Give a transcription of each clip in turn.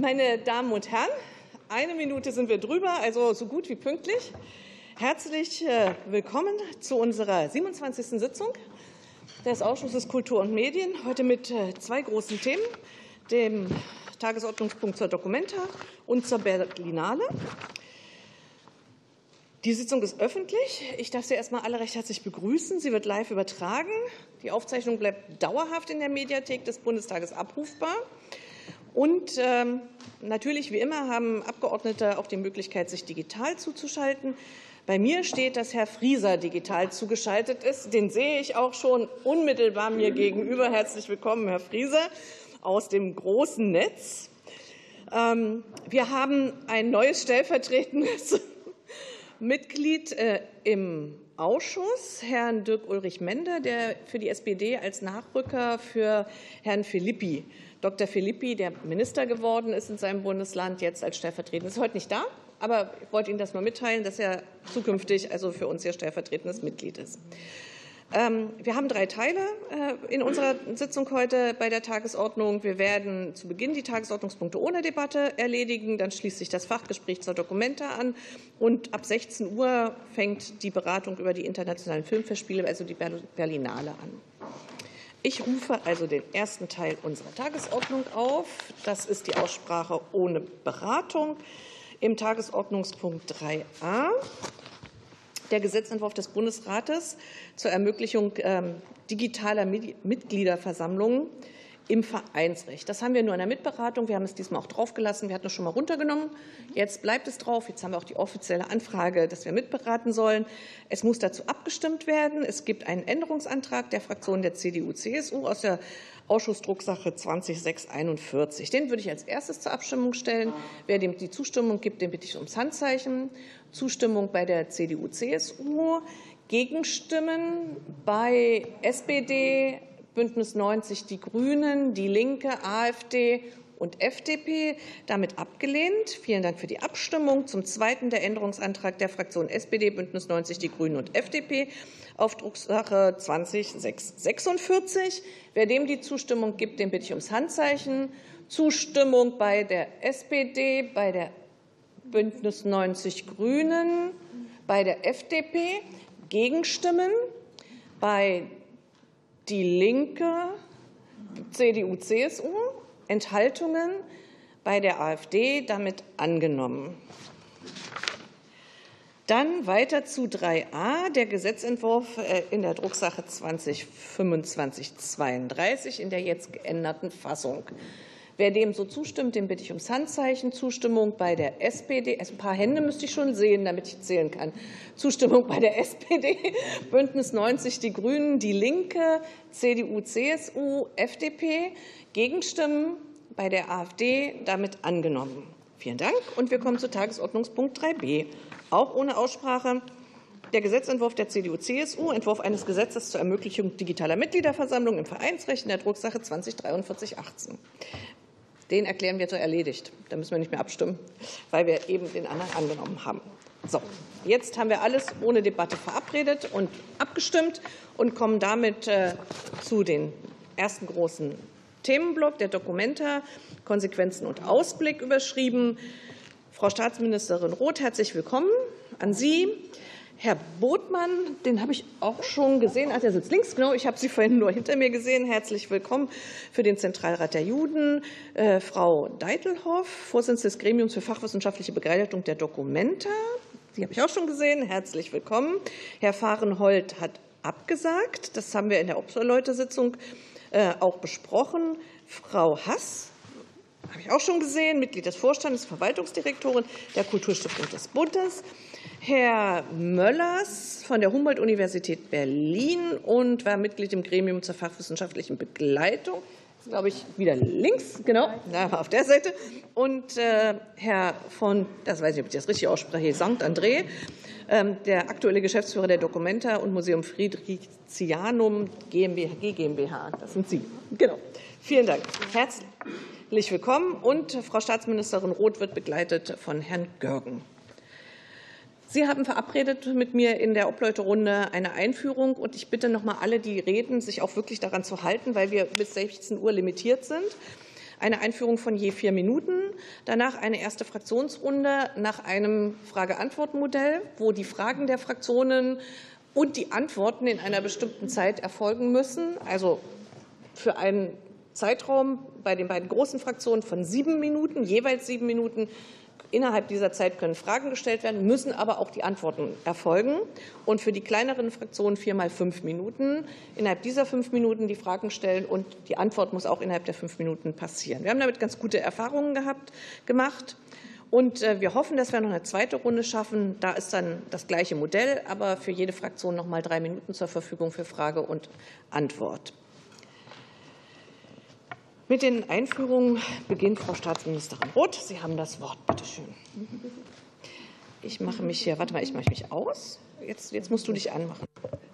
meine Damen und Herren, eine Minute sind wir drüber, also so gut wie pünktlich. Herzlich äh, willkommen zu unserer 27. Sitzung des Ausschusses Kultur und Medien. Heute mit äh, zwei großen Themen, dem Tagesordnungspunkt zur Documenta und zur Berlinale. Die Sitzung ist öffentlich. Ich darf Sie erst mal alle recht herzlich begrüßen. Sie wird live übertragen. Die Aufzeichnung bleibt dauerhaft in der Mediathek des Bundestages abrufbar. Und ähm, natürlich, wie immer, haben Abgeordnete auch die Möglichkeit, sich digital zuzuschalten. Bei mir steht, dass Herr Frieser digital zugeschaltet ist. Den sehe ich auch schon unmittelbar mir gegenüber. Herzlich willkommen, Herr Frieser, aus dem großen Netz. Ähm, wir haben ein neues stellvertretendes Mitglied äh, im Ausschuss, Herrn Dirk Ulrich Mender, der für die SPD als Nachrücker für Herrn Philippi Dr. Philippi, der Minister geworden ist in seinem Bundesland, jetzt als stellvertretender ist heute nicht da, aber ich wollte Ihnen das mal mitteilen, dass er zukünftig also für uns hier stellvertretendes Mitglied ist. Ähm, wir haben drei Teile äh, in unserer Sitzung heute bei der Tagesordnung. Wir werden zu Beginn die Tagesordnungspunkte ohne Debatte erledigen. Dann schließt sich das Fachgespräch zur Dokumente an. Und ab 16 Uhr fängt die Beratung über die internationalen Filmfestspiele, also die Berlinale, an. Ich rufe also den ersten Teil unserer Tagesordnung auf. Das ist die Aussprache ohne Beratung. Im Tagesordnungspunkt 3a der Gesetzentwurf des Bundesrates zur Ermöglichung ähm, digitaler Mitgliederversammlungen im Vereinsrecht. Das haben wir nur in der Mitberatung. Wir haben es diesmal auch draufgelassen. Wir hatten es schon mal runtergenommen. Jetzt bleibt es drauf. Jetzt haben wir auch die offizielle Anfrage, dass wir mitberaten sollen. Es muss dazu abgestimmt werden. Es gibt einen Änderungsantrag der Fraktion der CDU-CSU aus der Ausschussdrucksache 20641. Den würde ich als erstes zur Abstimmung stellen. Wer dem die Zustimmung gibt, den bitte ich ums Handzeichen. Zustimmung bei der CDU-CSU. Gegenstimmen bei SPD, Bündnis 90 Die Grünen, Die Linke, AfD und FDP damit abgelehnt. Vielen Dank für die Abstimmung. Zum zweiten der Änderungsantrag der Fraktion SPD, Bündnis 90 Die Grünen und FDP auf Drucksache 20646. Wer dem die Zustimmung gibt, den bitte ich ums Handzeichen. Zustimmung bei der SPD, bei der Bündnis 90 Grünen, bei der FDP. Gegenstimmen bei die Linke, CDU, CSU, Enthaltungen bei der AfD damit angenommen. Dann weiter zu 3a, der Gesetzentwurf äh, in der Drucksache 2025-32 in der jetzt geänderten Fassung. Wer dem so zustimmt, den bitte ich ums Handzeichen. Zustimmung bei der SPD. Ein paar Hände müsste ich schon sehen, damit ich zählen kann. Zustimmung bei der SPD, Bündnis 90, die Grünen, die Linke, CDU, CSU, FDP. Gegenstimmen bei der AfD damit angenommen. Vielen Dank. Und wir kommen zu Tagesordnungspunkt 3b. Auch ohne Aussprache. Der Gesetzentwurf der CDU-CSU, Entwurf eines Gesetzes zur Ermöglichung digitaler Mitgliederversammlung im Vereinsrecht in der Drucksache 204318. Den erklären wir so erledigt. Da müssen wir nicht mehr abstimmen, weil wir eben den anderen angenommen haben. So, jetzt haben wir alles ohne Debatte verabredet und abgestimmt und kommen damit äh, zu den ersten großen Themenblock der Dokumenta, Konsequenzen und Ausblick überschrieben. Frau Staatsministerin Roth, herzlich willkommen an Sie. Herr Botmann, den habe ich auch schon gesehen. Ach, der sitzt links, genau. Ich habe Sie vorhin nur hinter mir gesehen. Herzlich willkommen für den Zentralrat der Juden. Äh, Frau Deitelhoff, Vorsitzende des Gremiums für fachwissenschaftliche Begleitung der Dokumenta. Sie habe ich auch schon gesehen. Herzlich willkommen. Herr Fahrenhold hat abgesagt. Das haben wir in der Obserleute-Sitzung äh, auch besprochen. Frau Hass habe ich auch schon gesehen, Mitglied des Vorstandes, Verwaltungsdirektorin der Kulturstiftung des Bundes. Herr Möllers von der Humboldt-Universität Berlin und war Mitglied im Gremium zur fachwissenschaftlichen Begleitung. Das ist, glaube ich, wieder links, genau, auf der Seite. Und äh, Herr von, das weiß ich, ob ich das richtig ausspreche, St. André, ähm, der aktuelle Geschäftsführer der Documenta und Museum Friedrichianum GmbH, GmbH. Das sind Sie. Genau. Vielen Dank. Herzlich willkommen. Und Frau Staatsministerin Roth wird begleitet von Herrn Görgen. Sie haben verabredet mit mir in der Obleuterunde eine Einführung und ich bitte noch mal alle, die reden, sich auch wirklich daran zu halten, weil wir bis 16 Uhr limitiert sind. eine Einführung von je vier Minuten, danach eine erste Fraktionsrunde nach einem Frage-Antwort-Modell, wo die Fragen der Fraktionen und die Antworten in einer bestimmten Zeit erfolgen müssen, also für einen Zeitraum bei den beiden großen Fraktionen von sieben Minuten, jeweils sieben Minuten. Innerhalb dieser Zeit können Fragen gestellt werden, müssen aber auch die Antworten erfolgen. Und für die kleineren Fraktionen viermal fünf Minuten. Innerhalb dieser fünf Minuten die Fragen stellen und die Antwort muss auch innerhalb der fünf Minuten passieren. Wir haben damit ganz gute Erfahrungen gehabt, gemacht. Und äh, wir hoffen, dass wir noch eine zweite Runde schaffen. Da ist dann das gleiche Modell, aber für jede Fraktion noch mal drei Minuten zur Verfügung für Frage und Antwort. Mit den Einführungen beginnt Frau Staatsministerin Roth. Sie haben das Wort. Bitte schön. Ich mache mich hier, warte mal, ich mache mich aus. Jetzt, jetzt musst du dich anmachen.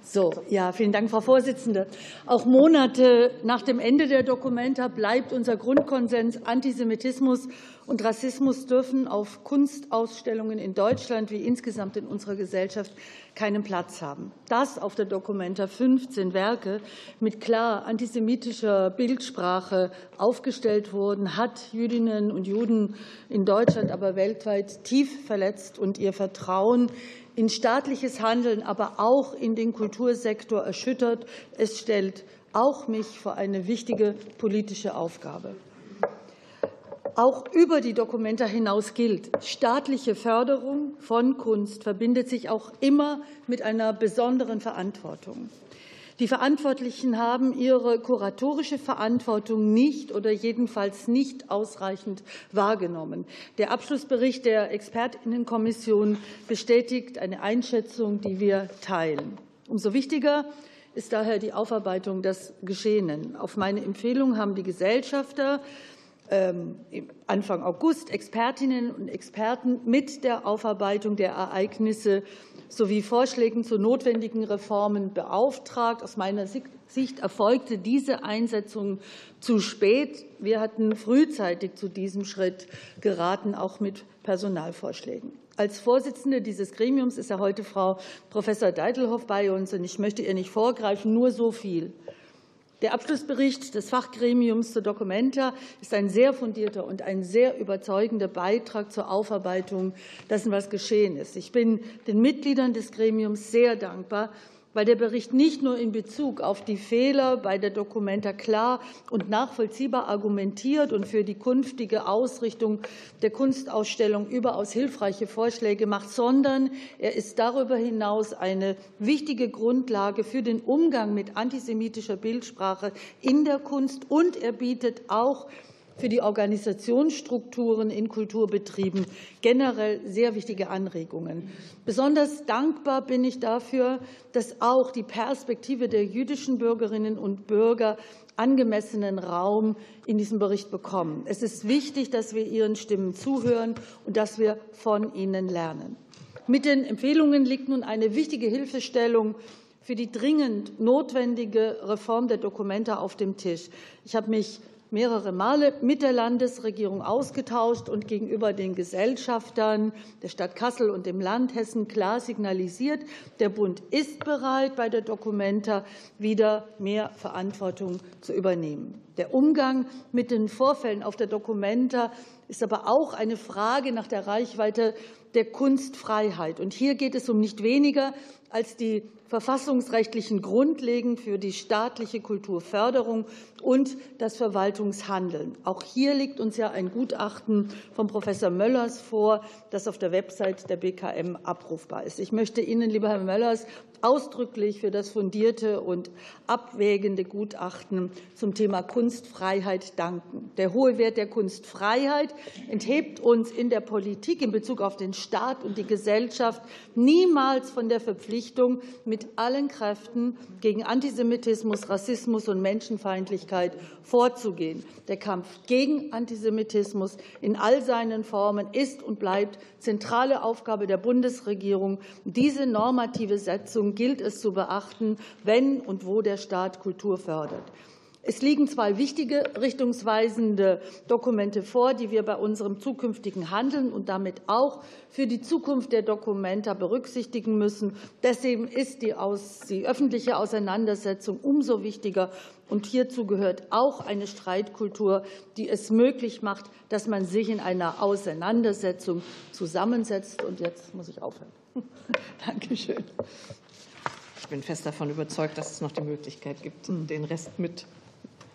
So, ja, vielen Dank, Frau Vorsitzende. Auch Monate nach dem Ende der Dokumenta bleibt unser Grundkonsens, Antisemitismus und Rassismus dürfen auf Kunstausstellungen in Deutschland wie insgesamt in unserer Gesellschaft keinen Platz haben. Dass auf der Dokumenta 15 Werke mit klar antisemitischer Bildsprache aufgestellt wurden, hat Jüdinnen und Juden in Deutschland, aber weltweit tief verletzt und ihr Vertrauen in staatliches Handeln, aber auch in den Kultursektor erschüttert. Es stellt auch mich vor eine wichtige politische Aufgabe. Auch über die Dokumenta hinaus gilt, staatliche Förderung von Kunst verbindet sich auch immer mit einer besonderen Verantwortung. Die Verantwortlichen haben ihre kuratorische Verantwortung nicht oder jedenfalls nicht ausreichend wahrgenommen. Der Abschlussbericht der Expertinnenkommission bestätigt eine Einschätzung, die wir teilen. Umso wichtiger ist daher die Aufarbeitung des Geschehenen. Auf meine Empfehlung haben die Gesellschafter Anfang August Expertinnen und Experten mit der Aufarbeitung der Ereignisse sowie Vorschlägen zu notwendigen Reformen beauftragt. Aus meiner Sicht erfolgte diese Einsetzung zu spät. Wir hatten frühzeitig zu diesem Schritt geraten, auch mit Personalvorschlägen. Als Vorsitzende dieses Gremiums ist ja heute Frau Professor Deitelhoff bei uns, und ich möchte ihr nicht vorgreifen, nur so viel. Der Abschlussbericht des Fachgremiums zur Documenta ist ein sehr fundierter und ein sehr überzeugender Beitrag zur Aufarbeitung dessen, was geschehen ist. Ich bin den Mitgliedern des Gremiums sehr dankbar, weil der Bericht nicht nur in Bezug auf die Fehler bei der Documenta klar und nachvollziehbar argumentiert und für die künftige Ausrichtung der Kunstausstellung überaus hilfreiche Vorschläge macht, sondern er ist darüber hinaus eine wichtige Grundlage für den Umgang mit antisemitischer Bildsprache in der Kunst und er bietet auch für die Organisationsstrukturen in Kulturbetrieben generell sehr wichtige Anregungen. Besonders dankbar bin ich dafür, dass auch die Perspektive der jüdischen Bürgerinnen und Bürger angemessenen Raum in diesem Bericht bekommen. Es ist wichtig, dass wir ihren Stimmen zuhören und dass wir von ihnen lernen. Mit den Empfehlungen liegt nun eine wichtige Hilfestellung für die dringend notwendige Reform der Dokumente auf dem Tisch. Ich habe mich mehrere Male mit der Landesregierung ausgetauscht und gegenüber den Gesellschaftern der Stadt Kassel und dem Land Hessen klar signalisiert, der Bund ist bereit, bei der Documenta wieder mehr Verantwortung zu übernehmen. Der Umgang mit den Vorfällen auf der Documenta ist aber auch eine Frage nach der Reichweite der Kunstfreiheit. Und hier geht es um nicht weniger als die verfassungsrechtlichen Grundlagen für die staatliche Kulturförderung und das Verwaltungshandeln. Auch hier liegt uns ja ein Gutachten von Professor Möllers vor, das auf der Website der BKM abrufbar ist. Ich möchte Ihnen, lieber Herr Möllers, ausdrücklich für das fundierte und abwägende Gutachten zum Thema Kunstfreiheit danken. Der hohe Wert der Kunstfreiheit enthebt uns in der Politik in Bezug auf den Staat und die Gesellschaft niemals von der Verpflichtung, mit allen Kräften gegen Antisemitismus, Rassismus und Menschenfeindlichkeit vorzugehen. Der Kampf gegen Antisemitismus in all seinen Formen ist und bleibt zentrale Aufgabe der Bundesregierung. Diese normative Setzung gilt es zu beachten, wenn und wo der Staat Kultur fördert. Es liegen zwei wichtige richtungsweisende Dokumente vor, die wir bei unserem zukünftigen Handeln und damit auch für die Zukunft der Dokumenta berücksichtigen müssen. Deswegen ist die, die öffentliche Auseinandersetzung umso wichtiger Und hierzu gehört auch eine Streitkultur, die es möglich macht, dass man sich in einer Auseinandersetzung zusammensetzt. Und jetzt muss ich aufhören. Dankeschön. Ich bin fest davon überzeugt, dass es noch die Möglichkeit gibt, den Rest mit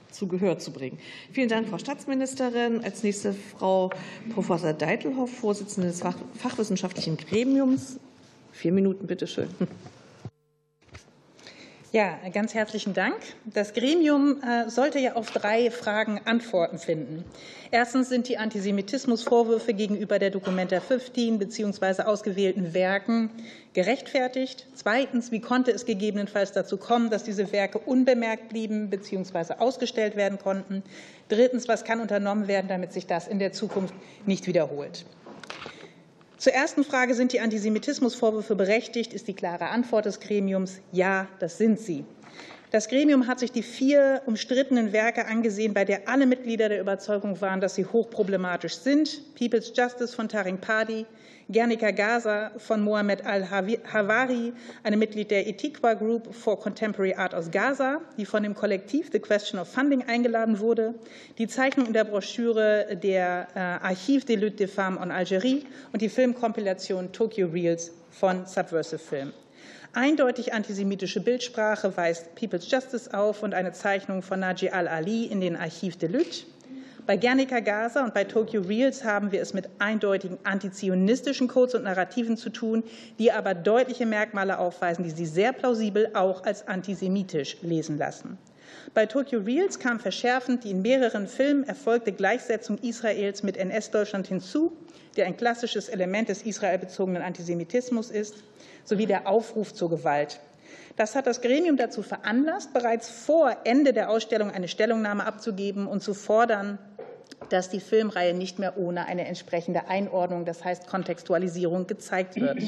zu Gehör zu bringen. Vielen Dank, Frau Staatsministerin. Als nächste Frau Professor Deitelhoff, Vorsitzende des Fachwissenschaftlichen Gremiums. Vier Minuten, bitte schön. Ja, ganz herzlichen Dank. Das Gremium äh, sollte ja auf drei Fragen Antworten finden. Erstens sind die Antisemitismusvorwürfe gegenüber der Documenta 15 bzw. ausgewählten Werken gerechtfertigt. Zweitens, wie konnte es gegebenenfalls dazu kommen, dass diese Werke unbemerkt blieben bzw. ausgestellt werden konnten? Drittens, was kann unternommen werden, damit sich das in der Zukunft nicht wiederholt? Zur ersten Frage, sind die Antisemitismusvorwürfe berechtigt, ist die klare Antwort des Gremiums, ja, das sind sie. Das Gremium hat sich die vier umstrittenen Werke angesehen, bei der alle Mitglieder der Überzeugung waren, dass sie hochproblematisch sind. People's Justice von Taring Padi, Guernica Gaza von Mohamed Al-Havari, einem Mitglied der Etiqua Group for Contemporary Art aus Gaza, die von dem Kollektiv The Question of Funding eingeladen wurde, die Zeichnung in der Broschüre der äh, Archiv des Luttes des Femmes en Algérie und die Filmkompilation Tokyo Reels von Subversive Film. Eindeutig antisemitische Bildsprache weist People's Justice auf und eine Zeichnung von Naji al-Ali in den Archiv de Lutte. Bei Guernica Gaza und bei Tokyo Reels haben wir es mit eindeutigen antizionistischen Codes und Narrativen zu tun, die aber deutliche Merkmale aufweisen, die sie sehr plausibel auch als antisemitisch lesen lassen. Bei Tokyo Reels kam verschärfend die in mehreren Filmen erfolgte Gleichsetzung Israels mit NS-Deutschland hinzu, der ein klassisches Element des israelbezogenen Antisemitismus ist, sowie der Aufruf zur Gewalt. Das hat das Gremium dazu veranlasst, bereits vor Ende der Ausstellung eine Stellungnahme abzugeben und zu fordern, dass die Filmreihe nicht mehr ohne eine entsprechende Einordnung, das heißt Kontextualisierung, gezeigt wird.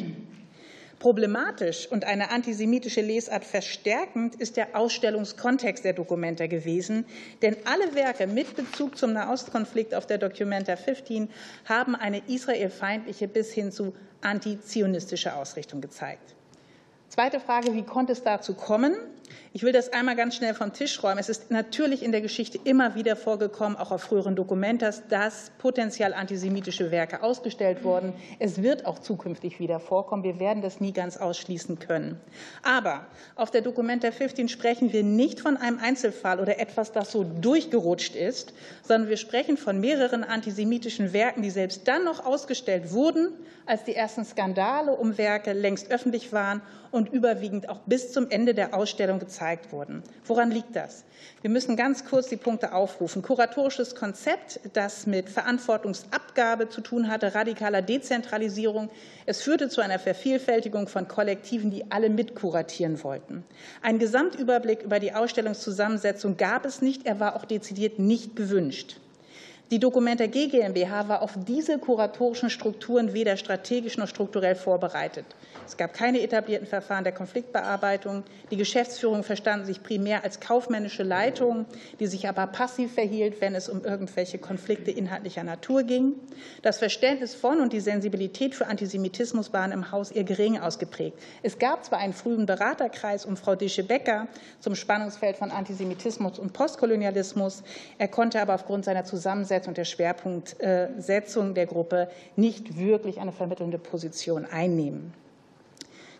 Problematisch und eine antisemitische Lesart verstärkend ist der Ausstellungskontext der Dokumenta gewesen, denn alle Werke mit Bezug zum Nahostkonflikt auf der Documenta 15 haben eine israelfeindliche bis hin zu antizionistische Ausrichtung gezeigt. Zweite Frage, wie konnte es dazu kommen? Ich will das einmal ganz schnell vom Tisch räumen. Es ist natürlich in der Geschichte immer wieder vorgekommen, auch auf früheren Dokumentas, dass potenziell antisemitische Werke ausgestellt wurden. Es wird auch zukünftig wieder vorkommen. Wir werden das nie ganz ausschließen können. Aber auf der Documenta 15 sprechen wir nicht von einem Einzelfall oder etwas, das so durchgerutscht ist, sondern wir sprechen von mehreren antisemitischen Werken, die selbst dann noch ausgestellt wurden, als die ersten Skandale um Werke längst öffentlich waren und überwiegend auch bis zum Ende der Ausstellung gezeigt wurden. Woran liegt das? Wir müssen ganz kurz die Punkte aufrufen. Kuratorisches Konzept, das mit Verantwortungsabgabe zu tun hatte, radikaler Dezentralisierung. Es führte zu einer Vervielfältigung von Kollektiven, die alle mitkuratieren wollten. Ein Gesamtüberblick über die Ausstellungszusammensetzung gab es nicht. Er war auch dezidiert nicht gewünscht. Die Dokumenta G GmbH war auf diese kuratorischen Strukturen weder strategisch noch strukturell vorbereitet. Es gab keine etablierten Verfahren der Konfliktbearbeitung. Die Geschäftsführung verstanden sich primär als kaufmännische Leitung, die sich aber passiv verhielt, wenn es um irgendwelche Konflikte inhaltlicher Natur ging. Das Verständnis von und die Sensibilität für Antisemitismus waren im Haus eher gering ausgeprägt. Es gab zwar einen frühen Beraterkreis um Frau Dische-Becker zum Spannungsfeld von Antisemitismus und Postkolonialismus. Er konnte aber aufgrund seiner Zusammensetzung und der Schwerpunktsetzung der Gruppe nicht wirklich eine vermittelnde Position einnehmen.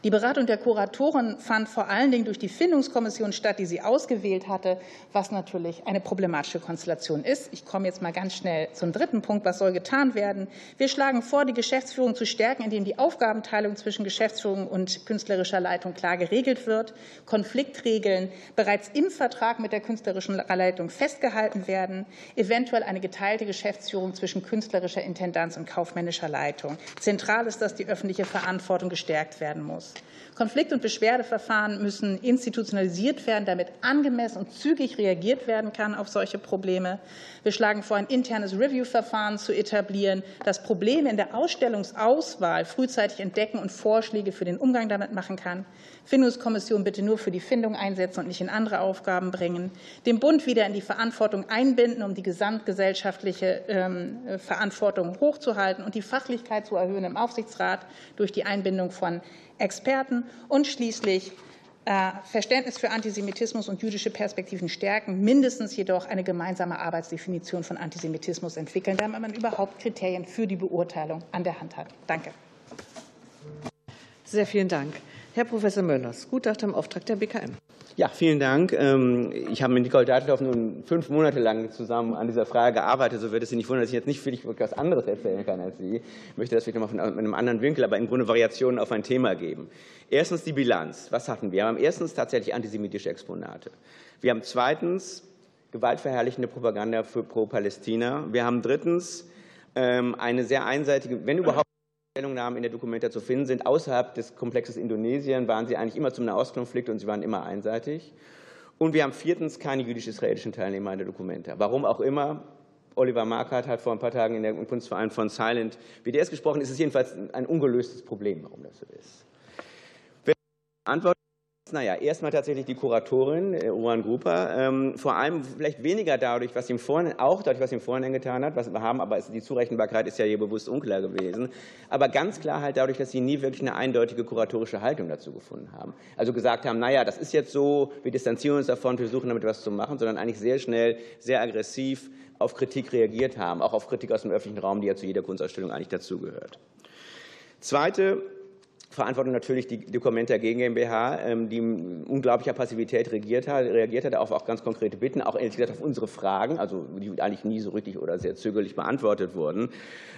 Die Beratung der Kuratoren fand vor allen Dingen durch die Findungskommission statt, die sie ausgewählt hatte, was natürlich eine problematische Konstellation ist. Ich komme jetzt mal ganz schnell zum dritten Punkt. Was soll getan werden? Wir schlagen vor, die Geschäftsführung zu stärken, indem die Aufgabenteilung zwischen Geschäftsführung und künstlerischer Leitung klar geregelt wird, Konfliktregeln bereits im Vertrag mit der künstlerischen Leitung festgehalten werden, eventuell eine geteilte Geschäftsführung zwischen künstlerischer Intendanz und kaufmännischer Leitung. Zentral ist, dass die öffentliche Verantwortung gestärkt werden muss. Konflikt- und Beschwerdeverfahren müssen institutionalisiert werden, damit angemessen und zügig reagiert werden kann auf solche Probleme. Wir schlagen vor, ein internes Review-Verfahren zu etablieren, das Probleme in der Ausstellungsauswahl frühzeitig entdecken und Vorschläge für den Umgang damit machen kann. Findungskommission bitte nur für die Findung einsetzen und nicht in andere Aufgaben bringen. Den Bund wieder in die Verantwortung einbinden, um die gesamtgesellschaftliche ähm, Verantwortung hochzuhalten und die Fachlichkeit zu erhöhen im Aufsichtsrat durch die Einbindung von Experten und schließlich äh, Verständnis für Antisemitismus und jüdische Perspektiven stärken, mindestens jedoch eine gemeinsame Arbeitsdefinition von Antisemitismus entwickeln, damit man überhaupt Kriterien für die Beurteilung an der Hand hat. Danke. Sehr vielen Dank. Herr Professor Möllers, Gutachter im Auftrag der BKM. Ja, vielen Dank. Ähm, ich habe mit Nicole Deitloff nun fünf Monate lang zusammen an dieser Frage gearbeitet. So wird es Sie nicht wundern, dass ich jetzt nicht für dich etwas anderes erzählen kann als Sie. Ich möchte das vielleicht noch mal von einem anderen Winkel, aber im Grunde Variationen auf ein Thema geben. Erstens die Bilanz. Was hatten wir? Wir haben erstens tatsächlich antisemitische Exponate. Wir haben zweitens gewaltverherrlichende Propaganda für pro-Palästina. Wir haben drittens ähm, eine sehr einseitige, wenn überhaupt Stellungnahmen in der Dokumenta zu finden sind. Außerhalb des Komplexes Indonesien waren sie eigentlich immer zum Nahostkonflikt und sie waren immer einseitig. Und wir haben viertens keine jüdisch-israelischen Teilnehmer in der Dokumenta. Warum auch immer. Oliver Markert hat vor ein paar Tagen in der Kunstverein von Silent BDS gesprochen. Es ist jedenfalls ein ungelöstes Problem, warum das so ist. Antwort naja, erstmal tatsächlich die Kuratorin, äh, Grupa, ähm, vor allem vielleicht weniger dadurch, was ihm vorhin, auch dadurch, was ihm vorhin getan hat, was wir haben, aber die Zurechenbarkeit ist ja hier bewusst unklar gewesen, aber ganz klar halt dadurch, dass sie nie wirklich eine eindeutige kuratorische Haltung dazu gefunden haben. Also gesagt haben, naja, das ist jetzt so, wir distanzieren uns davon, wir versuchen damit was zu machen, sondern eigentlich sehr schnell, sehr aggressiv auf Kritik reagiert haben, auch auf Kritik aus dem öffentlichen Raum, die ja zu jeder Kunstausstellung eigentlich dazugehört. Zweite Verantwortung natürlich die Documenta GmbH, ähm, die mit unglaublicher Passivität reagiert hat, reagiert hat auf auch ganz konkrete Bitten, auch ehrlich gesagt auf unsere Fragen, also die eigentlich nie so richtig oder sehr zögerlich beantwortet wurden.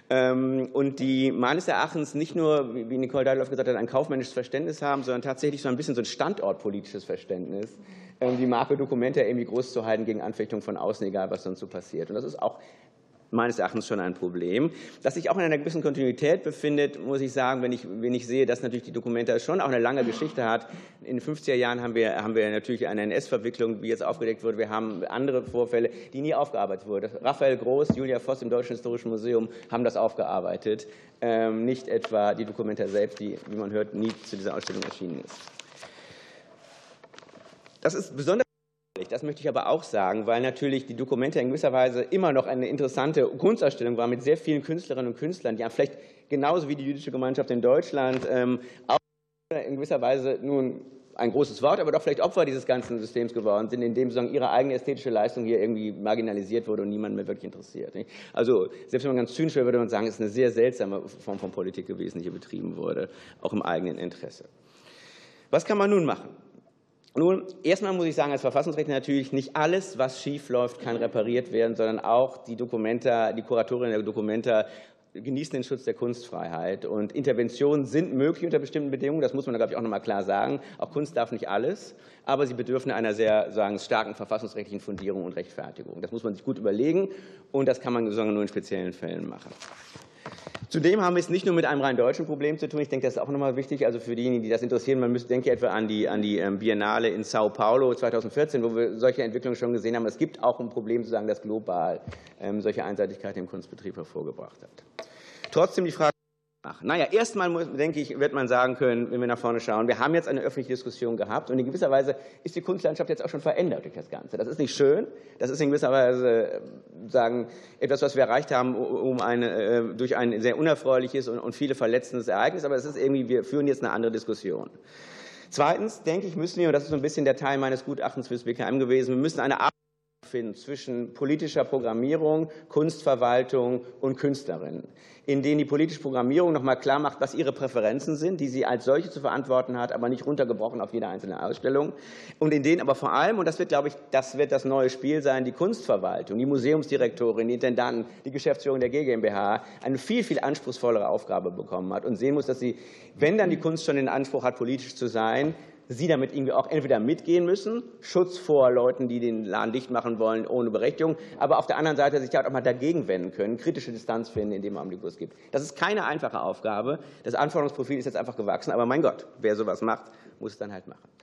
Ähm, und die meines Erachtens nicht nur, wie Nicole Deidloff gesagt hat, ein kaufmännisches Verständnis haben, sondern tatsächlich so ein bisschen so ein standortpolitisches Verständnis, ähm, die Marke Documenta irgendwie groß zu halten gegen Anfechtung von außen, egal was sonst so passiert. Und das ist auch meines Erachtens schon ein Problem. Das sich auch in einer gewissen Kontinuität befindet, muss ich sagen, wenn ich, wenn ich sehe, dass natürlich die Dokumenta schon auch eine lange Geschichte hat. In den 50er Jahren haben wir, haben wir natürlich eine NS-Verwicklung, wie jetzt aufgedeckt wurde. Wir haben andere Vorfälle, die nie aufgearbeitet wurden. Raphael Groß, Julia Voss im Deutschen Historischen Museum haben das aufgearbeitet. Ähm, nicht etwa die Dokumenta selbst, die, wie man hört, nie zu dieser Ausstellung erschienen ist. Das ist besonders das möchte ich aber auch sagen, weil natürlich die Dokumente in gewisser Weise immer noch eine interessante Kunstausstellung war mit sehr vielen Künstlerinnen und Künstlern, die ja vielleicht genauso wie die jüdische Gemeinschaft in Deutschland ähm, auch in gewisser Weise nun ein großes Wort, aber doch vielleicht Opfer dieses ganzen Systems geworden sind, indem sozusagen ihre eigene ästhetische Leistung hier irgendwie marginalisiert wurde und niemand mehr wirklich interessiert. Also selbst wenn man ganz zynisch wäre, würde man sagen, es ist eine sehr seltsame Form von Politik gewesen, die hier betrieben wurde, auch im eigenen Interesse. Was kann man nun machen? Nun, erstmal muss ich sagen, als Verfassungsrechtler natürlich nicht alles, was schief läuft, kann repariert werden, sondern auch die Dokumenta, die Kuratorin der Dokumenta genießen den Schutz der Kunstfreiheit. Und Interventionen sind möglich unter bestimmten Bedingungen. Das muss man, glaube ich, auch noch mal klar sagen. Auch Kunst darf nicht alles, aber sie bedürfen einer sehr sagen, starken verfassungsrechtlichen Fundierung und Rechtfertigung. Das muss man sich gut überlegen und das kann man nur in speziellen Fällen machen. Zudem haben wir es nicht nur mit einem rein deutschen Problem zu tun. Ich denke, das ist auch nochmal wichtig. Also für diejenigen, die das interessieren, man müsste, denke etwa an die, an die ähm, Biennale in Sao Paulo 2014, wo wir solche Entwicklungen schon gesehen haben. Es gibt auch ein Problem, zu sagen, das global ähm, solche Einseitigkeit im Kunstbetrieb hervorgebracht hat. Trotzdem die Frage, machen. Naja, erstmal denke ich, wird man sagen können, wenn wir nach vorne schauen, wir haben jetzt eine öffentliche Diskussion gehabt und in gewisser Weise ist die Kunstlandschaft jetzt auch schon verändert durch das Ganze. Das ist nicht schön, das ist in gewisser Weise äh, sagen, etwas, was wir erreicht haben um eine, äh, durch ein sehr unerfreuliches und, und viele verletzendes Ereignis, aber es ist irgendwie, wir führen jetzt eine andere Diskussion. Zweitens, denke ich, müssen wir, und das ist so ein bisschen der Teil meines Gutachtens fürs BKM gewesen, wir müssen eine Art finden zwischen politischer Programmierung, Kunstverwaltung und Künstlerinnen in denen die politische Programmierung noch mal klar macht, was ihre Präferenzen sind, die sie als solche zu verantworten hat, aber nicht runtergebrochen auf jede einzelne Ausstellung. Und in denen aber vor allem, und das wird, glaube ich, das wird das neue Spiel sein, die Kunstverwaltung, die Museumsdirektorin, die Intendanten, die Geschäftsführung der GmbH eine viel, viel anspruchsvollere Aufgabe bekommen hat und sehen muss, dass sie, wenn dann die Kunst schon den Anspruch hat, politisch zu sein, Sie damit irgendwie auch entweder mitgehen müssen, Schutz vor Leuten, die den Laden dicht machen wollen, ohne Berechtigung, aber auf der anderen Seite sich auch mal dagegen wenden können, kritische Distanz finden, indem man Omnibus gibt. Das ist keine einfache Aufgabe. Das Anforderungsprofil ist jetzt einfach gewachsen, aber mein Gott, wer sowas macht, muss es dann halt machen.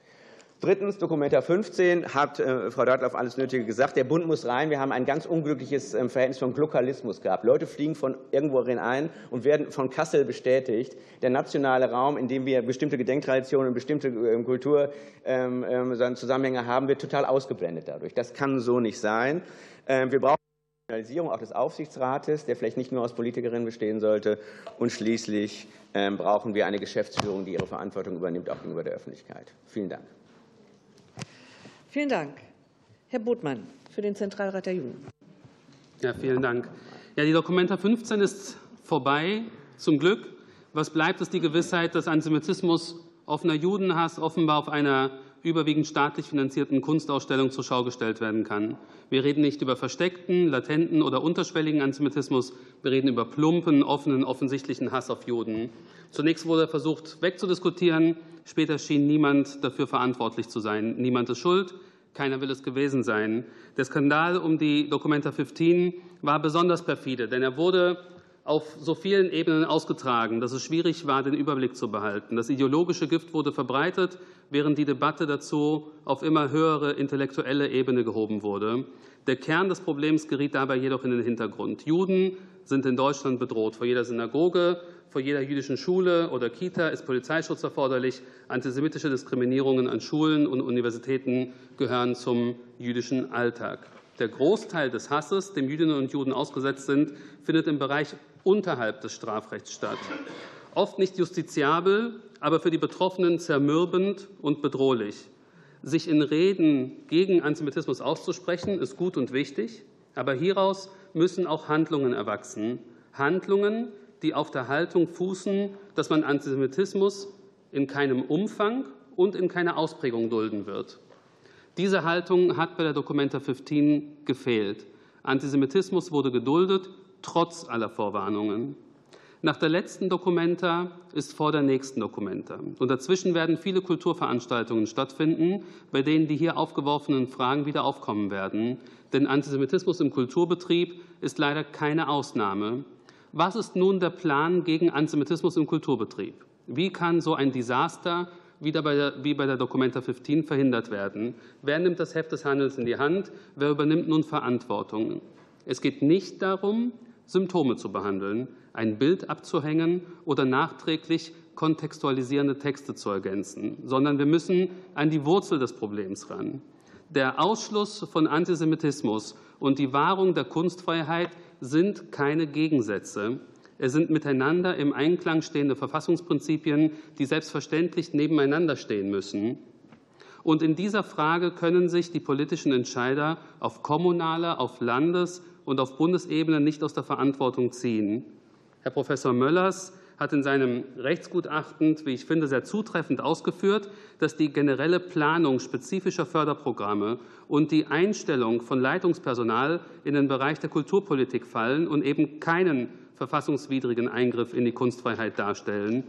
Drittens, Dokumenta 15 hat äh, Frau Deitloff alles Nötige gesagt. Der Bund muss rein. Wir haben ein ganz unglückliches äh, Verhältnis von Glokalismus gehabt. Leute fliegen von irgendwohin ein und werden von Kassel bestätigt. Der nationale Raum, in dem wir bestimmte Gedenktraditionen und bestimmte äh, Kulturzusammenhänge ähm, ähm, haben, wird total ausgeblendet dadurch. Das kann so nicht sein. Ähm, wir brauchen Regionalisierung auch des Aufsichtsrates, der vielleicht nicht nur aus Politikerinnen bestehen sollte. Und schließlich brauchen wir eine Geschäftsführung, die ihre Verantwortung übernimmt, auch gegenüber der Öffentlichkeit. Vielen Dank. Vielen Dank. Herr Botmann für den Zentralrat der Jugend. Ja, vielen Dank. Ja, die Dokumenta 15 ist vorbei, zum Glück. Was bleibt, ist die Gewissheit, dass Antisemitismus, offener Judenhass offenbar auf einer überwiegend staatlich finanzierten Kunstausstellung zur Schau gestellt werden kann. Wir reden nicht über versteckten, latenten oder unterschwelligen Antisemitismus, wir reden über plumpen, offenen, offensichtlichen Hass auf Juden. Zunächst wurde versucht wegzudiskutieren, später schien niemand dafür verantwortlich zu sein. Niemand ist schuld, keiner will es gewesen sein. Der Skandal um die Documenta 15 war besonders perfide, denn er wurde auf so vielen Ebenen ausgetragen, dass es schwierig war, den Überblick zu behalten. Das ideologische Gift wurde verbreitet, während die Debatte dazu auf immer höhere intellektuelle Ebene gehoben wurde. Der Kern des Problems geriet dabei jedoch in den Hintergrund. Juden sind in Deutschland bedroht. Vor jeder Synagoge, vor jeder jüdischen Schule oder Kita ist Polizeischutz erforderlich. Antisemitische Diskriminierungen an Schulen und Universitäten gehören zum jüdischen Alltag. Der Großteil des Hasses, dem Jüdinnen und Juden ausgesetzt sind, findet im Bereich unterhalb des Strafrechts statt. Oft nicht justiziabel, aber für die Betroffenen zermürbend und bedrohlich. Sich in Reden gegen Antisemitismus auszusprechen, ist gut und wichtig, aber hieraus müssen auch Handlungen erwachsen. Handlungen, die auf der Haltung fußen, dass man Antisemitismus in keinem Umfang und in keiner Ausprägung dulden wird. Diese Haltung hat bei der Documenta 15 gefehlt. Antisemitismus wurde geduldet, trotz aller Vorwarnungen. Nach der letzten Dokumenta ist vor der nächsten Dokumenta. Und dazwischen werden viele Kulturveranstaltungen stattfinden, bei denen die hier aufgeworfenen Fragen wieder aufkommen werden. Denn Antisemitismus im Kulturbetrieb ist leider keine Ausnahme. Was ist nun der Plan gegen Antisemitismus im Kulturbetrieb? Wie kann so ein Desaster wieder bei der, wie bei der Documenta 15 verhindert werden? Wer nimmt das Heft des Handelns in die Hand? Wer übernimmt nun Verantwortung? Es geht nicht darum, Symptome zu behandeln, ein Bild abzuhängen oder nachträglich kontextualisierende Texte zu ergänzen, sondern wir müssen an die Wurzel des Problems ran. Der Ausschluss von Antisemitismus und die Wahrung der Kunstfreiheit sind keine Gegensätze. Es sind miteinander im Einklang stehende Verfassungsprinzipien, die selbstverständlich nebeneinander stehen müssen. Und in dieser Frage können sich die politischen Entscheider auf kommunaler, auf Landes- und auf Bundesebene nicht aus der Verantwortung ziehen. Herr Professor Möllers hat in seinem Rechtsgutachten, wie ich finde, sehr zutreffend ausgeführt, dass die generelle Planung spezifischer Förderprogramme und die Einstellung von Leitungspersonal in den Bereich der Kulturpolitik fallen und eben keinen verfassungswidrigen Eingriff in die Kunstfreiheit darstellen.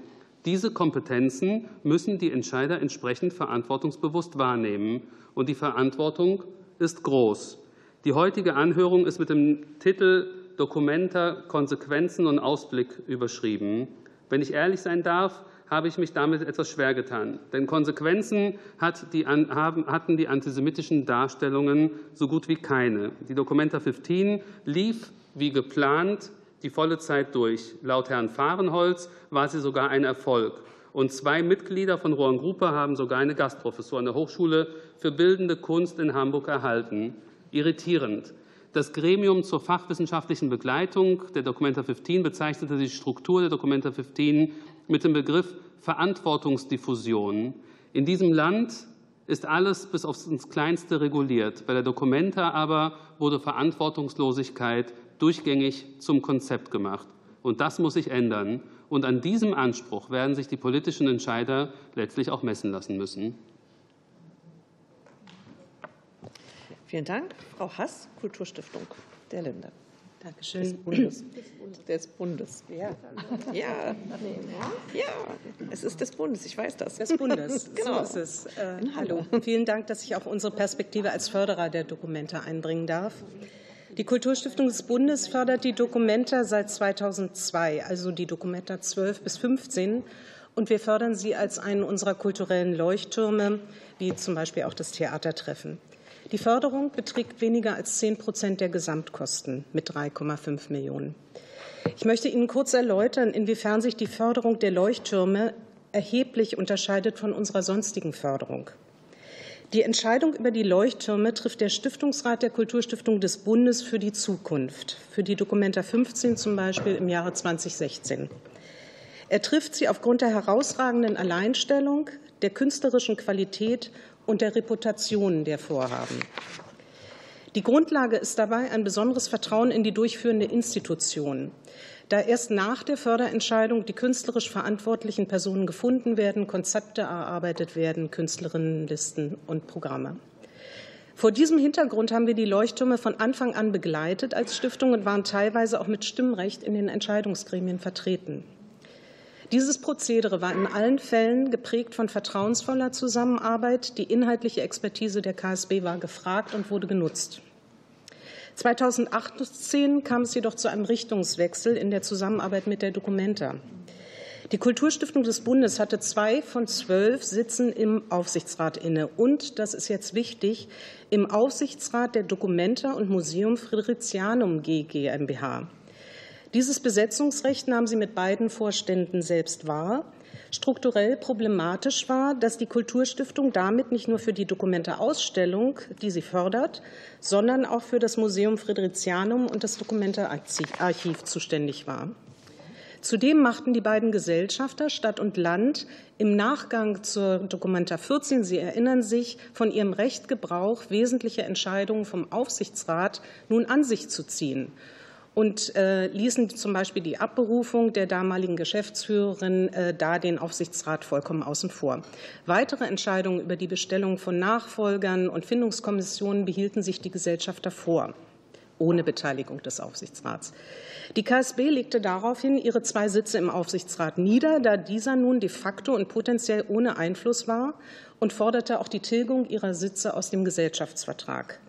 Diese Kompetenzen müssen die Entscheider entsprechend verantwortungsbewusst wahrnehmen. Und die Verantwortung ist groß. Die heutige Anhörung ist mit dem Titel Dokumenta Konsequenzen und Ausblick überschrieben. Wenn ich ehrlich sein darf, habe ich mich damit etwas schwer getan. Denn Konsequenzen hatten die antisemitischen Darstellungen so gut wie keine. Die Documenta 15 lief wie geplant die volle Zeit durch. Laut Herrn Fahrenholz war sie sogar ein Erfolg. Und zwei Mitglieder von Rohan Gruppe haben sogar eine Gastprofessur an der Hochschule für Bildende Kunst in Hamburg erhalten irritierend. Das Gremium zur fachwissenschaftlichen Begleitung der Documenta 15 bezeichnete die Struktur der Documenta 15 mit dem Begriff Verantwortungsdiffusion. In diesem Land ist alles bis aufs Kleinste reguliert. Bei der Documenta aber wurde Verantwortungslosigkeit durchgängig zum Konzept gemacht. Und das muss sich ändern. Und an diesem Anspruch werden sich die politischen Entscheider letztlich auch messen lassen müssen. Vielen Dank. Frau Hass, Kulturstiftung der Länder. Dankeschön. Des Bundes. Des Bundes. Ja. Ja. ja, es ist des Bundes, ich weiß das. Des Bundes, genau. so ist es. Äh, hallo, vielen Dank, dass ich auch unsere Perspektive als Förderer der Dokumente einbringen darf. Die Kulturstiftung des Bundes fördert die Dokumenta seit 2002, also die Dokumenta 12 bis 15. Und wir fördern sie als einen unserer kulturellen Leuchttürme, wie zum Beispiel auch das Theatertreffen. Die Förderung beträgt weniger als 10 Prozent der Gesamtkosten mit 3,5 Millionen. Ich möchte Ihnen kurz erläutern, inwiefern sich die Förderung der Leuchttürme erheblich unterscheidet von unserer sonstigen Förderung. Die Entscheidung über die Leuchttürme trifft der Stiftungsrat der Kulturstiftung des Bundes für die Zukunft, für die Dokumenta 15 zum Beispiel im Jahre 2016. Er trifft sie aufgrund der herausragenden Alleinstellung, der künstlerischen Qualität und der Reputation der Vorhaben. Die Grundlage ist dabei ein besonderes Vertrauen in die durchführende Institution, da erst nach der Förderentscheidung die künstlerisch verantwortlichen Personen gefunden werden, Konzepte erarbeitet werden, Künstlerinnenlisten und Programme. Vor diesem Hintergrund haben wir die Leuchttürme von Anfang an begleitet als Stiftung und waren teilweise auch mit Stimmrecht in den Entscheidungsgremien vertreten. Dieses Prozedere war in allen Fällen geprägt von vertrauensvoller Zusammenarbeit. Die inhaltliche Expertise der KSB war gefragt und wurde genutzt. 2018 kam es jedoch zu einem Richtungswechsel in der Zusammenarbeit mit der Documenta. Die Kulturstiftung des Bundes hatte zwei von zwölf Sitzen im Aufsichtsrat inne und, das ist jetzt wichtig, im Aufsichtsrat der Documenta und Museum Fridericianum G GmbH. Dieses Besetzungsrecht nahm sie mit beiden Vorständen selbst wahr. Strukturell problematisch war, dass die Kulturstiftung damit nicht nur für die Dokumente-Ausstellung, die sie fördert, sondern auch für das Museum Fridericianum und das Dokumente-Archiv zuständig war. Zudem machten die beiden Gesellschafter Stadt und Land im Nachgang zur Dokumenta 14, Sie erinnern sich, von ihrem Recht Gebrauch, wesentliche Entscheidungen vom Aufsichtsrat nun an sich zu ziehen und äh, ließen zum Beispiel die Abberufung der damaligen Geschäftsführerin äh, da den Aufsichtsrat vollkommen außen vor. Weitere Entscheidungen über die Bestellung von Nachfolgern und Findungskommissionen behielten sich die Gesellschafter vor ohne Beteiligung des Aufsichtsrats. Die KSB legte daraufhin ihre zwei Sitze im Aufsichtsrat nieder, da dieser nun de facto und potenziell ohne Einfluss war und forderte auch die Tilgung ihrer Sitze aus dem Gesellschaftsvertrag.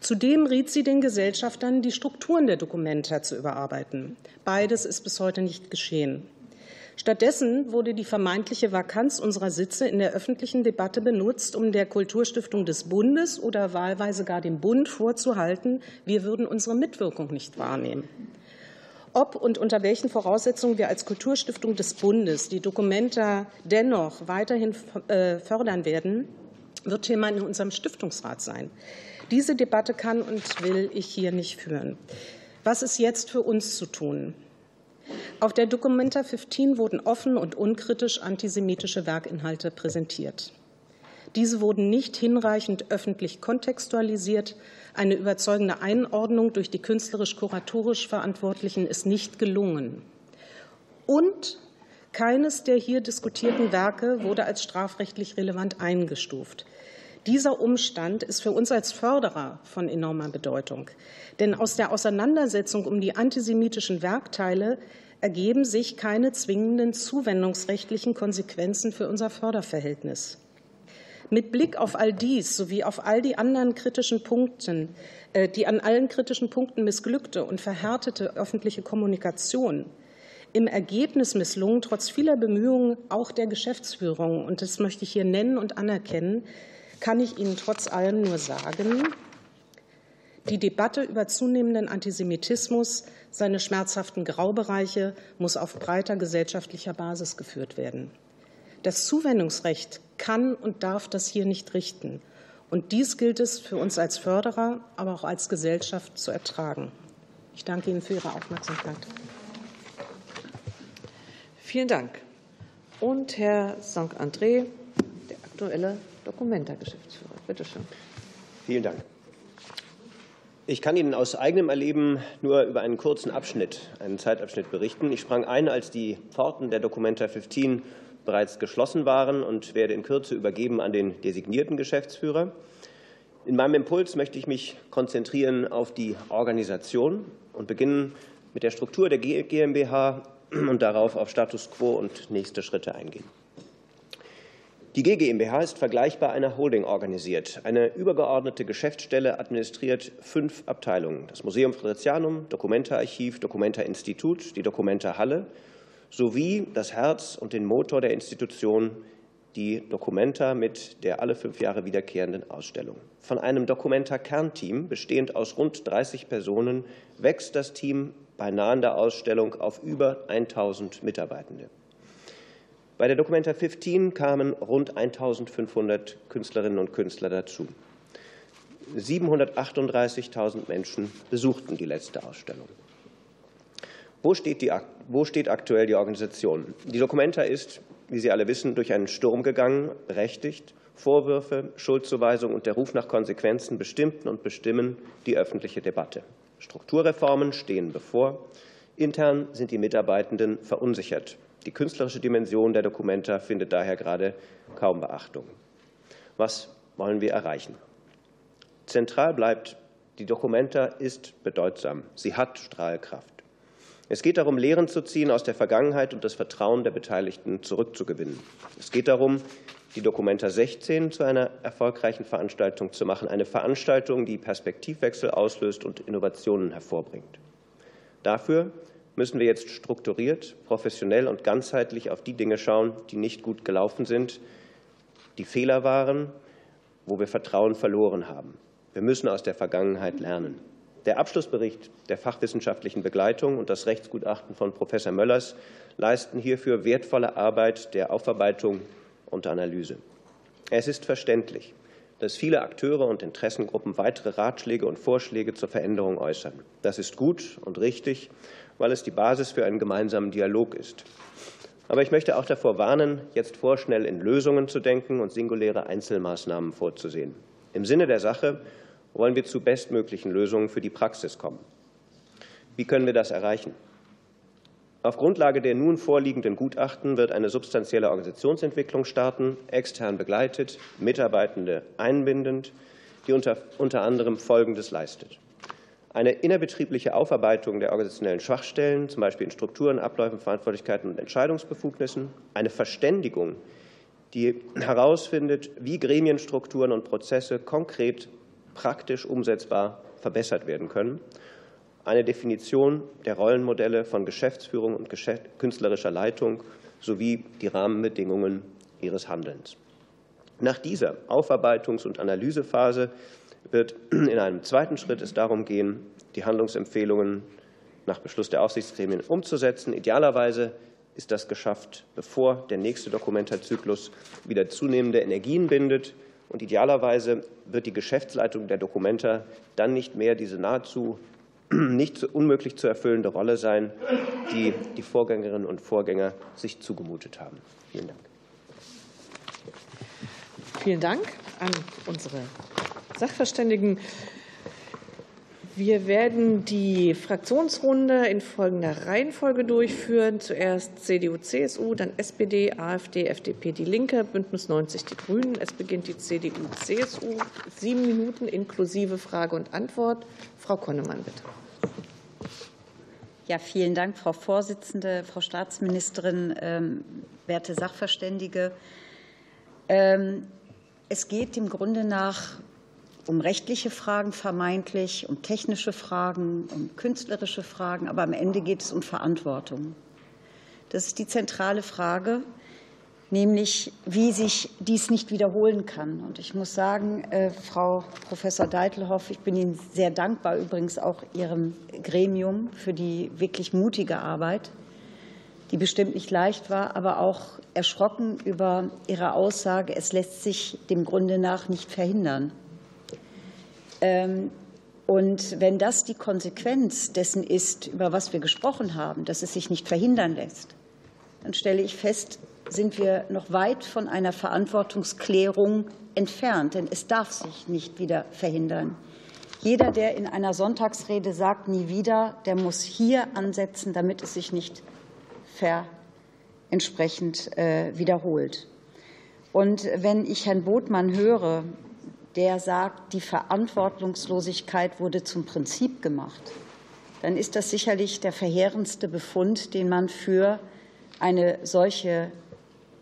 Zudem riet sie den Gesellschaftern, die Strukturen der Dokumenta zu überarbeiten. Beides ist bis heute nicht geschehen. Stattdessen wurde die vermeintliche Vakanz unserer Sitze in der öffentlichen Debatte benutzt, um der Kulturstiftung des Bundes oder wahlweise gar dem Bund vorzuhalten, wir würden unsere Mitwirkung nicht wahrnehmen. Ob und unter welchen Voraussetzungen wir als Kulturstiftung des Bundes die Dokumenta dennoch weiterhin äh, fördern werden, wird Thema in unserem Stiftungsrat sein. Diese Debatte kann und will ich hier nicht führen. Was ist jetzt für uns zu tun? Auf der Documenta 15 wurden offen und unkritisch antisemitische Werkinhalte präsentiert. Diese wurden nicht hinreichend öffentlich kontextualisiert. Eine überzeugende Einordnung durch die künstlerisch-kuratorisch Verantwortlichen ist nicht gelungen. Und keines der hier diskutierten Werke wurde als strafrechtlich relevant eingestuft. Dieser Umstand ist für uns als Förderer von enormer Bedeutung. Denn aus der Auseinandersetzung um die antisemitischen Werkteile ergeben sich keine zwingenden zuwendungsrechtlichen Konsequenzen für unser Förderverhältnis. Mit Blick auf all dies sowie auf all die anderen kritischen Punkten, äh, die an allen kritischen Punkten missglückte und verhärtete öffentliche Kommunikation, im Ergebnis misslungen, trotz vieler Bemühungen auch der Geschäftsführung, und das möchte ich hier nennen und anerkennen, kann ich Ihnen trotz allem nur sagen, die Debatte über zunehmenden Antisemitismus, seine schmerzhaften Graubereiche muss auf breiter gesellschaftlicher Basis geführt werden. Das Zuwendungsrecht kann und darf das hier nicht richten. Und dies gilt es für uns als Förderer, aber auch als Gesellschaft zu ertragen. Ich danke Ihnen für Ihre Aufmerksamkeit. Vielen Dank. Und Herr St. André, der aktuelle Documenta-Geschäftsführer. Bitte schön. Vielen Dank. Ich kann Ihnen aus eigenem Erleben nur über einen kurzen Abschnitt, einen Zeitabschnitt berichten. Ich sprang ein, als die Pforten der Documenta 15 bereits geschlossen waren und werde in Kürze übergeben an den designierten Geschäftsführer. In meinem Impuls möchte ich mich konzentrieren auf die Organisation und beginnen mit der Struktur der GmbH und darauf auf Status quo und nächste Schritte eingehen. Die GmbH ist vergleichbar einer Holding organisiert. Eine übergeordnete Geschäftsstelle administriert fünf Abteilungen. Das Museum Fridericianum, Dokumenta-Archiv, Dokumenta-Institut, die Dokumenta-Halle sowie das Herz und den Motor der Institution, die Dokumenta mit der alle fünf Jahre wiederkehrenden Ausstellung. Von einem Dokumenta-Kernteam, bestehend aus rund 30 Personen, wächst das Team bei nahender Ausstellung auf über 1000 Mitarbeitende. Bei der Documenta 15 kamen rund 1500 Künstlerinnen und Künstler dazu. 738.000 Menschen besuchten die letzte Ausstellung. Wo steht, die, wo steht aktuell die Organisation? Die Documenta ist, wie Sie alle wissen, durch einen Sturm gegangen, berechtigt, Vorwürfe, Schuldzuweisung und der Ruf nach Konsequenzen bestimmten und bestimmen die öffentliche Debatte. Strukturreformen stehen bevor. Intern sind die Mitarbeitenden verunsichert. Die künstlerische Dimension der Dokumenta findet daher gerade kaum Beachtung. Was wollen wir erreichen? Zentral bleibt, die Dokumenta ist bedeutsam. Sie hat Strahlkraft. Es geht darum, Lehren zu ziehen aus der Vergangenheit und das Vertrauen der Beteiligten zurückzugewinnen. Es geht darum, die Dokumenta 16 zu einer erfolgreichen Veranstaltung zu machen, eine Veranstaltung, die Perspektivwechsel auslöst und Innovationen hervorbringt. Dafür müssen wir jetzt strukturiert, professionell und ganzheitlich auf die Dinge schauen, die nicht gut gelaufen sind, die Fehler waren, wo wir Vertrauen verloren haben. Wir müssen aus der Vergangenheit lernen. Der Abschlussbericht der fachwissenschaftlichen Begleitung und das Rechtsgutachten von Professor Möllers leisten hierfür wertvolle Arbeit der Aufarbeitung und Analyse. Es ist verständlich, dass viele Akteure und Interessengruppen weitere Ratschläge und Vorschläge zur Veränderung äußern. Das ist gut und richtig, weil es die Basis für einen gemeinsamen Dialog ist. Aber ich möchte auch davor warnen, jetzt vorschnell in Lösungen zu denken und singuläre Einzelmaßnahmen vorzusehen. Im Sinne der Sache wollen wir zu bestmöglichen Lösungen für die Praxis kommen. Wie können wir das erreichen? Auf Grundlage der nun vorliegenden Gutachten wird eine substanzielle Organisationsentwicklung starten, extern begleitet, Mitarbeitende einbindend, die unter, unter anderem Folgendes leistet. Eine innerbetriebliche Aufarbeitung der organisationellen Schwachstellen, zum Beispiel in Strukturen, Abläufen, Verantwortlichkeiten und Entscheidungsbefugnissen, eine Verständigung, die herausfindet, wie Gremienstrukturen und Prozesse konkret praktisch umsetzbar verbessert werden können eine Definition der Rollenmodelle von Geschäftsführung und künstlerischer Leitung sowie die Rahmenbedingungen ihres Handelns. Nach dieser Aufarbeitungs- und Analysephase wird in einem zweiten Schritt es darum gehen, die Handlungsempfehlungen nach Beschluss der Aufsichtsgremien umzusetzen. Idealerweise ist das geschafft, bevor der nächste Dokumentarzyklus wieder zunehmende Energien bindet. Und idealerweise wird die Geschäftsleitung der Dokumenta dann nicht mehr diese nahezu nicht unmöglich zu erfüllende Rolle sein, die die Vorgängerinnen und Vorgänger sich zugemutet haben. Vielen Dank. Vielen Dank an unsere Sachverständigen. Wir werden die Fraktionsrunde in folgender Reihenfolge durchführen. Zuerst CDU, CSU, dann SPD, AfD, FDP, Die Linke, Bündnis 90, Die Grünen. Es beginnt die CDU, CSU. Sieben Minuten inklusive Frage und Antwort. Frau Konnemann, bitte. Ja, vielen Dank, Frau Vorsitzende, Frau Staatsministerin, ähm, werte Sachverständige. Ähm, es geht im Grunde nach um rechtliche Fragen vermeintlich, um technische Fragen, um künstlerische Fragen, aber am Ende geht es um Verantwortung. Das ist die zentrale Frage, nämlich wie sich dies nicht wiederholen kann. Und ich muss sagen, äh, Frau Professor Deitelhoff, ich bin Ihnen sehr dankbar, übrigens auch Ihrem Gremium für die wirklich mutige Arbeit, die bestimmt nicht leicht war, aber auch erschrocken über Ihre Aussage, es lässt sich dem Grunde nach nicht verhindern. Ähm, und wenn das die Konsequenz dessen ist, über was wir gesprochen haben, dass es sich nicht verhindern lässt, dann stelle ich fest, sind wir noch weit von einer Verantwortungsklärung entfernt, denn es darf sich nicht wieder verhindern. Jeder, der in einer Sonntagsrede sagt, nie wieder, der muss hier ansetzen, damit es sich nicht ver entsprechend äh, wiederholt. Und wenn ich Herrn Botmann höre, der sagt, die Verantwortungslosigkeit wurde zum Prinzip gemacht, dann ist das sicherlich der verheerendste Befund, den man für eine solche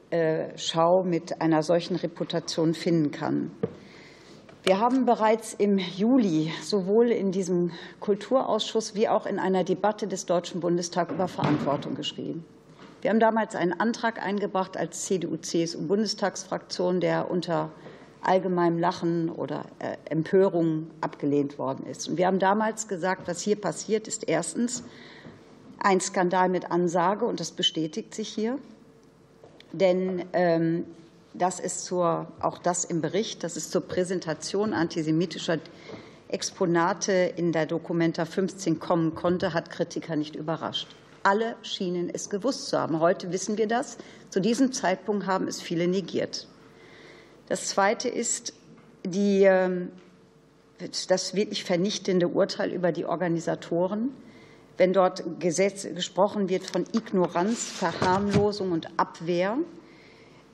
äh, Schau mit einer solchen Reputation finden kann. Wir haben bereits im Juli sowohl in diesem Kulturausschuss wie auch in einer Debatte des Deutschen Bundestags über Verantwortung geschrieben. Wir haben damals einen Antrag eingebracht als CDU-CSU-Bundestagsfraktion, der unter allgemeinem Lachen oder äh, Empörung abgelehnt worden ist. Und wir haben damals gesagt, was hier passiert, ist erstens ein Skandal mit Ansage, und das bestätigt sich hier. Denn ähm, das ist zur, auch das im Bericht, das ist zur Präsentation antisemitischer Exponate in der Dokumenta 15 kommen konnte, hat Kritiker nicht überrascht. Alle schienen es gewusst zu haben. Heute wissen wir das. Zu diesem Zeitpunkt haben es viele negiert. Das Zweite ist die, ähm, das wirklich vernichtende Urteil über die Organisatoren. Wenn dort Gesetz, gesprochen wird von Ignoranz, Verharmlosung und Abwehr,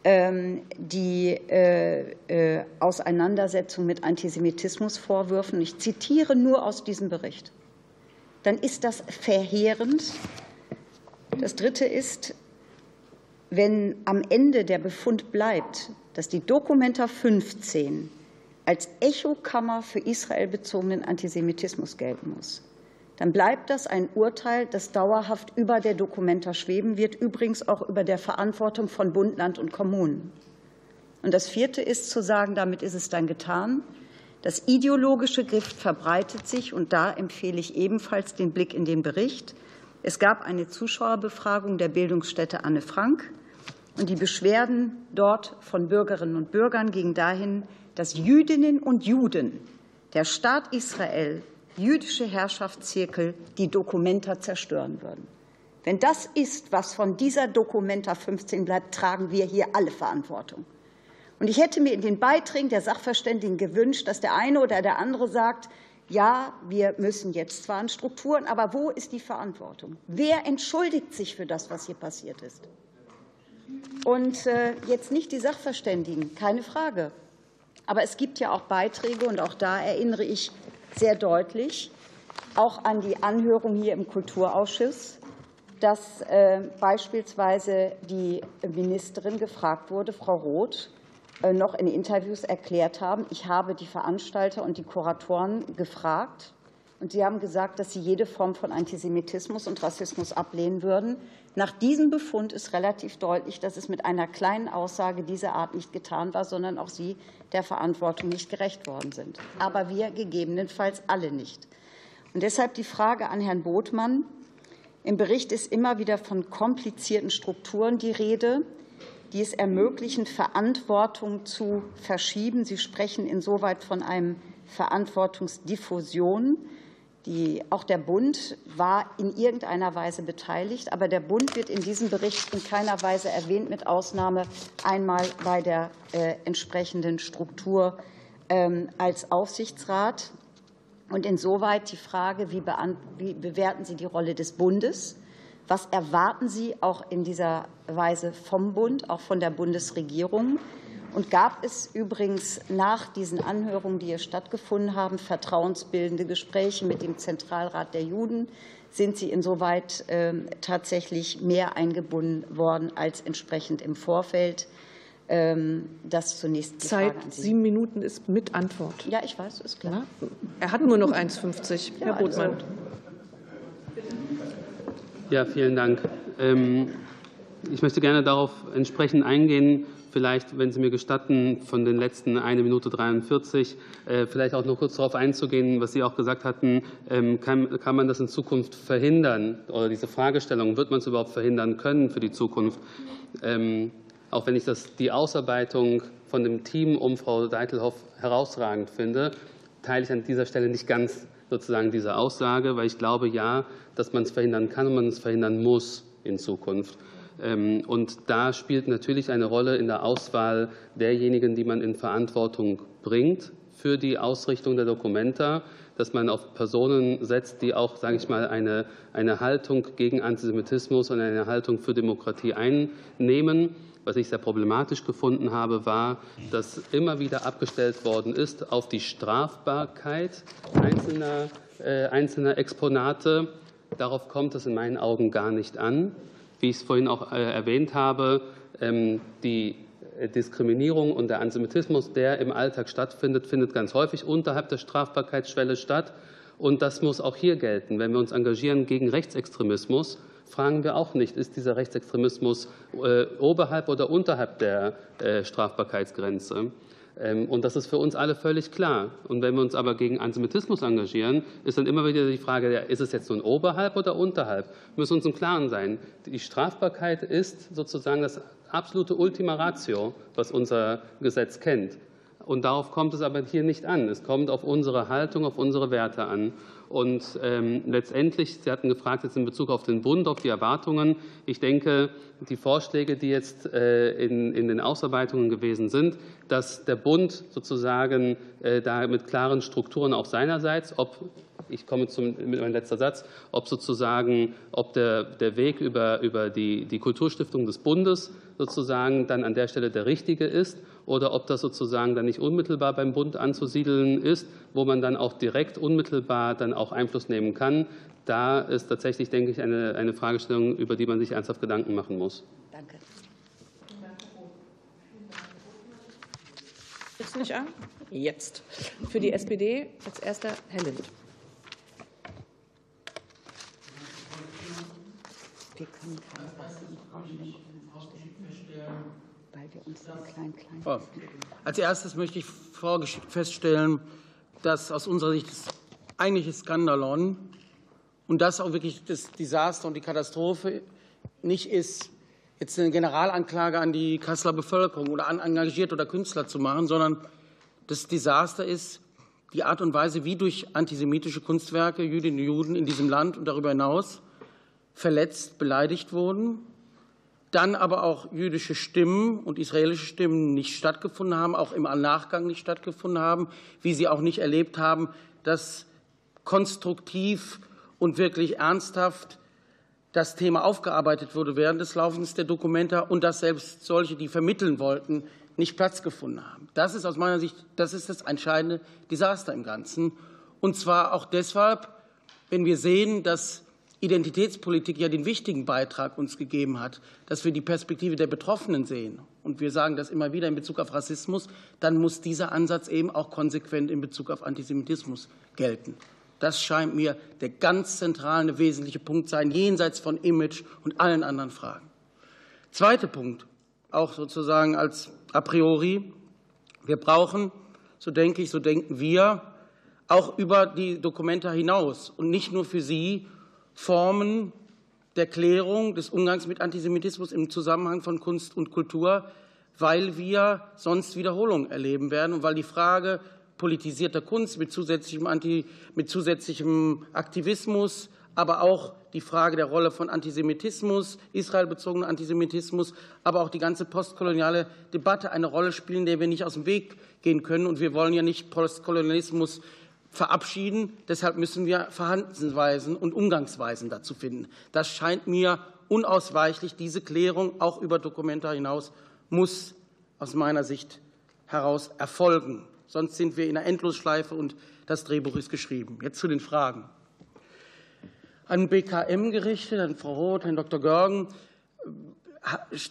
ähm, die äh, äh, Auseinandersetzung mit Antisemitismusvorwürfen, ich zitiere nur aus diesem Bericht, dann ist das verheerend. Das Dritte ist, wenn am Ende der Befund bleibt, dass die Dokumenta 15 als Echokammer für Israel bezogenen Antisemitismus gelten muss, dann bleibt das ein Urteil, das dauerhaft über der Dokumenta schweben wird, übrigens auch über der Verantwortung von Bund, Land und Kommunen. Und das Vierte ist zu sagen, damit ist es dann getan. Das ideologische Gift verbreitet sich, und da empfehle ich ebenfalls den Blick in den Bericht. Es gab eine Zuschauerbefragung der Bildungsstätte Anne Frank. Und die Beschwerden dort von Bürgerinnen und Bürgern gingen dahin, dass Jüdinnen und Juden, der Staat Israel, jüdische Herrschaftszirkel die Dokumenta zerstören würden. Wenn das ist, was von dieser Dokumenta 15 bleibt, tragen wir hier alle Verantwortung. Und ich hätte mir in den Beiträgen der Sachverständigen gewünscht, dass der eine oder der andere sagt, ja, wir müssen jetzt zwar an Strukturen, aber wo ist die Verantwortung? Wer entschuldigt sich für das, was hier passiert ist? Und äh, jetzt nicht die Sachverständigen, keine Frage. Aber es gibt ja auch Beiträge, und auch da erinnere ich sehr deutlich auch an die Anhörung hier im Kulturausschuss, dass äh, beispielsweise die Ministerin gefragt wurde, Frau Roth, äh, noch in Interviews erklärt haben, ich habe die Veranstalter und die Kuratoren gefragt, und sie haben gesagt, dass sie jede Form von Antisemitismus und Rassismus ablehnen würden. Nach diesem Befund ist relativ deutlich, dass es mit einer kleinen Aussage dieser Art nicht getan war, sondern auch sie der Verantwortung nicht gerecht worden sind. Aber wir gegebenenfalls alle nicht. Und deshalb die Frage an Herrn Botmann. Im Bericht ist immer wieder von komplizierten Strukturen die Rede, die es ermöglichen, Verantwortung zu verschieben. Sie sprechen insoweit von einem Verantwortungsdiffusion. Die, auch der Bund war in irgendeiner Weise beteiligt, aber der Bund wird in diesem Bericht in keiner Weise erwähnt, mit Ausnahme einmal bei der äh, entsprechenden Struktur ähm, als Aufsichtsrat. Und insoweit die Frage, wie, wie bewerten Sie die Rolle des Bundes? Was erwarten Sie auch in dieser Weise vom Bund, auch von der Bundesregierung? Und gab es übrigens nach diesen Anhörungen, die hier stattgefunden haben, vertrauensbildende Gespräche mit dem Zentralrat der Juden? Sind Sie insoweit äh, tatsächlich mehr eingebunden worden als entsprechend im Vorfeld? Ähm, das zunächst die Zeit sieben Minuten ist mit Antwort. Ja, ich weiß, ist klar. Ja, er hat nur noch 1,50. Ja, Herr Botmann. Also. Ja, vielen Dank. Ähm, ich möchte gerne darauf entsprechend eingehen, vielleicht, wenn Sie mir gestatten, von den letzten 1 Minute 43, äh, vielleicht auch noch kurz darauf einzugehen, was Sie auch gesagt hatten, ähm, kann, man das in Zukunft verhindern? Oder diese Fragestellung, wird man es überhaupt verhindern können für die Zukunft? Ähm, auch wenn ich das, die Ausarbeitung von dem Team um Frau Deitelhoff herausragend finde, teile ich an dieser Stelle nicht ganz sozusagen diese Aussage, weil ich glaube, ja, dass man es verhindern kann und man es verhindern muss in Zukunft. Ähm, und da spielt natürlich eine Rolle in der Auswahl derjenigen, die man in Verantwortung bringt für die Ausrichtung der Dokumenta, dass man auf Personen setzt, die auch, sage ich mal, eine, eine Haltung gegen Antisemitismus und eine Haltung für Demokratie einnehmen. Was ich sehr problematisch gefunden habe, war, dass immer wieder abgestellt worden ist auf die Strafbarkeit einzelner, äh, einzelner Exponate. Darauf kommt es in meinen Augen gar nicht an wie ich es vorhin auch äh, erwähnt habe, ähm, die Diskriminierung und der Antisemitismus, der im Alltag stattfindet, findet ganz häufig unterhalb der Strafbarkeitsschwelle statt. Und das muss auch hier gelten. Wenn wir uns engagieren gegen Rechtsextremismus, fragen wir auch nicht, ist dieser Rechtsextremismus äh, oberhalb oder unterhalb der äh, Strafbarkeitsgrenze. Ähm, und das ist für uns alle völlig klar. Und wenn wir uns aber gegen Antisemitismus engagieren, ist dann immer wieder die Frage, ist es jetzt nun oberhalb oder unterhalb? Wir müssen uns im Klaren sein. Die Strafbarkeit ist sozusagen das absolute Ultima Ratio, was unser Gesetz kennt. Und darauf kommt es aber hier nicht an. Es kommt auf unsere Haltung, auf unsere Werte an. Und ähm, letztendlich, Sie hatten gefragt jetzt in Bezug auf den Bund, auf die Erwartungen. Ich denke, die Vorschläge, die jetzt äh, in, in den Ausarbeitungen gewesen sind, dass der Bund sozusagen äh, da mit klaren Strukturen auch seinerseits, ob ich komme zum, meinem letzter Satz, ob sozusagen, ob der, der Weg über, über die, die Kulturstiftung des Bundes sozusagen dann an der Stelle der richtige ist oder ob das sozusagen dann nicht unmittelbar beim Bund anzusiedeln ist, wo man dann auch direkt unmittelbar dann auch Einfluss nehmen kann. Da ist tatsächlich, denke ich, eine, eine Fragestellung, über die man sich ernsthaft Gedanken machen muss. Danke. Ist nicht an? Jetzt. Für die SPD als erster Herr Lind. Können keine Fragen weil wir uns klein, klein. Oh. Als erstes möchte ich feststellen, dass aus unserer Sicht das eigentliche Skandalon und das auch wirklich das Desaster und die Katastrophe nicht ist, jetzt eine Generalanklage an die Kasseler Bevölkerung oder an Engagierte oder Künstler zu machen, sondern das Desaster ist die Art und Weise, wie durch antisemitische Kunstwerke Jüdinnen und Juden in diesem Land und darüber hinaus verletzt, beleidigt wurden, dann aber auch jüdische Stimmen und israelische Stimmen nicht stattgefunden haben, auch im Nachgang nicht stattgefunden haben, wie sie auch nicht erlebt haben, dass konstruktiv und wirklich ernsthaft das Thema aufgearbeitet wurde während des Laufens der Dokumente und dass selbst solche, die vermitteln wollten, nicht Platz gefunden haben. Das ist aus meiner Sicht das, ist das entscheidende Desaster im Ganzen. Und zwar auch deshalb, wenn wir sehen, dass Identitätspolitik ja den wichtigen Beitrag uns gegeben hat, dass wir die Perspektive der Betroffenen sehen. Und wir sagen das immer wieder in Bezug auf Rassismus, dann muss dieser Ansatz eben auch konsequent in Bezug auf Antisemitismus gelten. Das scheint mir der ganz zentrale, wesentliche Punkt sein, jenseits von Image und allen anderen Fragen. Zweiter Punkt, auch sozusagen als a priori. Wir brauchen, so denke ich, so denken wir, auch über die Dokumente hinaus und nicht nur für Sie Formen der Klärung des Umgangs mit Antisemitismus im Zusammenhang von Kunst und Kultur, weil wir sonst Wiederholungen erleben werden und weil die Frage politisierter Kunst mit zusätzlichem, Anti, mit zusätzlichem Aktivismus, aber auch die Frage der Rolle von Antisemitismus, israelbezogenen Antisemitismus, aber auch die ganze postkoloniale Debatte eine Rolle spielen, der wir nicht aus dem Weg gehen können. Und wir wollen ja nicht Postkolonialismus verabschieden. Deshalb müssen wir Verhaltensweisen und Umgangsweisen dazu finden. Das scheint mir unausweichlich. Diese Klärung auch über Dokumente hinaus muss aus meiner Sicht heraus erfolgen. Sonst sind wir in einer Endlosschleife und das Drehbuch ist geschrieben. Jetzt zu den Fragen. An BKM gerichtet, an Frau Roth, Herrn Dr. Görgen,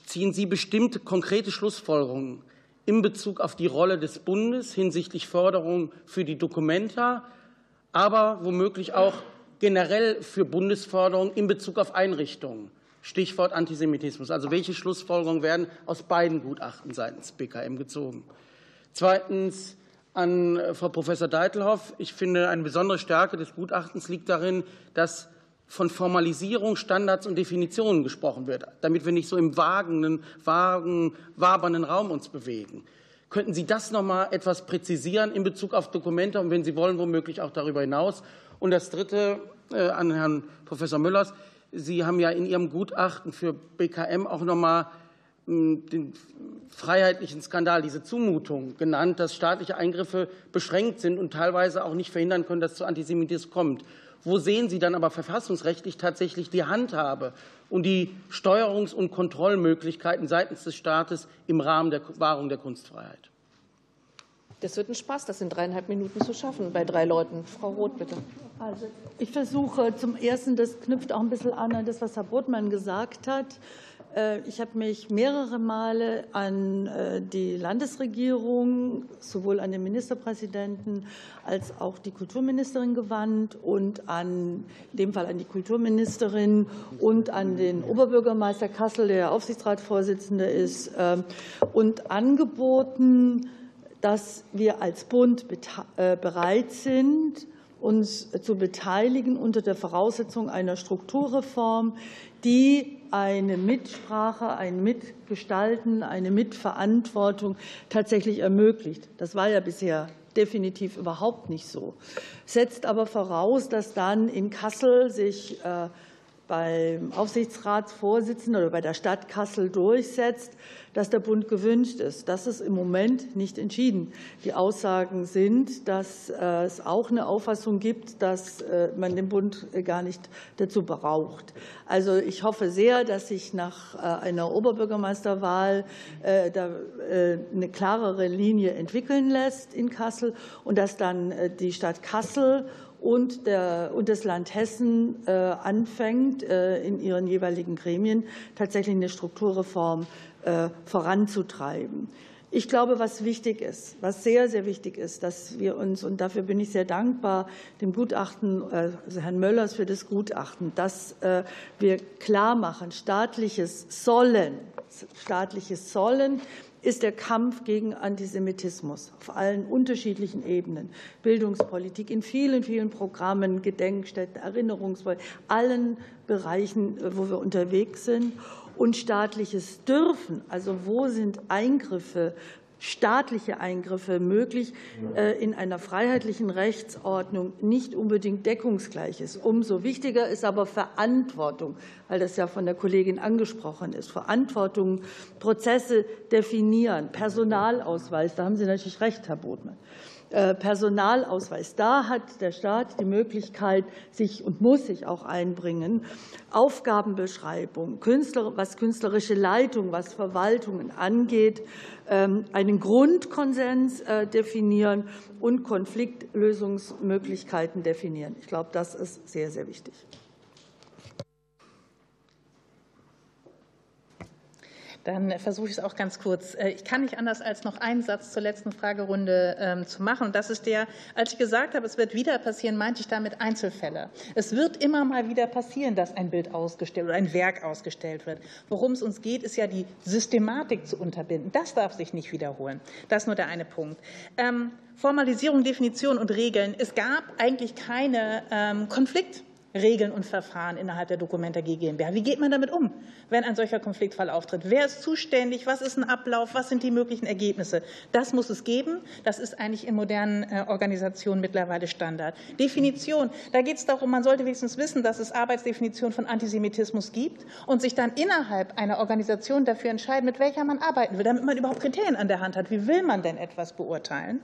ziehen Sie bestimmte konkrete Schlussfolgerungen in Bezug auf die Rolle des Bundes hinsichtlich Förderung für die Dokumenta, aber womöglich auch generell für Bundesförderung in Bezug auf Einrichtungen. Stichwort Antisemitismus. Also welche Schlussfolgerungen werden aus beiden Gutachten seitens BKM gezogen? Zweitens an Frau Professor Deitelhoff. Ich finde, eine besondere Stärke des Gutachtens liegt darin, dass von Formalisierung, Standards und Definitionen gesprochen wird, damit wir nicht so im vagenen, vagen, wabernden Raum uns bewegen. Könnten Sie das noch mal etwas präzisieren in Bezug auf Dokumente und wenn Sie wollen, womöglich auch darüber hinaus? Und das Dritte äh, an Herrn Professor Müllers. Sie haben ja in Ihrem Gutachten für BKM auch noch mal hm, den freiheitlichen Skandal, diese Zumutung genannt, dass staatliche Eingriffe beschränkt sind und teilweise auch nicht verhindern können, dass es zu Antisemitismus kommt. Wo sehen Sie dann aber verfassungsrechtlich tatsächlich die Handhabe und die Steuerungs- und Kontrollmöglichkeiten seitens des Staates im Rahmen der Wahrung der Kunstfreiheit? Das wird ein Spaß, das in dreieinhalb Minuten zu schaffen bei drei Leuten. Frau Roth, bitte. Also, ich versuche zum Ersten, das knüpft auch ein bisschen an an das, was Herr Brotmann gesagt hat. Äh, ich habe mich mehrere Male an äh, die Landesregierung, sowohl an den Ministerpräsidenten als auch die Kulturministerin gewandt und an, in dem Fall an die Kulturministerin und an den Oberbürgermeister Kassel, der Aufsichtsratsvorsitzende ist, äh, und angeboten, dass wir als Bund bereit sind, uns zu beteiligen unter der Voraussetzung einer Strukturreform, die eine Mitsprache, ein Mitgestalten, eine Mitverantwortung tatsächlich ermöglicht. Das war ja bisher definitiv überhaupt nicht so. Setzt aber voraus, dass dann in Kassel sich beim Aufsichtsratsvorsitzenden oder bei der Stadt Kassel durchsetzt, dass der Bund gewünscht ist. Das ist im Moment nicht entschieden. Die Aussagen sind, dass äh, es auch eine Auffassung gibt, dass äh, man den Bund gar nicht dazu braucht. Also ich hoffe sehr, dass sich nach äh, einer Oberbürgermeisterwahl eine klarere Linie entwickeln lässt in Kassel und dass dann die Stadt Kassel und, der, und das Land Hessen äh, anfängt, äh, in ihren jeweiligen Gremien tatsächlich eine Strukturreform äh, voranzutreiben. Ich glaube, was wichtig ist, was sehr, sehr wichtig ist, dass wir uns, und dafür bin ich sehr dankbar dem Gutachten, also Herrn Möllers für das Gutachten, dass wir klar machen, staatliches Sollen, staatliches Sollen ist der Kampf gegen Antisemitismus auf allen unterschiedlichen Ebenen, Bildungspolitik in vielen, vielen Programmen, Gedenkstätten, Erinnerungspolitik, allen Bereichen, wo wir unterwegs sind. Und staatliches Dürfen, also wo sind Eingriffe staatliche Eingriffe möglich äh, in einer freiheitlichen Rechtsordnung nicht unbedingt deckungsgleich ist. Umso wichtiger ist aber Verantwortung, weil das ja von der Kollegin angesprochen ist. Verantwortung, Prozesse definieren, Personalausweis, da haben Sie natürlich recht, Herr Bodmann. Äh, Personalausweis. Da hat der Staat die Möglichkeit, sich und muss sich auch einbringen. Aufgabenbeschreibung, was künstlerische Leitung, was Verwaltungen angeht, ähm, einen Grundkonsens äh, definieren und Konfliktlösungsmöglichkeiten definieren. Ich glaube, das ist sehr, sehr wichtig. Dann versuche ich es auch ganz kurz. Äh, ich kann nicht anders, als noch einen Satz zur letzten Fragerunde ähm, zu machen. Und das ist der, als ich gesagt habe, es wird wieder passieren, meinte ich damit Einzelfälle. Es wird immer mal wieder passieren, dass ein Bild ausgestellt oder ein Werk ausgestellt wird. Worum es uns geht, ist ja die Systematik zu unterbinden. Das darf sich nicht wiederholen. Das ist nur der eine Punkt. Ähm, Formalisierung, Definition und Regeln. Es gab eigentlich keine ähm, Konflikt Regeln und Verfahren innerhalb der Dokumenta GmbH. Wie geht man damit um, wenn ein solcher Konfliktfall auftritt? Wer ist zuständig? Was ist ein Ablauf? Was sind die möglichen Ergebnisse? Das muss es geben. Das ist eigentlich in modernen äh, Organisationen mittlerweile Standard. Definition. Da geht es darum, man sollte wenigstens wissen, dass es Arbeitsdefinitionen von Antisemitismus gibt und sich dann innerhalb einer Organisation dafür entscheiden, mit welcher man arbeiten will, damit man überhaupt Kriterien an der Hand hat. Wie will man denn etwas beurteilen?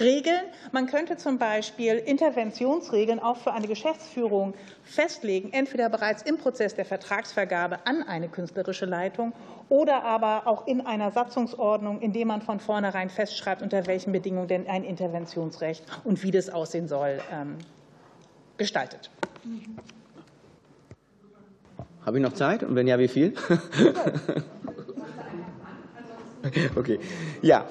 Regeln. Man könnte zum Beispiel Interventionsregeln auch für eine Geschäftsführung festlegen, entweder bereits im Prozess der Vertragsvergabe an eine künstlerische Leitung oder aber auch in einer Satzungsordnung, indem man von vornherein festschreibt, unter welchen Bedingungen denn ein Interventionsrecht und wie das aussehen soll, ähm, gestaltet. Habe ich noch Zeit? Und wenn ja, wie viel? okay. Ja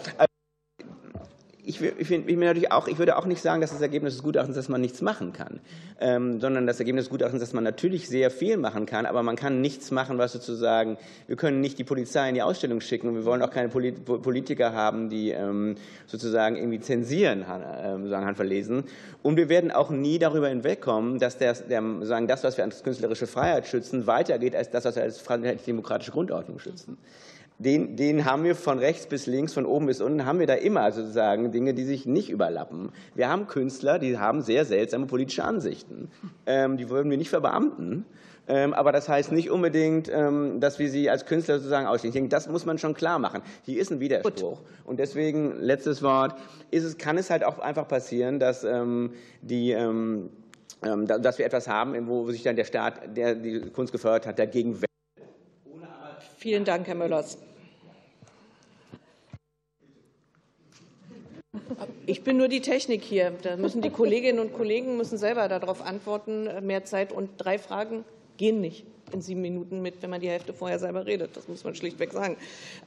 ich, ich, ich, natürlich auch, ich würde auch nicht sagen, dass das Ergebnis des Gutachtens, dass man nichts machen kann, ähm, sondern das Ergebnis des Gutachtens, dass man natürlich sehr viel machen kann, aber man kann nichts machen, was sozusagen, wir können nicht die Polizei in die Ausstellung schicken und wir wollen auch keine Politiker haben, die ähm, sozusagen irgendwie zensieren, äh, sagen handverlesen. Und wir werden auch nie darüber hinwegkommen, dass der, der, sagen, das, was wir als künstlerische Freiheit schützen, weitergeht als das, was wir als demokratische Grundordnung schützen den, den haben wir von rechts bis links, von oben bis unten, haben wir da immer sozusagen Dinge, die sich nicht überlappen. Wir haben Künstler, die haben sehr seltsame politische Ansichten. Ähm, die wollen wir nicht verbeamten. Ähm, aber das heißt nicht unbedingt, ähm, dass wir sie als Künstler sozusagen ausschließen. Das muss man schon klar machen. Hier ist ein Widerspruch. Und deswegen, letztes Wort, ist es, kann es halt auch einfach passieren, dass, ähm, die, dass wir etwas haben, wo sich dann der Staat, der die Kunst gefördert hat, dagegen wendet. Vielen Dank, Herr Möllers. Ich bin nur die Technik hier. Da müssen die Kolleginnen und Kollegen müssen selber darauf antworten. Mehr Zeit und drei Fragen gehen nicht in sieben Minuten mit, wenn man die Hälfte vorher selber redet. Das muss man schlichtweg sagen.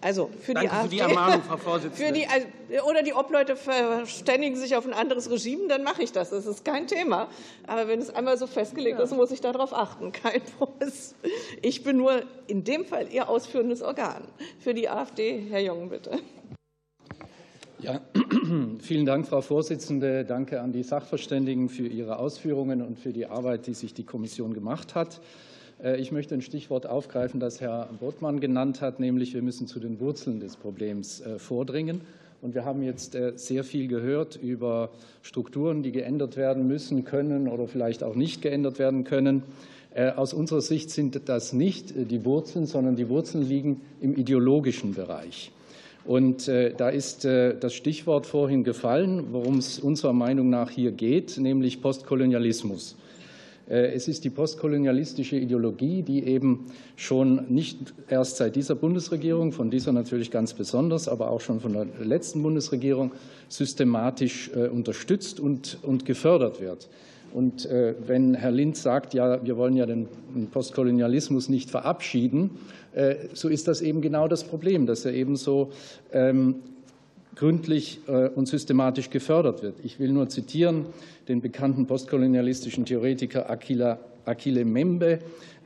Also für Danke die AfD, für die Ermahnung, Frau Vorsitzende. Die, also, oder die Obleute verständigen sich auf ein anderes Regime, dann mache ich das. Das ist kein Thema. Aber wenn es einmal so festgelegt ja. ist, muss ich darauf achten. Kein Promis. Ich bin nur in dem Fall Ihr ausführendes Organ. Für die AfD, Herr Jung, bitte. Ja, vielen Dank, Frau Vorsitzende. Danke an die Sachverständigen für ihre Ausführungen und für die Arbeit, die sich die Kommission gemacht hat. Äh, ich möchte ein Stichwort aufgreifen, das Herr Bottmann genannt hat, nämlich wir müssen zu den Wurzeln des Problems äh, vordringen. Und wir haben jetzt äh, sehr viel gehört über Strukturen, die geändert werden müssen, können oder vielleicht auch nicht geändert werden können. Aus unserer Sicht sind das nicht die Wurzeln, sondern die Wurzeln liegen im ideologischen Bereich. Und da ist das Stichwort vorhin gefallen, worum es unserer Meinung nach hier geht, nämlich Postkolonialismus. Äh, es ist die postkolonialistische Ideologie, die eben schon nicht erst seit dieser Bundesregierung, von dieser natürlich ganz besonders, aber auch schon von der letzten Bundesregierung systematisch äh, unterstützt und, und gefördert wird. Und äh, wenn Herr Linz sagt, ja, wir wollen ja den Postkolonialismus nicht verabschieden, so ist das eben genau das Problem, dass er eben so ähm, gründlich und systematisch gefördert wird. Ich will nur zitieren den bekannten postkolonialistischen Theoretiker Achille Membe,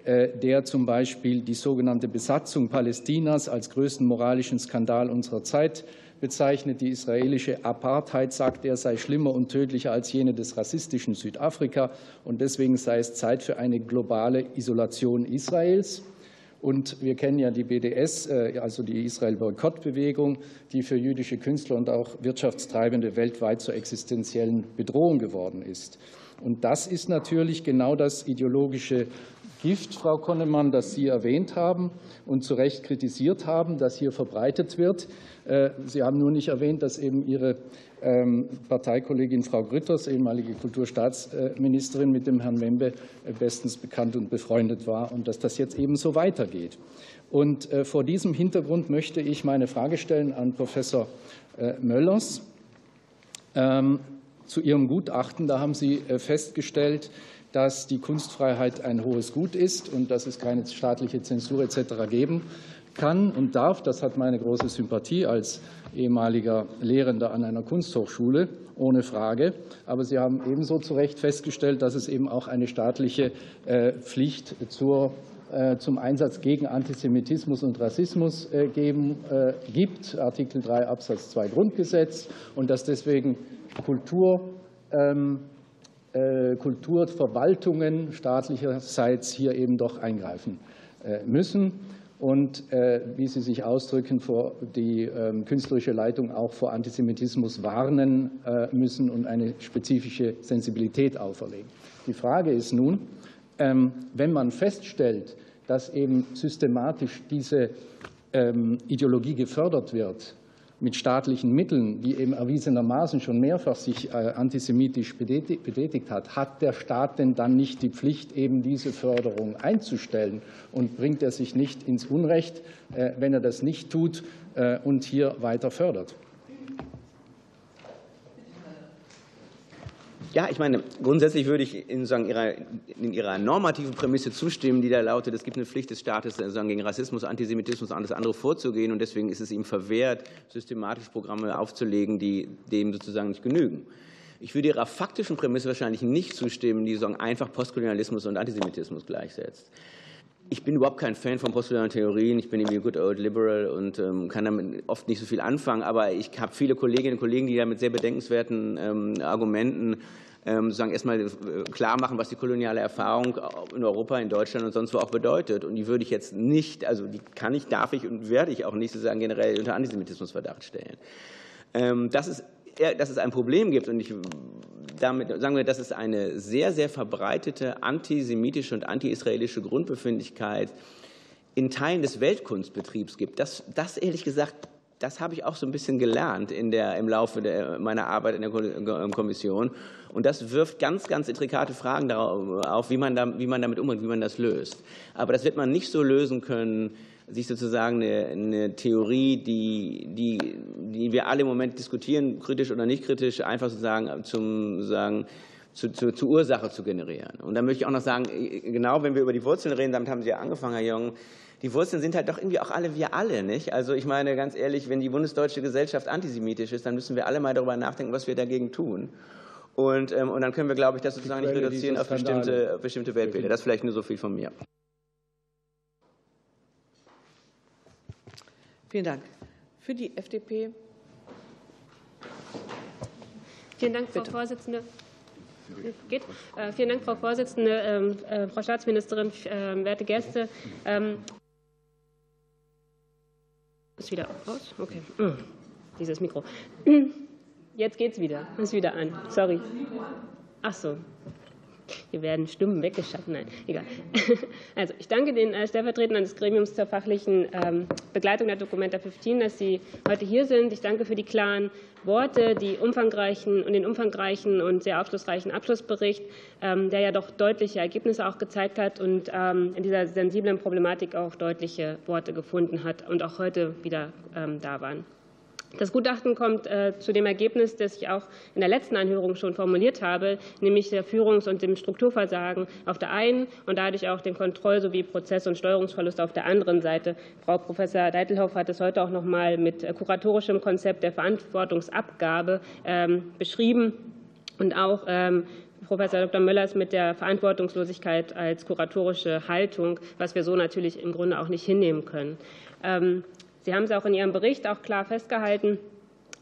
äh, der zum Beispiel die sogenannte Besatzung Palästinas als größten moralischen Skandal unserer Zeit bezeichnet. Die israelische Apartheid, sagt er, sei schlimmer und tödlicher als jene des rassistischen Südafrika. Und deswegen sei es Zeit für eine globale Isolation Israels. Und wir kennen ja die BDS, äh, also die Israel-Boykott-Bewegung, die für jüdische Künstler und auch Wirtschaftstreibende weltweit zur existenziellen Bedrohung geworden ist. Und das ist natürlich genau das ideologische Gift, Frau Konnemann, das Sie erwähnt haben und zu Recht kritisiert haben, das hier verbreitet wird. Äh, Sie haben nur nicht erwähnt, dass eben Ihre ähm, Parteikollegin Frau Grütters, ehemalige Kulturstaatsministerin, mit dem Herrn Membe äh, bestens bekannt und befreundet war und dass das jetzt eben so weitergeht. Und äh, vor diesem Hintergrund möchte ich meine Frage stellen an Professor Möllers ähm, zu Ihrem Gutachten. Da haben Sie festgestellt, dass die Kunstfreiheit ein hohes Gut ist und dass es keine staatliche Zensur etc. geben kann und darf. Das hat meine große Sympathie als ehemaliger Lehrender an einer Kunsthochschule, ohne Frage. Aber Sie haben ebenso zu Recht festgestellt, dass es eben auch eine staatliche äh, Pflicht zur äh, zum Einsatz gegen Antisemitismus und Rassismus äh, geben, gibt, Artikel 3 Absatz 2 Grundgesetz, und dass deswegen Kultur, ähm, Kulturverwaltungen staatlicherseits hier eben doch eingreifen müssen und, äh, wie Sie sich ausdrücken, vor die ähm, künstlerische Leitung auch vor Antisemitismus warnen äh, müssen und eine spezifische Sensibilität auferlegen. Die Frage ist nun, ähm, wenn man feststellt, dass eben systematisch diese ähm, Ideologie gefördert wird, mit staatlichen Mitteln, die eben erwiesenermaßen schon mehrfach sich äh, antisemitisch betätigt hat, hat der Staat denn dann nicht die Pflicht, eben diese Förderung einzustellen? Und bringt er sich nicht ins Unrecht, äh, wenn er das nicht tut äh, und hier weiter fördert? Ja, ich meine, grundsätzlich würde ich in, ihrer, in Ihrer normativen Prämisse zustimmen, die da lautet, es gibt eine Pflicht des Staates, gegen Rassismus, Antisemitismus und alles andere vorzugehen. Und deswegen ist es ihm verwehrt, systematisch Programme aufzulegen, die dem sozusagen nicht genügen. Ich würde Ihrer faktischen Prämisse wahrscheinlich nicht zustimmen, die sagen, einfach Postkolonialismus und Antisemitismus gleichsetzt. Ich bin überhaupt kein Fan von postkolonialen Theorien. Ich bin irgendwie good old liberal und ähm, kann damit oft nicht so viel anfangen. Aber ich habe viele Kolleginnen und Kollegen, die da mit sehr bedenkenswerten ähm, Argumenten ähm, sozusagen erstmal äh, klar machen, was die koloniale Erfahrung in Europa, in Deutschland und sonst wo auch bedeutet. Und die würde ich jetzt nicht, also die kann ich, darf ich und werde ich auch nicht sozusagen generell unter Antisemitismusverdacht stellen. Das ist dass es ein Problem gibt und ich damit sagen wir, dass es eine sehr, sehr verbreitete antisemitische und anti-israelische Grundbefindlichkeit in Teilen des Weltkunstbetriebs gibt. Das, das ehrlich gesagt, das habe ich auch so ein bisschen gelernt in der, im Laufe der, meiner Arbeit in der Kommission. Und das wirft ganz, ganz intrikate Fragen darauf auf, wie man, da, wie man damit umgeht, wie man das löst. Aber das wird man nicht so lösen können, sich sozusagen eine, eine Theorie, die, die, die wir alle im Moment diskutieren, kritisch oder nicht kritisch, einfach sozusagen zum sagen, zu, zu, zur Ursache zu generieren. Und da möchte ich auch noch sagen, genau wenn wir über die Wurzeln reden, damit haben Sie ja angefangen, Herr Jung, die Wurzeln sind halt doch irgendwie auch alle wir alle, nicht? Also ich meine ganz ehrlich, wenn die bundesdeutsche Gesellschaft antisemitisch ist, dann müssen wir alle mal darüber nachdenken, was wir dagegen tun. Und, ähm, und dann können wir, glaube ich, das sozusagen nicht reduzieren auf bestimmte, auf bestimmte Weltbilder. Das ist vielleicht nur so viel von mir. Vielen Dank. Für die FDP. Vielen Dank, Frau Bitte. Vorsitzende. Geht. Äh, vielen Dank, Frau Vorsitzende, ähm, äh, Frau Staatsministerin, äh, werte Gäste. Ähm, ist wieder raus? Okay. dieses Mikro. Jetzt geht's wieder. Ist wieder an. Sorry. Ach so. Hier werden Stimmen weggeschafft. Nein, egal. Also, ich danke den äh, Stellvertretern des Gremiums zur fachlichen ähm, Begleitung der Dokumenta 15, dass Sie heute hier sind. Ich danke für die klaren Worte, die umfangreichen und den umfangreichen und sehr aufschlussreichen Abschlussbericht, ähm, der ja doch deutliche Ergebnisse auch gezeigt hat und ähm, in dieser sensiblen Problematik auch deutliche Worte gefunden hat und auch heute wieder da waren. Das Gutachten kommt äh, zu dem Ergebnis, das ich auch in der letzten Anhörung schon formuliert habe, nämlich der Führungs- und dem Strukturversagen auf der einen und dadurch auch dem Kontroll- sowie Prozess- und Steuerungsverlust auf der anderen Seite. Frau Professor Deitelhoff hat es heute auch noch mal mit äh, kuratorischem Konzept der Verantwortungsabgabe ähm, beschrieben und auch ähm, Professor Dr. Möllers mit der Verantwortungslosigkeit als kuratorische Haltung, was wir so natürlich im Grunde auch nicht hinnehmen können. Ähm, Sie haben es auch in Ihrem Bericht auch klar festgehalten,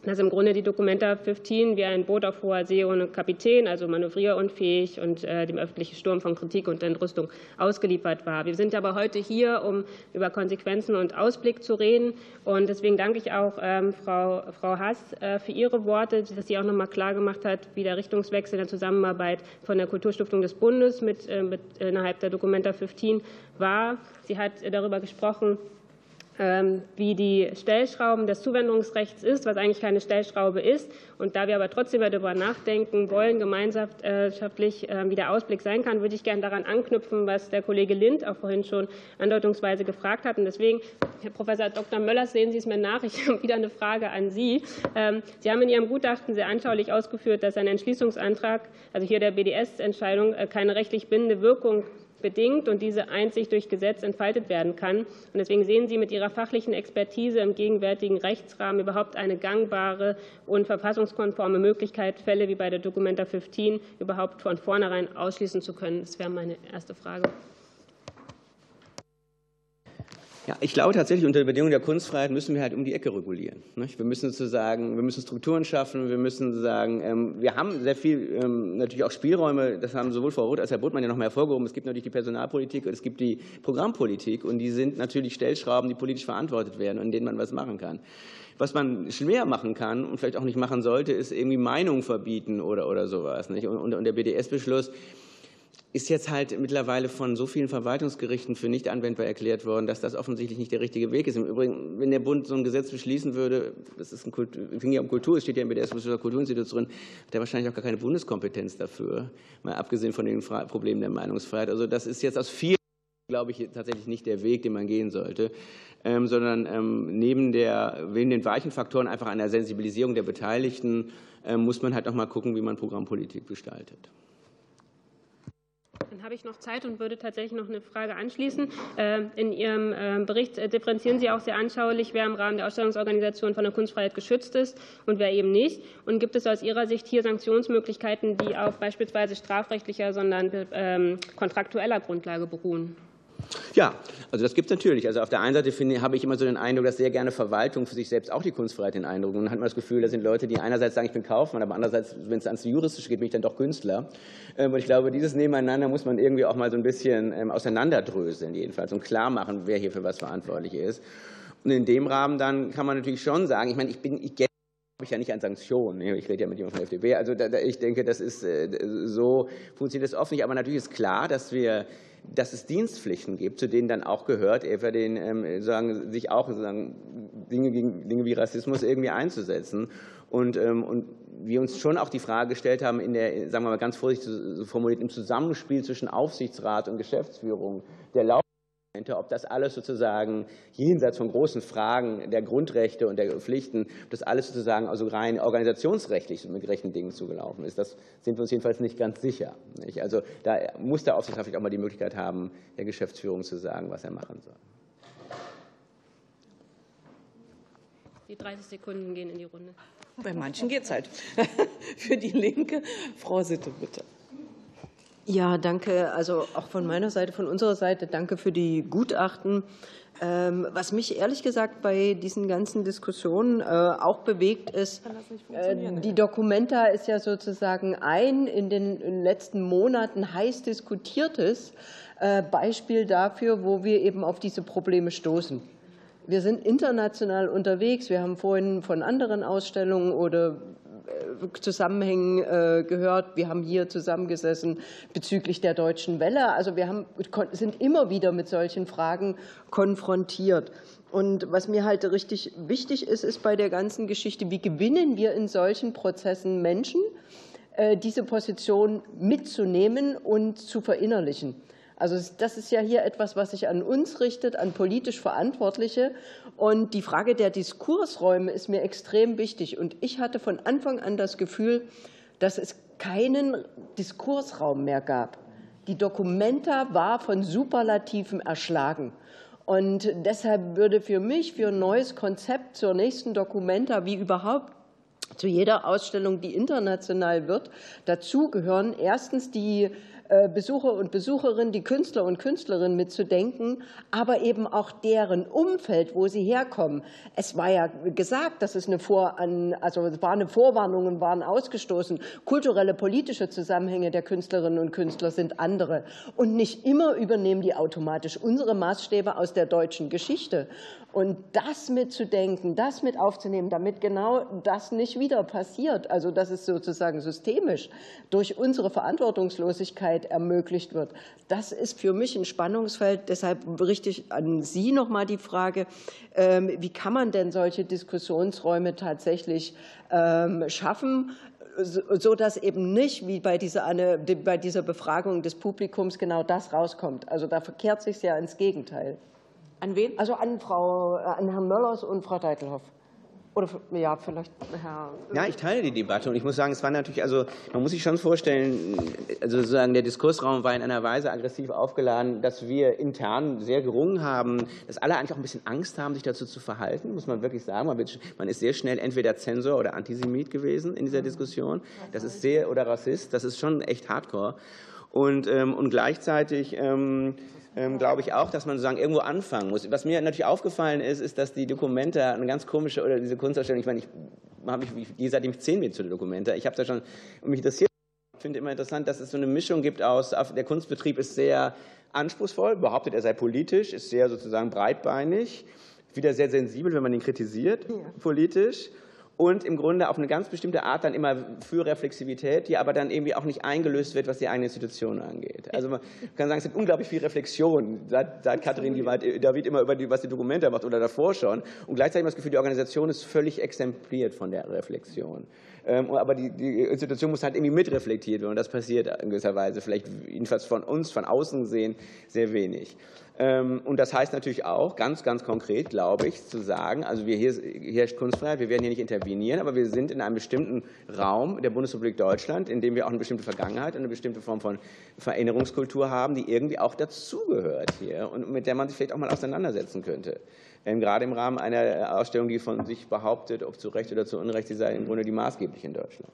dass im Grunde die Documenta 15 wie ein Boot auf hoher See ohne Kapitän, also manövrierunfähig und äh, dem öffentlichen Sturm von Kritik und Entrüstung ausgeliefert war. Wir sind aber heute hier, um über Konsequenzen und Ausblick zu reden. Und deswegen danke ich auch ähm, Frau, Frau Haas äh, für ihre Worte, dass sie auch noch mal klar gemacht hat, wie der Richtungswechsel in der Zusammenarbeit von der Kulturstiftung des Bundes mit, äh, mit innerhalb der Documenta 15 war. Sie hat darüber gesprochen, wie die Stellschrauben des Zuwendungsrechts ist, was eigentlich keine Stellschraube ist. Und da wir aber trotzdem darüber nachdenken wollen, gemeinschaftlich, ähm, wie der Ausblick sein kann, würde ich gerne daran anknüpfen, was der Kollege Lind auch vorhin schon andeutungsweise gefragt hat. Und deswegen, Herr Professor Dr. Möllers, sehen Sie es mir nach. Ich habe wieder eine Frage an Sie. Ähm, Sie haben in Ihrem Gutachten sehr anschaulich ausgeführt, dass ein Entschließungsantrag, also hier der BDS-Entscheidung, äh, keine rechtlich bindende Wirkung bedingt und diese einzig durch Gesetz entfaltet werden kann. Und deswegen sehen Sie mit Ihrer fachlichen Expertise im gegenwärtigen Rechtsrahmen überhaupt eine gangbare und verfassungskonforme Möglichkeit, Fälle wie bei der Documenta 15 überhaupt von vornherein ausschließen zu können? Das wäre meine erste Frage. Ja, ich glaube tatsächlich, unter Bedingungen der Kunstfreiheit müssen wir halt um die Ecke regulieren. Wir müssen sozusagen, wir müssen Strukturen schaffen, wir müssen sagen, ähm, wir haben sehr viel ähm, natürlich auch Spielräume, das haben sowohl Frau Roth als Herr Buttmann ja noch mal hervorgehoben. Es gibt natürlich die Personalpolitik und es gibt die Programmpolitik und die sind natürlich Stellschrauben, die politisch verantwortet werden und in denen man was machen kann. Was man schwer machen kann und vielleicht auch nicht machen sollte, ist irgendwie Meinung verbieten oder, oder sowas. Und, und der BDS-Beschluss, ist jetzt halt mittlerweile von so vielen Verwaltungsgerichten für nicht anwendbar erklärt worden, dass das offensichtlich nicht der richtige Weg ist. Im Übrigen, wenn der Bund so ein Gesetz beschließen würde, das ist ein Kultur, ging ja um Kultur, es steht ja im BDS Kulturinstitut drin, hat er wahrscheinlich auch gar keine Bundeskompetenz dafür, mal abgesehen von den Problemen der Meinungsfreiheit. Also das ist jetzt aus vielen glaube ich, tatsächlich nicht der Weg, den man gehen sollte, ähm, sondern ähm, neben, der, neben den weichen Faktoren einfach einer Sensibilisierung der Beteiligten ähm, muss man halt auch mal gucken, wie man Programmpolitik gestaltet. Dann habe ich noch Zeit und würde tatsächlich noch eine Frage anschließen. Äh, in Ihrem äh, Bericht äh, differenzieren Sie auch sehr anschaulich, wer im Rahmen der Ausstellungsorganisation von der Kunstfreiheit geschützt ist und wer eben nicht. Und gibt es aus Ihrer Sicht hier Sanktionsmöglichkeiten, die auf beispielsweise strafrechtlicher, sondern ähm, kontraktueller Grundlage beruhen? Ja, also das gibt es natürlich. Also auf der einen Seite finde, habe ich immer so den Eindruck, dass sehr gerne Verwaltung für sich selbst auch die Kunstfreiheit den Eindruck. Und dann hat man das Gefühl, da sind Leute, die einerseits sagen, ich bin Kaufmann, aber andererseits, wenn es ans Juristische geht, bin ich dann doch Künstler. Ähm, und ich glaube, dieses Nebeneinander muss man irgendwie auch mal so ein bisschen ähm, auseinanderdröseln, jedenfalls, und klar machen, wer hier für was verantwortlich ist. Und in dem Rahmen dann kann man natürlich schon sagen, ich meine, ich bin, ich ich ja nicht an Sanktionen. Ich rede ja mit jemandem von der FDP. Also ich denke, das ist äh, so funktioniert das oft nicht. Aber natürlich ist klar, dass wir dass es Dienstpflichten gibt, zu denen dann auch gehört, etwa den, ähm, sagen, sich auch sagen, Dinge, gegen, Dinge wie Rassismus irgendwie einzusetzen. Und, ähm, und wir uns schon auch die Frage gestellt haben, in der, sagen wir mal ganz vorsichtig formuliert, im Zusammenspiel zwischen Aufsichtsrat und Geschäftsführung der Lauf ob das alles sozusagen jenseits von großen Fragen der Grundrechte und der Pflichten, ob das alles sozusagen also rein organisationsrechtlich mit gerechten Dingen zugelaufen ist, das sind wir uns jedenfalls nicht ganz sicher. Also da muss der Aufsichtsrat auch mal die Möglichkeit haben, der Geschäftsführung zu sagen, was er machen soll. Die 30 Sekunden gehen in die Runde. Bei manchen geht es halt. Für die Linke, Frau Sitte, bitte. Ja, danke. Also auch von meiner Seite, von unserer Seite, danke für die Gutachten. Ähm, was mich ehrlich gesagt bei diesen ganzen Diskussionen äh, auch bewegt, ist, äh, die Documenta ist ja sozusagen ein in den letzten Monaten heiß diskutiertes äh, Beispiel dafür, wo wir eben auf diese Probleme stoßen. wir sind international unterwegs. Wir haben vorhin von anderen Ausstellungen oder Zusammenhängen äh, gehört. Wir haben hier zusammengesessen bezüglich der Deutschen Welle. Also wir haben, sind immer wieder mit solchen Fragen konfrontiert. Und was mir halt richtig wichtig ist, ist bei der ganzen Geschichte, wie gewinnen wir in solchen Prozessen Menschen, äh, diese Position mitzunehmen und zu verinnerlichen. Also das ist ja hier etwas, was sich an uns richtet, an politisch Verantwortliche. Und die Frage der Diskursräume ist mir extrem wichtig. Und ich hatte von Anfang an das Gefühl, dass es keinen Diskursraum mehr gab. Die Documenta war von Superlativen erschlagen. Und deshalb würde für mich für ein neues Konzept zur nächsten Documenta wie überhaupt zu jeder Ausstellung, die international wird, dazugehören erstens die Besucher und Besucherinnen, die Künstler und Künstlerinnen mitzudenken, aber eben auch deren Umfeld, wo sie herkommen. Es war ja gesagt, dass es eine Vor also es war eine Vorwarnungen waren ausgestoßen. Kulturelle, politische Zusammenhänge der Künstlerinnen und Künstler sind andere. Und nicht immer übernehmen die automatisch unsere Maßstäbe aus der deutschen Geschichte. Und das mitzudenken, das mit aufzunehmen, damit genau das nicht wieder passiert, also dass es sozusagen systemisch durch unsere Verantwortungslosigkeit ermöglicht wird, das ist für mich ein Spannungsfeld. Deshalb richte ich an Sie noch mal die Frage, ähm, wie kann man denn solche Diskussionsräume tatsächlich ähm, schaffen? so dass eben nicht wie bei dieser, bei dieser Befragung des Publikums genau das rauskommt. Also da verkehrt sich ja ins Gegenteil. An wen? Also an, Frau, äh, an Herrn Möllers und Frau Deitelhoff. Oder ja, vielleicht Herr. Ja, ich teile die Debatte und ich muss sagen, es war natürlich, also man muss sich schon vorstellen, also sozusagen der Diskursraum war in einer Weise aggressiv aufgeladen, dass wir intern sehr gerungen haben, dass alle eigentlich auch ein bisschen Angst haben, sich dazu zu verhalten, muss man wirklich sagen. Man, wird, man ist sehr schnell entweder Zensor oder Antisemit gewesen in dieser Diskussion. Das ist sehr oder Rassist. Das ist schon echt Hardcore. Und, ähm, und gleichzeitig ähm, ähm, glaube ich auch, dass man sozusagen irgendwo anfangen muss. Was mir natürlich aufgefallen ist, ist, dass die Dokumente eine ganz komische, oder diese Kunstausstellung, ich meine, ich habe mich, die seitdem ich zehn bin zu den Dokumente, ich habe da schon, mich interessiert, ich finde immer interessant, dass es so eine Mischung gibt aus, der Kunstbetrieb ist sehr anspruchsvoll, behauptet er sei politisch, ist sehr sozusagen breitbeinig, wieder sehr sensibel, wenn man ihn kritisiert, politisch und im Grunde auf eine ganz bestimmte Art dann immer für Reflexivität, die aber dann irgendwie auch nicht eingelöst wird, was die eigene Institution angeht. Also man kann sagen, es gibt unglaublich viel Reflexion, seit, seit Katharin David immer über die, was die Dokumente macht oder davor schon. Und gleichzeitig das Gefühl, die Organisation ist völlig exempliert von der Reflexion. Ähm, aber die, die, Institution muss halt irgendwie mitreflektiert werden und das passiert in gewisser Weise, vielleicht jedenfalls von uns, von außen gesehen, sehr wenig. Ähm, und das heißt natürlich auch, ganz, ganz konkret, glaube ich, zu sagen, also wir hier herrscht Kunstfreiheit, wir werden hier nicht intervenieren, aber wir sind in einem bestimmten Raum der Bundesrepublik Deutschland, in dem wir auch eine bestimmte Vergangenheit, eine bestimmte Form von Vererinnerungskultur haben, die irgendwie auch dazugehört hier und mit der man sich vielleicht auch mal auseinandersetzen könnte. Ähm, gerade im Rahmen einer Ausstellung, die von sich behauptet, ob zu Recht oder zu Unrecht, sie sei im Grunde die maßgeblich in Deutschland.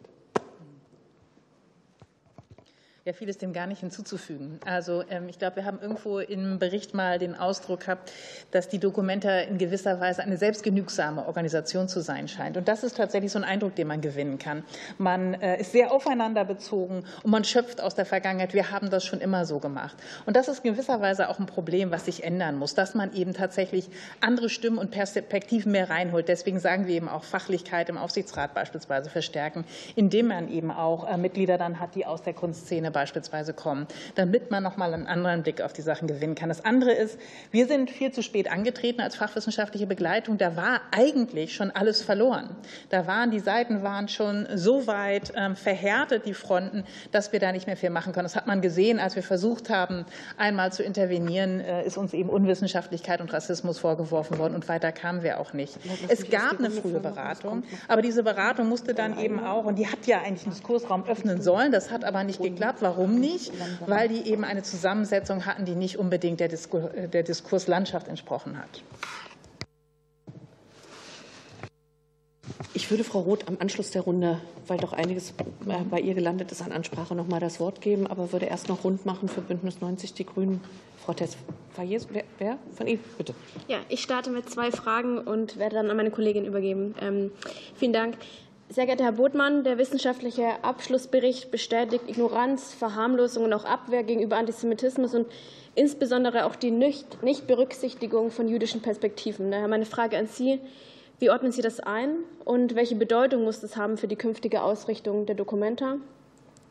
Ja, vieles dem gar nicht hinzuzufügen. Also ähm, ich glaube, wir haben irgendwo im Bericht mal den Ausdruck gehabt, dass die Dokumenta in gewisser Weise eine selbstgenügsame Organisation zu sein scheint. Und das ist tatsächlich so ein Eindruck, den man gewinnen kann. Man äh, ist sehr aufeinander bezogen und man schöpft aus der Vergangenheit. Wir haben das schon immer so gemacht. Und das ist in gewisser Weise auch ein Problem, was sich ändern muss, dass man eben tatsächlich andere Stimmen und Perspektiven mehr reinholt. Deswegen sagen wir eben auch Fachlichkeit im Aufsichtsrat beispielsweise verstärken, indem man eben auch äh, Mitglieder dann hat, die aus der Kunstszene beispielsweise kommen, damit man noch mal einen anderen Blick auf die Sachen gewinnen kann. Das andere ist, wir sind viel zu spät angetreten als fachwissenschaftliche Begleitung. Da war eigentlich schon alles verloren. Da waren die Seiten waren schon so weit ähm, verhärtet, die Fronten, dass wir da nicht mehr viel machen können. Das hat man gesehen, als wir versucht haben, einmal zu intervenieren, äh, ist uns eben Unwissenschaftlichkeit und Rassismus vorgeworfen worden und weiter kamen wir auch nicht. Es gab eine frühe Beratung, aber diese Beratung musste dann eben auch, und die hat ja eigentlich einen Diskursraum öffnen sollen, das hat aber nicht geklappt. Warum nicht? Weil die eben eine Zusammensetzung hatten, die nicht unbedingt der, Diskur der Diskurslandschaft entsprochen hat. Ich würde Frau Roth am Anschluss der Runde, weil doch einiges äh, bei ihr gelandet ist, an Ansprache noch mal das Wort geben, aber würde erst noch rund machen für Bündnis 90 Die Grünen. Frau Tess, wer, wer von Ihnen? Bitte. Ja, ich starte mit zwei Fragen und werde dann an meine Kollegin übergeben. Ähm, vielen Dank. Sehr geehrter Herr Botmann, der wissenschaftliche Abschlussbericht bestätigt Ignoranz, Verharmlosung und auch Abwehr gegenüber Antisemitismus und insbesondere auch die Nichtberücksichtigung von jüdischen Perspektiven. Daher meine Frage an Sie. Wie ordnen Sie das ein und welche Bedeutung muss das haben für die künftige Ausrichtung der Dokumenta?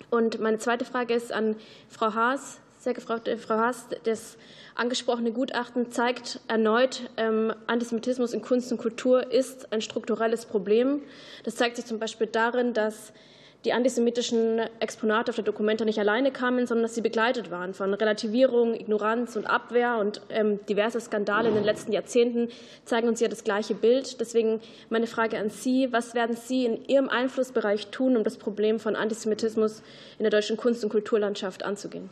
Und meine zweite Frage ist an Frau Haas. Sehr geehrte Frau Haas, das angesprochene Gutachten zeigt erneut, ähm, Antisemitismus in Kunst und Kultur ist ein strukturelles Problem. Das zeigt sich zum Beispiel darin, dass die antisemitischen Exponate auf der Dokumenta nicht alleine kamen, sondern dass sie begleitet waren von Relativierung, Ignoranz und Abwehr. Und ähm, diverse Skandale in den letzten Jahrzehnten zeigen uns ja das gleiche Bild. Deswegen meine Frage an Sie. Was werden Sie in Ihrem Einflussbereich tun, um das Problem von Antisemitismus in der deutschen Kunst- und Kulturlandschaft anzugehen?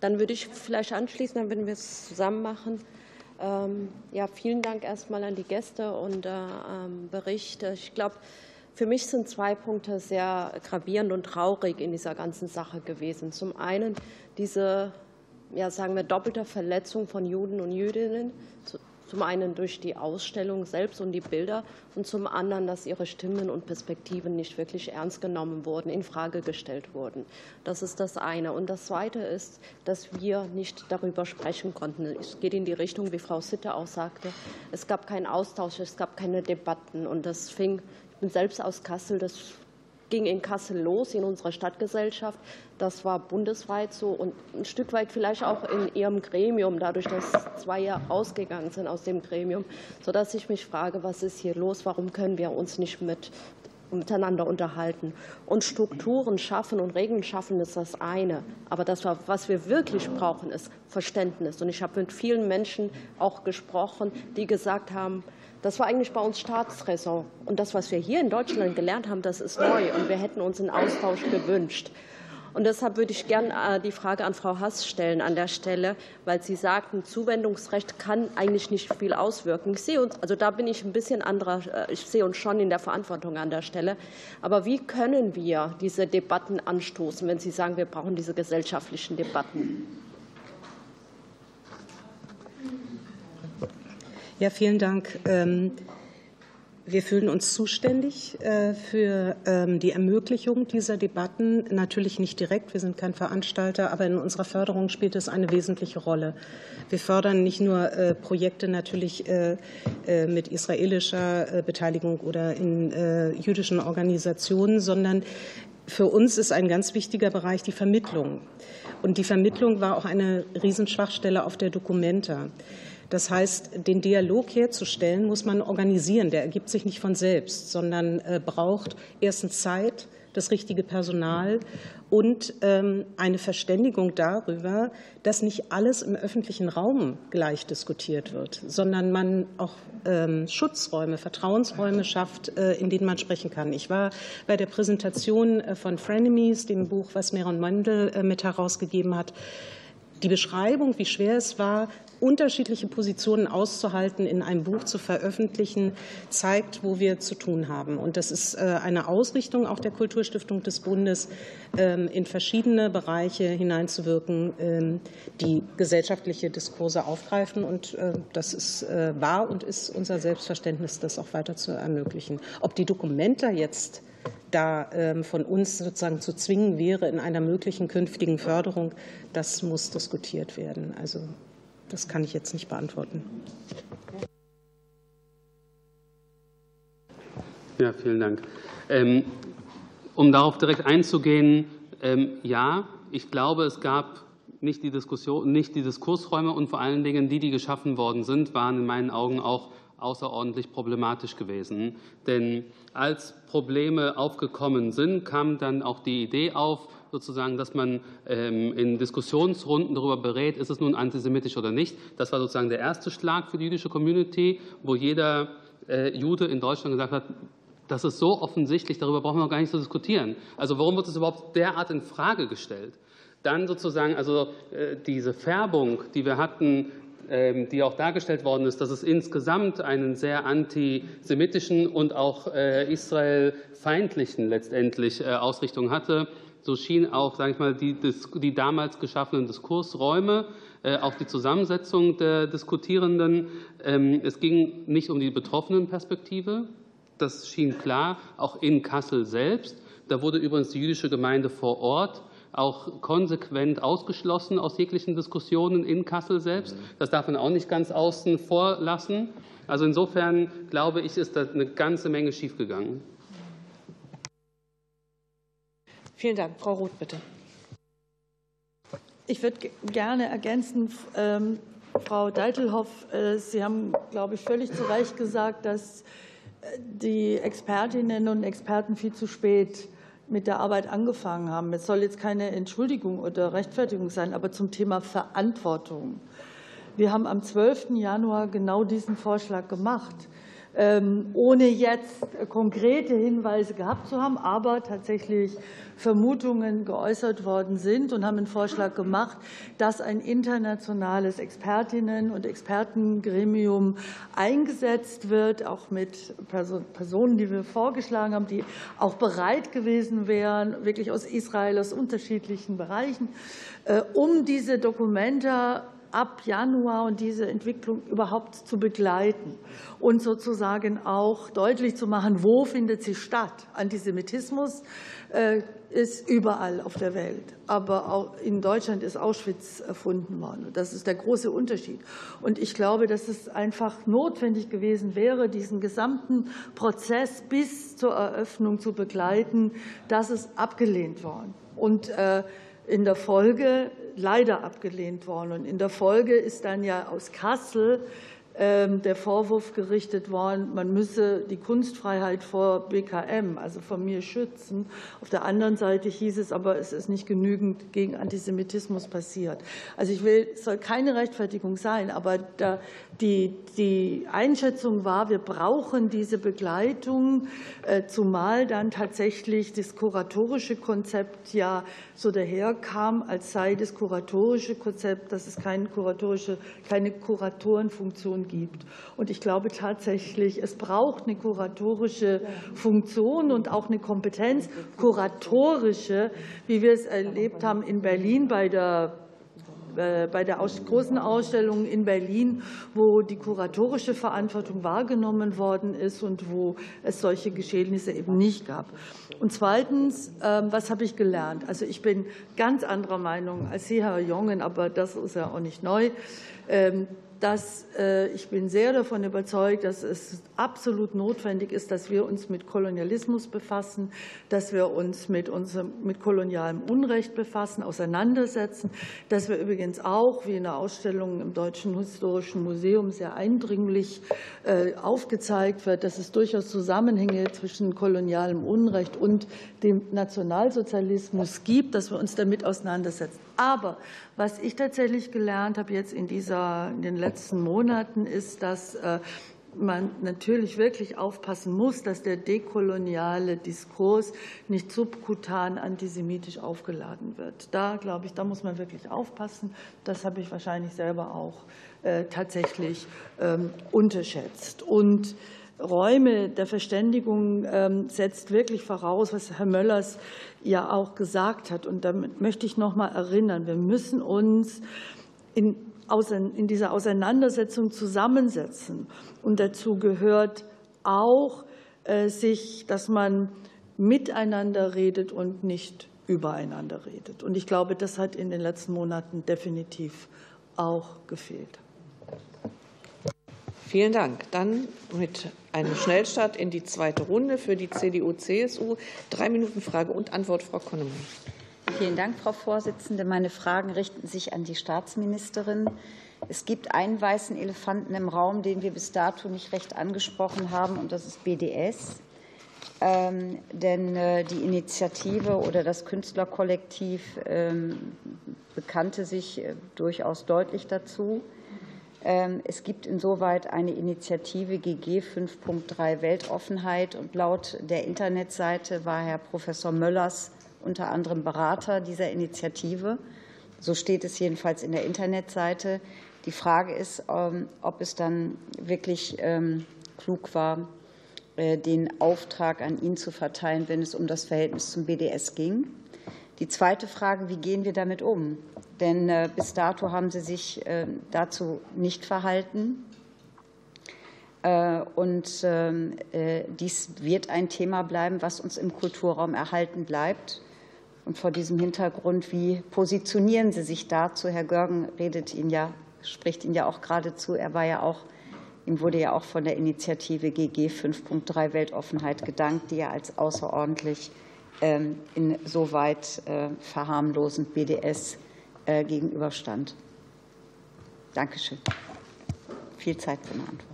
Dann würde ich vielleicht anschließen, dann würden wir es zusammen machen. Ähm, ja, vielen Dank erstmal an die Gäste und äh, Berichte. Ich glaube, für mich sind zwei Punkte sehr gravierend und traurig in dieser ganzen Sache gewesen. Zum einen diese, ja, sagen wir, doppelte Verletzung von Juden und Jüdinnen, zum einen durch die Ausstellung selbst und die Bilder und zum anderen, dass ihre Stimmen und Perspektiven nicht wirklich ernst genommen wurden, in Frage gestellt wurden. Das ist das eine. Und das zweite ist, dass wir nicht darüber sprechen konnten. Es geht in die Richtung, wie Frau Sitte auch sagte. Es gab keinen Austausch, es gab keine Debatten. Und das fing, ich bin selbst aus Kassel, das ging in Kassel los, in unserer Stadtgesellschaft. Das war bundesweit so und ein Stück weit vielleicht auch in Ihrem Gremium, dadurch, dass zwei Jahre ausgegangen sind aus dem Gremium, sodass ich mich frage, was ist hier los? Warum können wir uns nicht mit miteinander unterhalten. Und Strukturen schaffen und Regeln schaffen ist das eine. Aber das, was wir wirklich brauchen, ist Verständnis. Und ich habe mit vielen Menschen auch gesprochen, die gesagt haben, das war eigentlich bei uns Staatsräson. Und das, was wir hier in Deutschland gelernt haben, das ist neu. Und wir hätten uns einen Austausch gewünscht. Und deshalb würde ich gerne äh, die Frage an Frau Hass stellen an der Stelle, weil Sie sagten, Zuwendungsrecht kann eigentlich nicht viel auswirken. Ich sehe uns, also da bin ich ein bisschen anderer, äh, ich sehe uns schon in der Verantwortung an der Stelle. Aber wie können wir diese Debatten anstoßen, wenn Sie sagen, wir brauchen diese gesellschaftlichen Debatten? Ja, vielen Dank. Ähm, wir fühlen uns zuständig äh, für ähm, die Ermöglichung dieser Debatten. Natürlich nicht direkt, wir sind kein Veranstalter, aber in unserer Förderung spielt es eine wesentliche Rolle. Wir fördern nicht nur äh, Projekte natürlich äh, mit israelischer Beteiligung oder in jüdischen Organisationen, sondern für uns ist ein ganz wichtiger Bereich die Vermittlung. Und die Vermittlung war auch eine Riesenschwachstelle auf der Documenta. Das heißt, den Dialog herzustellen, muss man organisieren. Der ergibt sich nicht von selbst, sondern äh, braucht erstens Zeit, das richtige Personal und ähm, eine Verständigung darüber, dass nicht alles im öffentlichen Raum gleich diskutiert wird, sondern man auch ähm, Schutzräume, Vertrauensräume schafft, äh, in denen man sprechen kann. Ich war bei der Präsentation äh, von Frenemies, dem Buch, was Meron Mendel mit herausgegeben hat, die Beschreibung, wie schwer es war, unterschiedliche Positionen auszuhalten, in einem Buch zu veröffentlichen, zeigt, wo wir zu tun haben. Und das ist äh, eine Ausrichtung auch der Kulturstiftung des Bundes, ähm, in verschiedene Bereiche hineinzuwirken, ähm, die gesellschaftliche Diskurse aufgreifen. Und äh, das ist äh, wahr und ist unser Selbstverständnis, das auch weiter zu ermöglichen. Ob die Dokumenta jetzt da ähm, von uns sozusagen zu zwingen wäre in einer möglichen künftigen Förderung, das muss diskutiert werden. Also das kann ich jetzt nicht beantworten. Ja, vielen Dank. Ähm, um darauf direkt einzugehen, ähm, ja, ich glaube, es gab nicht die Diskussion, nicht die Diskursräume und vor allen Dingen die, die geschaffen worden sind, waren in meinen Augen auch außerordentlich problematisch gewesen. Denn als Probleme aufgekommen sind, kam dann auch die Idee auf, sozusagen, dass man ähm, in Diskussionsrunden darüber berät, ist es nun antisemitisch oder nicht. Das war sozusagen der erste Schlag für die jüdische Community, wo jeder äh, Jude in Deutschland gesagt hat, das ist so offensichtlich, darüber brauchen wir gar nicht zu diskutieren. Also warum wird es überhaupt derart in Frage gestellt? Dann sozusagen also äh, diese Färbung, die wir hatten ähm, die auch dargestellt worden ist, dass es insgesamt einen sehr antisemitischen und auch äh, israelfeindlichen letztendlich Ausrichtung hatte, So schien auch, sage ich mal, die, die damals geschaffenen Diskursräume äh, auch die Zusammensetzung der Diskutierenden. Ähm, es ging nicht um die betroffenen Perspektive. Das schien klar, auch in Kassel selbst. Da wurde übrigens die jüdische Gemeinde vor Ort auch konsequent ausgeschlossen aus jeglichen Diskussionen in Kassel selbst. Das darf man auch nicht ganz außen vor lassen. Also insofern glaube ich, ist da eine ganze Menge schiefgegangen. Vielen Dank. Frau Roth, bitte. Ich würde gerne ergänzen, ähm, Frau Deitelhoff, äh, Sie haben, glaube ich, völlig zu Recht gesagt, dass äh, die Expertinnen und Experten viel zu spät mit der Arbeit angefangen haben. Es soll jetzt keine Entschuldigung oder Rechtfertigung sein, aber zum Thema Verantwortung. Wir haben am 12. Januar genau diesen Vorschlag gemacht. Ähm, ohne jetzt konkrete Hinweise gehabt zu haben, aber tatsächlich Vermutungen geäußert worden sind und haben einen Vorschlag gemacht, dass ein internationales Expertinnen- und Expertengremium eingesetzt wird, auch mit Personen, die wir vorgeschlagen haben, die auch bereit gewesen wären, wirklich aus Israel, aus unterschiedlichen Bereichen, äh, um diese Dokumente ab Januar und diese Entwicklung überhaupt zu begleiten und sozusagen auch deutlich zu machen, wo findet sie statt. Antisemitismus äh, ist überall auf der Welt, aber auch in Deutschland ist Auschwitz erfunden worden. Das ist der große Unterschied. Und ich glaube, dass es einfach notwendig gewesen wäre, diesen gesamten Prozess bis zur Eröffnung zu begleiten. Das ist abgelehnt worden. Und äh, in der Folge leider abgelehnt worden. Und in der Folge ist dann ja aus Kassel der Vorwurf gerichtet worden, man müsse die Kunstfreiheit vor BKM, also vor mir, schützen. Auf der anderen Seite hieß es aber, es ist nicht genügend gegen Antisemitismus passiert. Also ich will, es soll keine Rechtfertigung sein, aber da, die, die Einschätzung war, wir brauchen diese Begleitung, äh, zumal dann tatsächlich das kuratorische Konzept ja so daherkam, als sei das kuratorische Konzept, dass es keine kuratorische, keine Kuratorenfunktion gibt. Und ich glaube tatsächlich, es braucht eine kuratorische Funktion und auch eine Kompetenz, kuratorische, wie wir es erlebt haben in Berlin bei der äh, bei der großen Ausstellung in Berlin, wo die kuratorische Verantwortung wahrgenommen worden ist und wo es solche Geschehnisse eben nicht gab. Und zweitens, ähm, was habe ich gelernt? Also ich bin ganz anderer Meinung als Sie, Herr Jongen, aber das ist ja auch nicht neu. Dass äh, ich bin sehr davon überzeugt, dass es absolut notwendig ist, dass wir uns mit Kolonialismus befassen, dass wir uns mit, unserem, mit kolonialem Unrecht befassen, auseinandersetzen, dass wir übrigens auch, wie in der Ausstellung im Deutschen Historischen Museum sehr eindringlich äh, aufgezeigt wird, dass es durchaus Zusammenhänge zwischen kolonialem Unrecht und dem Nationalsozialismus gibt, dass wir uns damit auseinandersetzen. Aber was ich tatsächlich gelernt habe jetzt in, dieser, in den letzten Monaten, ist, dass äh, man natürlich wirklich aufpassen muss, dass der dekoloniale Diskurs nicht subkutan antisemitisch aufgeladen wird. Da glaube ich, da muss man wirklich aufpassen. Das habe ich wahrscheinlich selber auch äh, tatsächlich ähm, unterschätzt. Und Räume der Verständigung ähm, setzt wirklich voraus, was Herr Möllers ja auch gesagt hat. Und damit möchte ich noch mal erinnern, wir müssen uns in, in dieser Auseinandersetzung zusammensetzen. Und dazu gehört auch, äh, sich, dass man miteinander redet und nicht übereinander redet. Und ich glaube, das hat in den letzten Monaten definitiv auch gefehlt. Vielen Dank. Dann mit einem Schnellstart in die zweite Runde für die CDU-CSU. Drei Minuten Frage und Antwort, Frau Konnemann. Vielen Dank, Frau Vorsitzende. Meine Fragen richten sich an die Staatsministerin. Es gibt einen weißen Elefanten im Raum, den wir bis dato nicht recht angesprochen haben, und das ist BDS. Ähm, denn äh, die Initiative oder das Künstlerkollektiv ähm, bekannte sich äh, durchaus deutlich dazu. Ähm, es gibt insoweit eine Initiative GG 5.3 Weltoffenheit und laut der Internetseite war Herr Professor Möllers unter anderem Berater dieser Initiative. So steht es jedenfalls in der Internetseite. Die Frage ist, ähm, ob es dann wirklich ähm, klug war, äh, den Auftrag an ihn zu verteilen, wenn es um das Verhältnis zum BDS ging. Die zweite Frage, wie gehen wir damit um? Denn äh, bis dato haben Sie sich äh, dazu nicht verhalten. Und ähm, dies wird ein Thema bleiben, was uns im Kulturraum erhalten bleibt. Und vor diesem Hintergrund, wie positionieren Sie sich dazu? Herr Görgen redet Ihnen ja, spricht Ihnen ja auch geradezu. Er war ja auch, ihm wurde ja auch von der Initiative GG 5.3 Weltoffenheit gedankt, die ja als außerordentlich insoweit äh, verharmlosend BDS äh, gegenüberstand. Dankeschön. Viel Zeit für eine Antwort.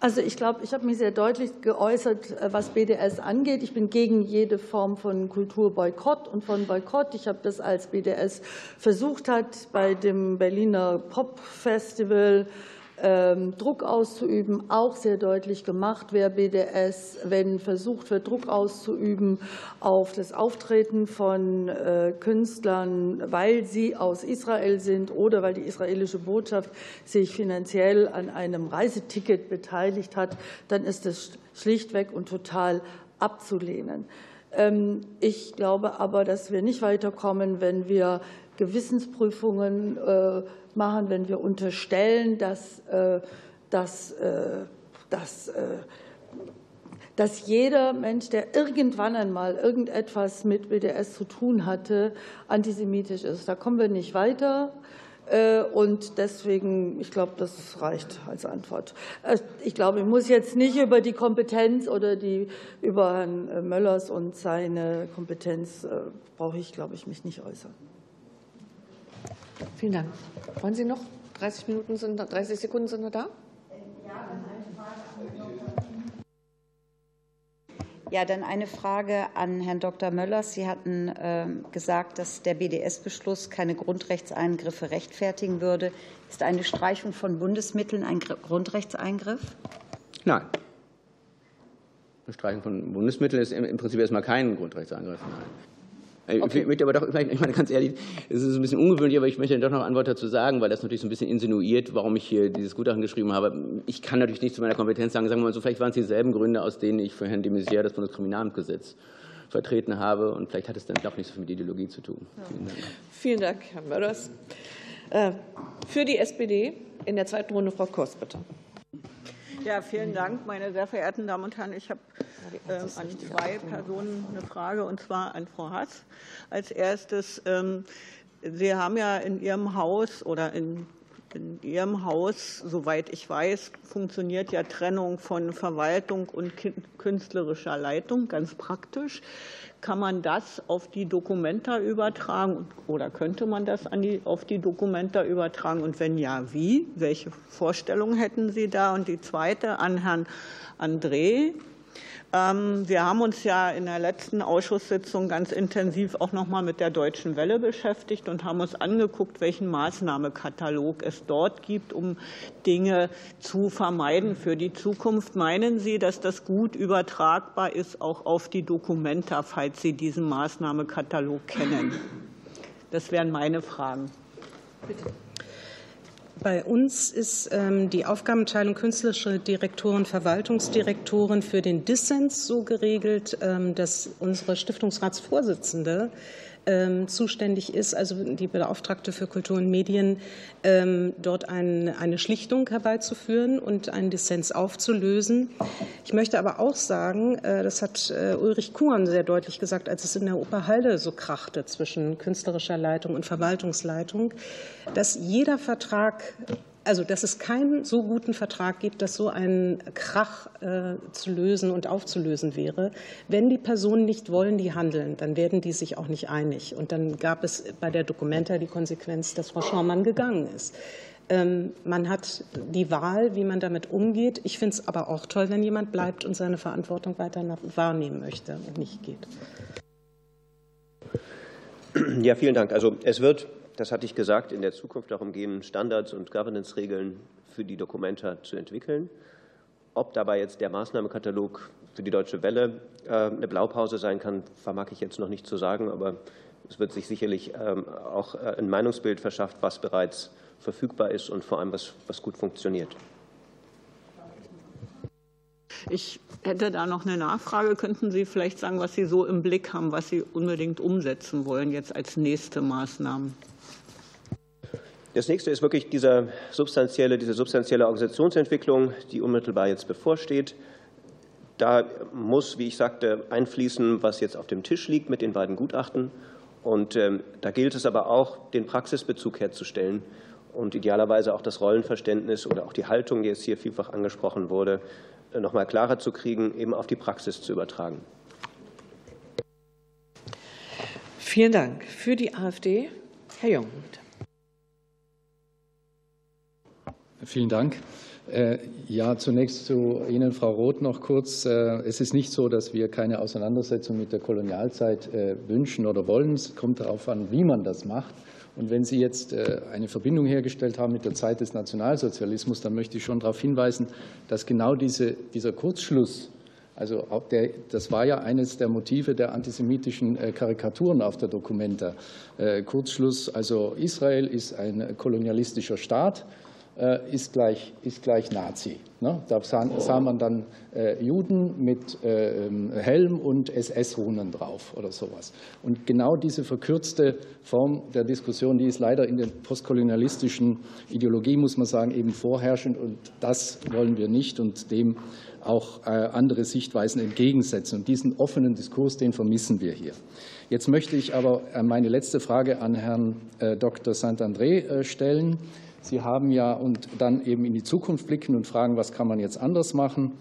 Also ich glaube, ich habe mich sehr deutlich geäußert, äh, was BDS angeht. Ich bin gegen jede Form von Kulturboykott und von Boykott. Ich habe das, als BDS versucht hat, bei dem Berliner Popfestival ähm, Druck auszuüben, auch sehr deutlich gemacht, wer BDS, wenn versucht wird, Druck auszuüben auf das Auftreten von äh, Künstlern, weil sie aus Israel sind oder weil die israelische Botschaft sich finanziell an einem Reiseticket beteiligt hat, dann ist das schlichtweg und total abzulehnen. Ähm, ich glaube aber, dass wir nicht weiterkommen, wenn wir Gewissensprüfungen äh, machen, wenn wir unterstellen, dass, äh, dass, äh, dass, dass jeder Mensch, der irgendwann einmal irgendetwas mit BDS zu tun hatte, antisemitisch ist. Da kommen wir nicht weiter. Und deswegen, ich glaube, das reicht als Antwort. Ich glaube, ich muss jetzt nicht über die Kompetenz oder die, über Herrn Möllers und seine Kompetenz, brauche ich, glaube ich, mich nicht äußern. Vielen Dank. Wollen Sie noch? 30 Minuten sind 30 Sekunden sind noch da? Ja, dann eine Frage an Herrn Dr. Möllers. Sie hatten ähm, gesagt, dass der BDS-Beschluss keine Grundrechtseingriffe rechtfertigen würde. Ist eine Streichung von Bundesmitteln ein Grundrechtseingriff? Nein. Eine Streichung von Bundesmitteln ist im Prinzip erstmal kein Grundrechtseingriff. Nein. Okay. Ich möchte aber doch, ich meine ganz ehrlich, es ist ein bisschen ungewöhnlich, aber ich möchte doch noch eine Antwort dazu sagen, weil das natürlich so ein bisschen insinuiert, warum ich hier dieses Gutachten geschrieben habe. Ich kann natürlich nicht zu meiner Kompetenz sagen, sagen wir mal so, vielleicht waren es dieselben Gründe, aus denen ich für Herrn de Maizière das Bundeskriminalamtgesetz vertreten habe. Und vielleicht hat es dann doch nicht so viel mit Ideologie zu tun. Ja. Vielen, Dank. Vielen Dank, Herr Mörders. Äh, für die SPD in der zweiten Runde Frau Kors, bitte. Ja, vielen Dank, meine sehr verehrten Damen und Herren. Ich habe ähm, an zwei Personen eine Frage, und zwar an Frau Haas. Als erstes, ähm, Sie haben ja in Ihrem Haus oder in in Ihrem Haus, soweit ich weiß, funktioniert ja Trennung von Verwaltung und künstlerischer Leitung ganz praktisch. Kann man das auf die Dokumenta übertragen oder könnte man das die, auf die Dokumenta übertragen? Und wenn ja, wie? Welche Vorstellungen hätten Sie da? Und die zweite an Herrn André. Ähm, wir haben uns ja in der letzten Ausschusssitzung ganz intensiv auch noch mal mit der Deutschen Welle beschäftigt und haben uns angeguckt, welchen Maßnahmekatalog es dort gibt, um Dinge zu vermeiden für die Zukunft. Meinen Sie, dass das gut übertragbar ist, auch auf die Dokumenta, falls Sie diesen Maßnahmekatalog kennen? Das wären meine Fragen. Bitte. Bei uns ist ähm, die Aufgabenteilung künstlerische Direktoren, Verwaltungsdirektoren für den Dissens so geregelt, ähm, dass unsere Stiftungsratsvorsitzende zuständig ist, also die Beauftragte für Kultur und Medien, ähm, dort eine Schlichtung herbeizuführen und einen Dissens aufzulösen. Ich möchte aber auch sagen, äh, das hat äh, Ulrich Kuhn sehr deutlich gesagt, als es in der Operhalde so krachte zwischen künstlerischer Leitung und Verwaltungsleitung, dass jeder Vertrag also dass es keinen so guten Vertrag gibt, dass so ein Krach äh, zu lösen und aufzulösen wäre. Wenn die Personen nicht wollen, die handeln, dann werden die sich auch nicht einig. Und dann gab es bei der Dokumenta die Konsequenz, dass Frau Schaumann gegangen ist. Ähm, man hat die Wahl, wie man damit umgeht. Ich finde es aber auch toll, wenn jemand bleibt und seine Verantwortung weiter wahrnehmen möchte und nicht geht. Ja, vielen Dank. Also es wird das hatte ich gesagt, in der Zukunft darum gehen, Standards und Governance-Regeln für die Dokumenta zu entwickeln. Ob dabei jetzt der Maßnahmekatalog für die Deutsche Welle äh, eine Blaupause sein kann, vermag ich jetzt noch nicht zu sagen, aber es wird sich sicherlich ähm, auch äh, ein Meinungsbild verschafft, was bereits verfügbar ist und vor allem was, was gut funktioniert. Ich hätte da noch eine Nachfrage. Könnten Sie vielleicht sagen, was Sie so im Blick haben, was Sie unbedingt umsetzen wollen, jetzt als nächste Maßnahmen? Das nächste ist wirklich dieser substanzielle, diese substanzielle Organisationsentwicklung, die unmittelbar jetzt bevorsteht. Da muss, wie ich sagte, einfließen, was jetzt auf dem Tisch liegt mit den beiden Gutachten. Und ähm, da gilt es aber auch, den Praxisbezug herzustellen und idealerweise auch das Rollenverständnis oder auch die Haltung, die jetzt hier vielfach angesprochen wurde, äh, noch mal klarer zu kriegen, eben auf die Praxis zu übertragen. Vielen Dank. Für die AfD, Herr Jung. Bitte. Vielen Dank. Äh, ja, zunächst zu Ihnen, Frau Roth, noch kurz. Äh, es ist nicht so, dass wir keine Auseinandersetzung mit der Kolonialzeit äh, wünschen oder wollen. Es kommt darauf an, wie man das macht. Und wenn Sie jetzt eine Verbindung hergestellt haben mit der Zeit des Nationalsozialismus, dann möchte ich schon darauf hinweisen, dass genau diese, dieser Kurzschluss, also der, das war ja eines der Motive der antisemitischen Karikaturen auf der Dokumenta. Kurzschluss, also Israel ist ein kolonialistischer Staat ist gleich, ist gleich Nazi. Ne? Da sah, man dann äh, Juden mit äh, ähm, Helm und SS-Runen drauf oder sowas. Und genau diese verkürzte Form der Diskussion, die ist leider in der postkolonialistischen Ideologie, muss man sagen, eben vorherrschend. Und das wollen wir nicht und dem auch andere Sichtweisen entgegensetzen. Und diesen offenen Diskurs, den vermissen wir hier. Jetzt möchte ich aber meine letzte Frage an Herrn Dr. Saint-André stellen. Sie haben ja und dann eben in die Zukunft blicken und fragen, was kann man jetzt anders machen.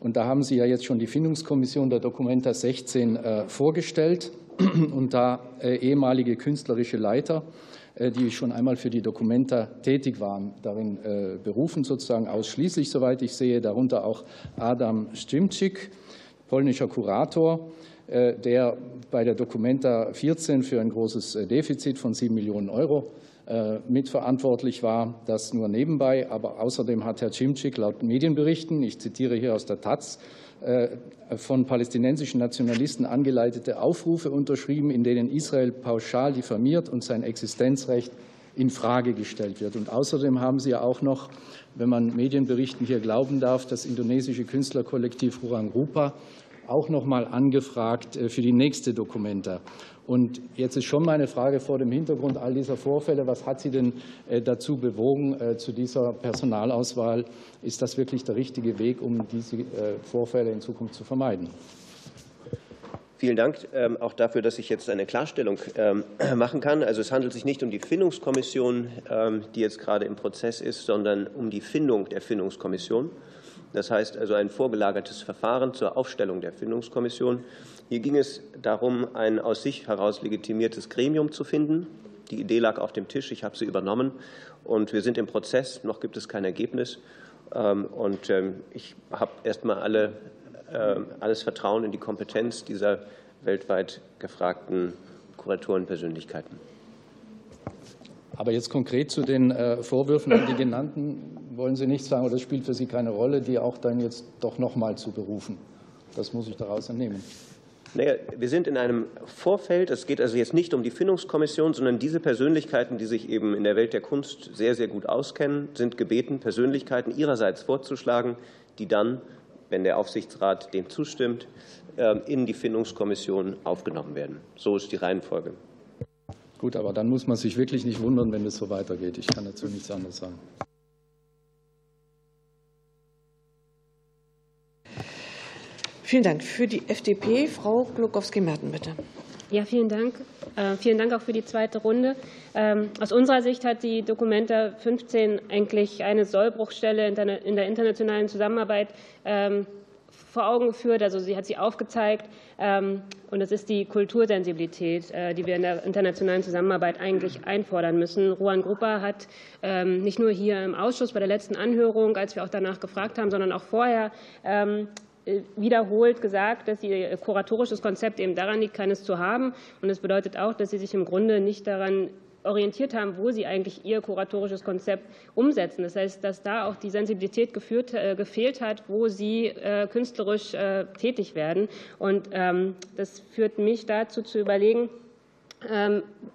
Und da haben Sie ja jetzt schon die Findungskommission der Documenta 16 äh, vorgestellt und da äh, ehemalige künstlerische Leiter, äh, die schon einmal für die Documenta tätig waren, darin berufen, sozusagen ausschließlich, soweit ich sehe, darunter auch Adam Stimczyk, polnischer Kurator, der bei der Documenta 14 für ein großes Defizit von 7 Millionen Euro mitverantwortlich war. Das nur nebenbei. Aber außerdem hat Herr Cimcik laut Medienberichten, ich zitiere hier aus der Taz, äh, von palästinensischen Nationalisten angeleitete Aufrufe unterschrieben, in denen Israel pauschal diffamiert und sein Existenzrecht in Frage gestellt wird. Und außerdem haben Sie ja auch noch, wenn man Medienberichten hier glauben darf, das indonesische Künstlerkollektiv Ruang Rupa auch noch mal angefragt äh, für die nächste Dokumenta. Und jetzt ist schon meine Frage vor dem Hintergrund all dieser Vorfälle, was hat Sie denn äh, dazu bewogen äh, zu dieser Personalauswahl? Ist das wirklich der richtige Weg, um diese Vorfälle in Zukunft zu vermeiden? Vielen Dank ähm, auch dafür, dass ich jetzt eine Klarstellung ähm, machen kann. Also es handelt sich nicht um die Findungskommission, ähm, die jetzt gerade im Prozess ist, sondern um die Findung der Findungskommission. Das heißt also ein vorgelagertes Verfahren zur Aufstellung der Findungskommission. Hier ging es darum, ein aus sich heraus legitimiertes Gremium zu finden. Die Idee lag auf dem Tisch, ich habe sie übernommen und wir sind im Prozess, noch gibt es kein Ergebnis. Ähm, und ähm, ich habe erstmal alle, ähm, alles Vertrauen in die Kompetenz dieser weltweit gefragten Kuratorenpersönlichkeiten. Aber jetzt konkret zu den äh, Vorwürfen die genannten wollen Sie nicht sagen, oder das spielt für Sie keine Rolle, die auch dann jetzt doch noch mal zu berufen. Das muss ich daraus entnehmen. Naja, wir sind in einem Vorfeld. Es geht also jetzt nicht um die Findungskommission, sondern diese Persönlichkeiten, die sich eben in der Welt der Kunst sehr, sehr gut auskennen, sind gebeten, Persönlichkeiten ihrerseits vorzuschlagen, die dann, wenn der Aufsichtsrat dem zustimmt, ähm, in die Findungskommission aufgenommen werden. So ist die Reihenfolge. Gut, aber dann muss man sich wirklich nicht wundern, wenn es so weitergeht. Ich kann dazu nichts anderes sagen. Vielen Dank. Für die FDP, Frau Glukowski-Merten, bitte. Ja, vielen Dank. Äh, vielen Dank auch für die zweite Runde. Ähm, aus unserer Sicht hat die Dokumenta 15 eigentlich eine Sollbruchstelle in der internationalen Zusammenarbeit ähm, vor Augen geführt. Also sie hat sie aufgezeigt. Ähm, und das ist die Kultursensibilität, äh, die wir in der internationalen Zusammenarbeit eigentlich einfordern müssen. Ruan Gruppa hat nicht nur hier im Ausschuss bei der letzten Anhörung, als wir auch danach gefragt haben, sondern auch vorher äh, wiederholt gesagt, dass ihr kuratorisches Konzept eben daran liegt, keines zu haben. Und das bedeutet auch, dass sie sich im Grunde nicht daran orientiert haben, wo sie eigentlich ihr kuratorisches Konzept umsetzen. Das heißt, dass da auch die Sensibilität geführt, äh, gefehlt hat, wo sie äh, künstlerisch äh, tätig werden. Und ähm, das führt mich dazu zu überlegen,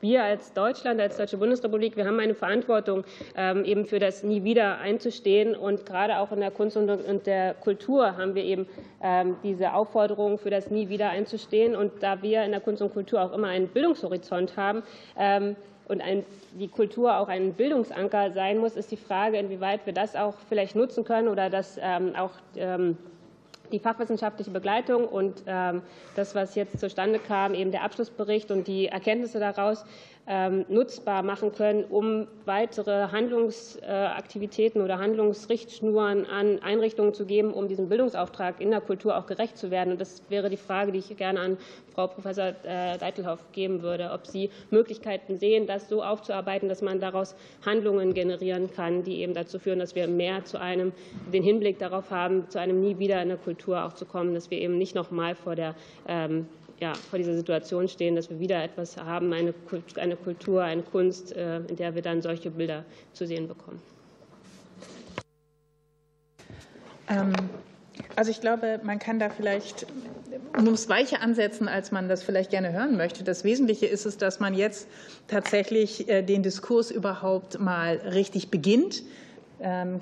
wir als Deutschland, als Deutsche Bundesrepublik, wir haben eine Verantwortung, ähm, eben für das Nie wieder einzustehen. Und gerade auch in der Kunst und der Kultur haben wir eben ähm, diese Aufforderung, für das Nie wieder einzustehen. Und da wir in der Kunst und Kultur auch immer einen Bildungshorizont haben, und ein, die Kultur auch ein Bildungsanker sein muss, ist die Frage, inwieweit wir das auch vielleicht nutzen können oder dass auch die fachwissenschaftliche Begleitung und ähm, das, was jetzt zustande kam, eben der Abschlussbericht und die Erkenntnisse daraus, nutzbar machen können, um weitere Handlungsaktivitäten oder Handlungsrichtschnuren an Einrichtungen zu geben, um diesem Bildungsauftrag in der Kultur auch gerecht zu werden. Und das wäre die Frage, die ich gerne an Frau Professor äh, Deitelhoff geben würde, ob Sie Möglichkeiten sehen, das so aufzuarbeiten, dass man daraus Handlungen generieren kann, die eben dazu führen, dass wir mehr zu einem, den Hinblick darauf haben, zu einem nie wieder in der Kultur auch zu kommen, dass wir eben nicht noch mal vor der ähm, ja, vor dieser Situation stehen, dass wir wieder etwas haben, eine, Kultur, eine Kunst, äh, in der wir dann solche Bilder zu sehen bekommen. Ähm, also ich glaube, man kann da vielleicht muss weicher ansetzen, als man das vielleicht gerne hören möchte. Das Wesentliche ist es, dass man jetzt tatsächlich äh, den Diskurs überhaupt mal richtig beginnt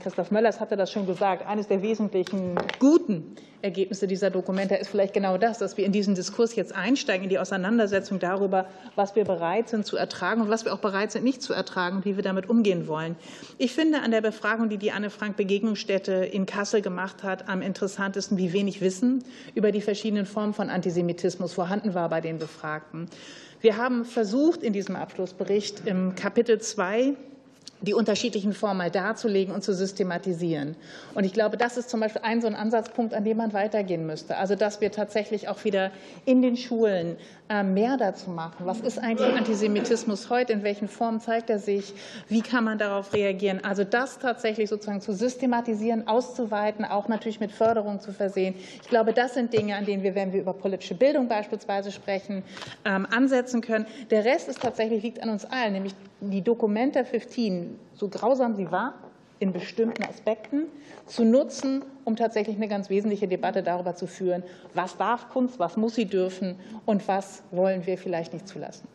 Christoph Möllers hatte das schon gesagt. Eines der wesentlichen guten Ergebnisse dieser Dokumente ist vielleicht genau das, dass wir in diesen Diskurs jetzt einsteigen, in die Auseinandersetzung darüber, was wir bereit sind zu ertragen und was wir auch bereit sind nicht zu ertragen wie wir damit umgehen wollen. Ich finde an der Befragung, die die Anne-Frank-Begegnungsstätte in Kassel gemacht hat, am interessantesten, wie wenig Wissen über die verschiedenen Formen von Antisemitismus vorhanden war bei den Befragten. Wir haben versucht, in diesem Abschlussbericht im Kapitel 2 die unterschiedlichen Formen mal darzulegen und zu systematisieren. Und ich glaube, das ist zum Beispiel ein so ein Ansatzpunkt, an dem man weitergehen müsste. Also, dass wir tatsächlich auch wieder in den Schulen äh, mehr dazu machen. Was ist eigentlich Antisemitismus heute? In welchen Formen zeigt er sich? Wie kann man darauf reagieren? Also, das tatsächlich sozusagen zu systematisieren, auszuweiten, auch natürlich mit Förderung zu versehen. Ich glaube, das sind Dinge, an denen wir, wenn wir über politische Bildung beispielsweise sprechen, ähm, ansetzen können. Der Rest ist tatsächlich liegt an uns allen, nämlich die Documenta 15, so grausam sie war, in bestimmten Aspekten zu nutzen, um tatsächlich eine ganz wesentliche Debatte darüber zu führen, was darf Kunst, was muss sie dürfen und was wollen wir vielleicht nicht zulassen.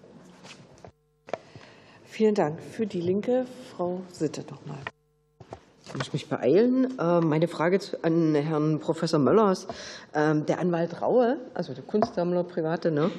Vielen Dank. Für die Linke, Frau Sitte noch mal. Ich muss mich beeilen. Äh, meine Frage an Herrn Professor Möllers. Ähm, der Anwalt Raue, also der Kunstsammler, Private, ne,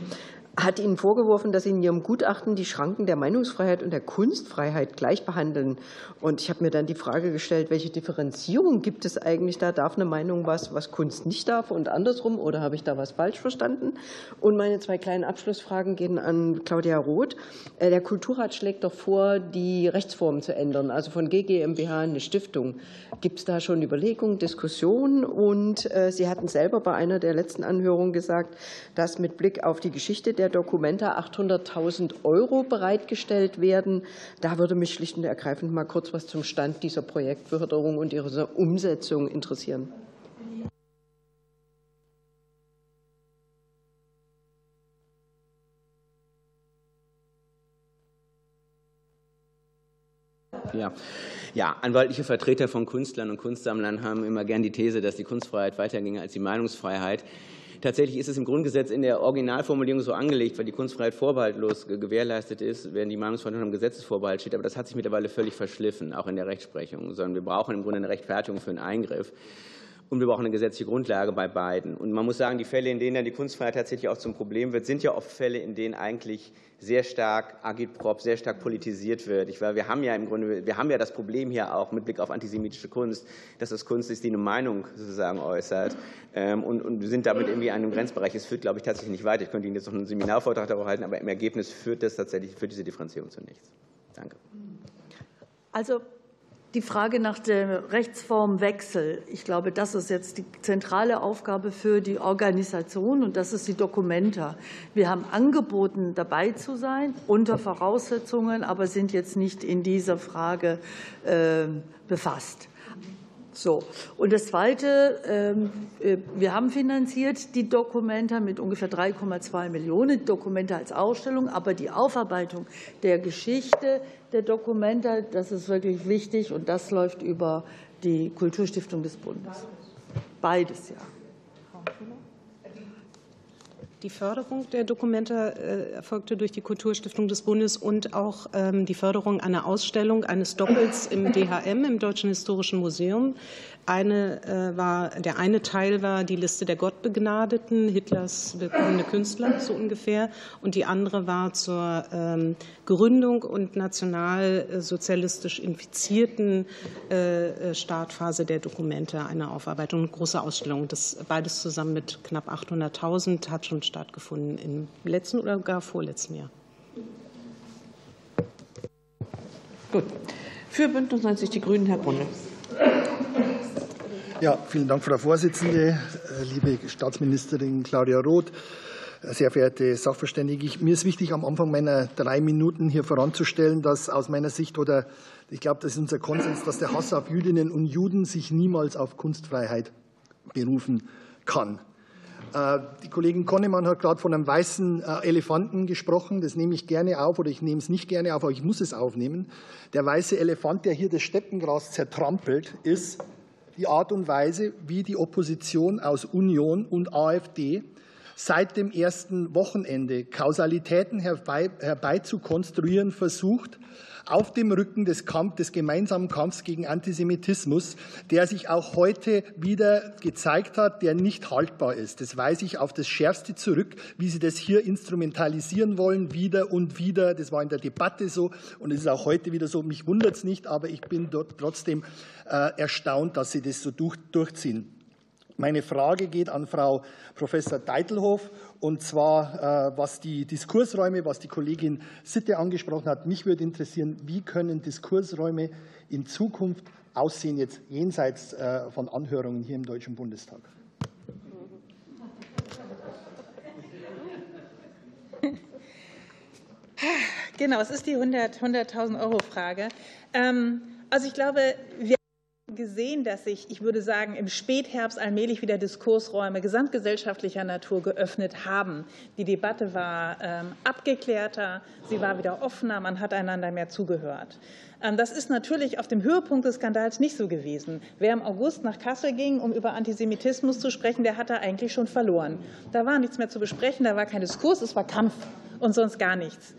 hat Ihnen vorgeworfen, dass Sie in Ihrem Gutachten die Schranken der Meinungsfreiheit und der Kunstfreiheit gleich behandeln. Und ich habe mir dann die Frage gestellt, welche Differenzierung gibt es eigentlich da? Darf eine Meinung was, was Kunst nicht darf und andersrum? Oder habe ich da was falsch verstanden? Und meine zwei kleinen Abschlussfragen gehen an Claudia Roth. Äh, der Kulturrat schlägt doch vor, die Rechtsform zu ändern, also von GGMBH eine Stiftung. Gibt es da schon Überlegungen, Diskussionen? Und äh, Sie hatten selber bei einer der letzten Anhörungen gesagt, dass mit Blick auf die Geschichte der der Documenta 800.000 Euro bereitgestellt werden. Da würde mich schlicht und ergreifend mal kurz was zum Stand dieser Projektförderung und ihrer Umsetzung interessieren. Ja. ja, anwaltliche Vertreter von Künstlern und Kunstsammlern haben immer gern die These, dass die Kunstfreiheit weiterginge als die Meinungsfreiheit. Tatsächlich ist es im Grundgesetz in der Originalformulierung so angelegt, weil die Kunstfreiheit vorbehaltlos gewährleistet ist, während die Meinungsfreiheit unter dem Gesetzesvorbehalt steht. Aber das hat sich mittlerweile völlig verschliffen, auch in der Rechtsprechung, sondern wir brauchen im Grunde eine Rechtfertigung für einen Eingriff. Und wir brauchen eine gesetzliche Grundlage bei beiden. Und man muss sagen, die Fälle, in denen dann die Kunstfreiheit tatsächlich auch zum Problem wird, sind ja oft Fälle, in denen eigentlich sehr stark agitprop, sehr stark politisiert wird. Ich, wir haben ja im Grunde, wir haben ja das Problem hier auch mit Blick auf antisemitische Kunst, dass das Kunst ist, die eine Meinung sozusagen äußert. Ähm, und, und sind damit irgendwie in einem Grenzbereich. Es führt, glaube ich, tatsächlich nicht weiter. Ich könnte Ihnen jetzt noch einen Seminarvortrag darüber halten, aber im Ergebnis führt das tatsächlich, für diese Differenzierung zu nichts. Danke. Also die Frage nach dem Rechtsformwechsel, ich glaube, das ist jetzt die zentrale Aufgabe für die Organisation und das ist die Dokumenta. Wir haben angeboten, dabei zu sein, unter Voraussetzungen, aber sind jetzt nicht in dieser Frage ähm, befasst. So. Und das Zweite, ähm, äh, wir haben finanziert die Dokumenta mit ungefähr 3,2 Millionen, Dokumenta als Ausstellung, aber die Aufarbeitung der Geschichte der Dokumenta, das ist wirklich wichtig und das läuft über die Kulturstiftung des Bundes. Beides, ja. Die Förderung der Dokumente äh, erfolgte durch die Kulturstiftung des Bundes und auch ähm, die Förderung einer Ausstellung eines Doppels im DHM, im Deutschen Historischen Museum. Eine äh, war, der eine Teil war die Liste der Gottbegnadeten, Hitlers willkommene Künstler, so ungefähr. Und die andere war zur ähm, Gründung und nationalsozialistisch infizierten Startphase der Dokumente eine Aufarbeitung, eine große Ausstellung. Das beides zusammen mit knapp 800.000 hat schon stattgefunden im letzten oder gar vorletzten Jahr. Gut. Für Bündnis 90 Die Grünen, Herr Brunne. Ja, vielen Dank, Frau Vorsitzende, liebe Staatsministerin Claudia Roth, sehr verehrte Sachverständige. Mir ist wichtig, am Anfang meiner drei Minuten hier voranzustellen, dass aus meiner Sicht oder ich glaube, das ist unser Konsens, dass der Hass auf Jüdinnen und Juden sich niemals auf Kunstfreiheit berufen kann. Äh, die Kollegin Konnemann hat gerade von einem weißen äh, Elefanten gesprochen. Das nehme ich gerne auf oder ich nehme es nicht gerne auf, aber ich muss es aufnehmen. Der weiße Elefant, der hier das Steppengras zertrampelt, ist die Art und Weise, wie die Opposition aus Union und AfD seit dem ersten Wochenende Kausalitäten herbei, herbeizukonstruieren versucht, auf dem Rücken des, Kampf, des gemeinsamen Kampfs gegen Antisemitismus, der sich auch heute wieder gezeigt hat, der nicht haltbar ist. Das weise ich auf das Schärfste zurück, wie Sie das hier instrumentalisieren wollen, wieder und wieder. Das war in der Debatte so und es ist auch heute wieder so. Mich wundert es nicht, aber ich bin dort trotzdem äh, erstaunt, dass Sie das so durch, durchziehen. Meine Frage geht an Frau Professor Deitelhof, und zwar äh, was die Diskursräume, was die Kollegin Sitte angesprochen hat. Mich würde interessieren, wie können Diskursräume in Zukunft aussehen, jetzt jenseits äh, von Anhörungen hier im Deutschen Bundestag? Genau, es ist die 100.000 100 Euro Frage. Ähm, also ich glaube, wir gesehen, dass sich, ich würde sagen, im Spätherbst allmählich wieder Diskursräume gesamtgesellschaftlicher Natur geöffnet haben. Die Debatte war ähm, abgeklärter, sie war wieder offener, man hat einander mehr zugehört. Ähm, das ist natürlich auf dem Höhepunkt des Skandals nicht so gewesen. Wer im August nach Kassel ging, um über Antisemitismus zu sprechen, der hatte eigentlich schon verloren. Da war nichts mehr zu besprechen, da war kein Diskurs, es war Kampf und sonst gar nichts.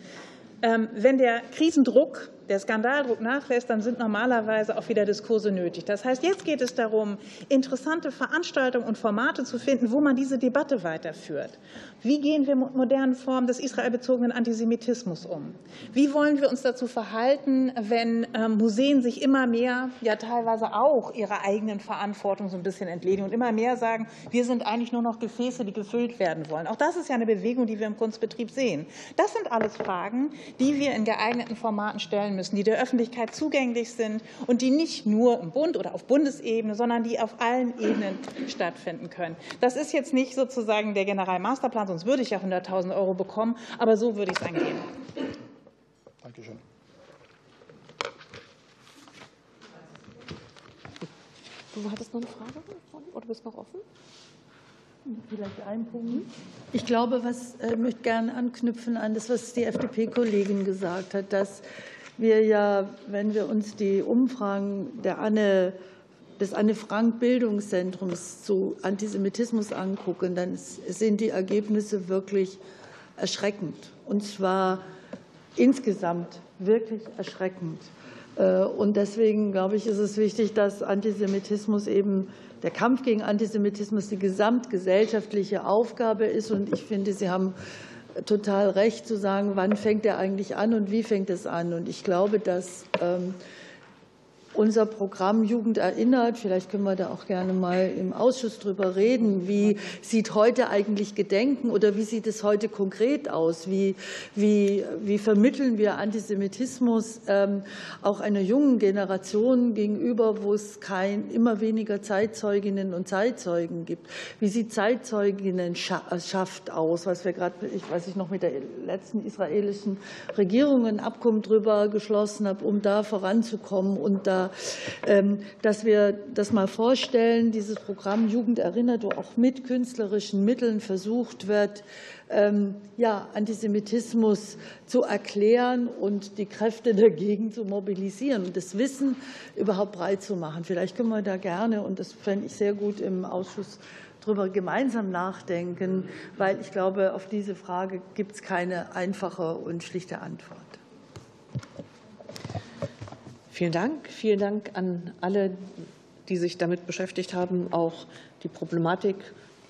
Ähm, wenn der Krisendruck der Skandaldruck nachlässt, dann sind normalerweise auch wieder Diskurse nötig. Das heißt, jetzt geht es darum, interessante Veranstaltungen und Formate zu finden, wo man diese Debatte weiterführt. Wie gehen wir mit modernen Formen des israelbezogenen Antisemitismus um? Wie wollen wir uns dazu verhalten, wenn ähm, Museen sich immer mehr, ja teilweise auch ihrer eigenen Verantwortung so ein bisschen entledigen und immer mehr sagen, wir sind eigentlich nur noch Gefäße, die gefüllt werden wollen? Auch das ist ja eine Bewegung, die wir im Kunstbetrieb sehen. Das sind alles Fragen, die wir in geeigneten Formaten stellen müssen, die der Öffentlichkeit zugänglich sind und die nicht nur im Bund oder auf Bundesebene, sondern die auf allen Ebenen stattfinden können. Das ist jetzt nicht sozusagen der Generalmasterplan, sonst würde ich ja 100.000 Euro bekommen, aber so würde ich es angehen. Dankeschön. Du hattest noch eine Frage oder bist noch offen? Vielleicht ein Punkt. Ich glaube, was ich äh, möchte gerne anknüpfen an das, was die FDP-Kollegin gesagt hat, dass wir ja, wenn wir uns die Umfragen der Anne, des Anne-Frank-Bildungszentrums zu Antisemitismus angucken, dann sind die Ergebnisse wirklich erschreckend. Und zwar insgesamt wirklich erschreckend. Äh, und deswegen, glaube ich, ist es wichtig, dass Antisemitismus eben der Kampf gegen Antisemitismus die gesamtgesellschaftliche Aufgabe ist. Und ich finde, Sie haben total recht zu sagen, wann fängt er eigentlich an und wie fängt es an. Und ich glaube, dass ähm, unser Programm Jugend erinnert. Vielleicht können wir da auch gerne mal im Ausschuss drüber reden. Wie sieht heute eigentlich Gedenken oder wie sieht es heute konkret aus? Wie, wie, wie vermitteln wir Antisemitismus ähm, auch einer jungen Generation gegenüber, wo es kein, immer weniger Zeitzeuginnen und Zeitzeugen gibt? Wie sieht Zeitzeuginnenschaft aus? Was wir gerade, ich weiß nicht, noch mit der letzten israelischen Regierung ein Abkommen drüber geschlossen haben, um da voranzukommen und da ähm, dass wir das mal vorstellen, dieses Programm Jugend erinnert, wo auch mit künstlerischen Mitteln versucht wird, ähm, ja, Antisemitismus zu erklären und die Kräfte dagegen zu mobilisieren und das Wissen überhaupt breit zu machen. Vielleicht können wir da gerne, und das fände ich sehr gut im Ausschuss darüber gemeinsam nachdenken, weil ich glaube, auf diese Frage gibt es keine einfache und schlichte Antwort. Vielen Dank. Vielen Dank an alle, die sich damit beschäftigt haben, auch die Problematik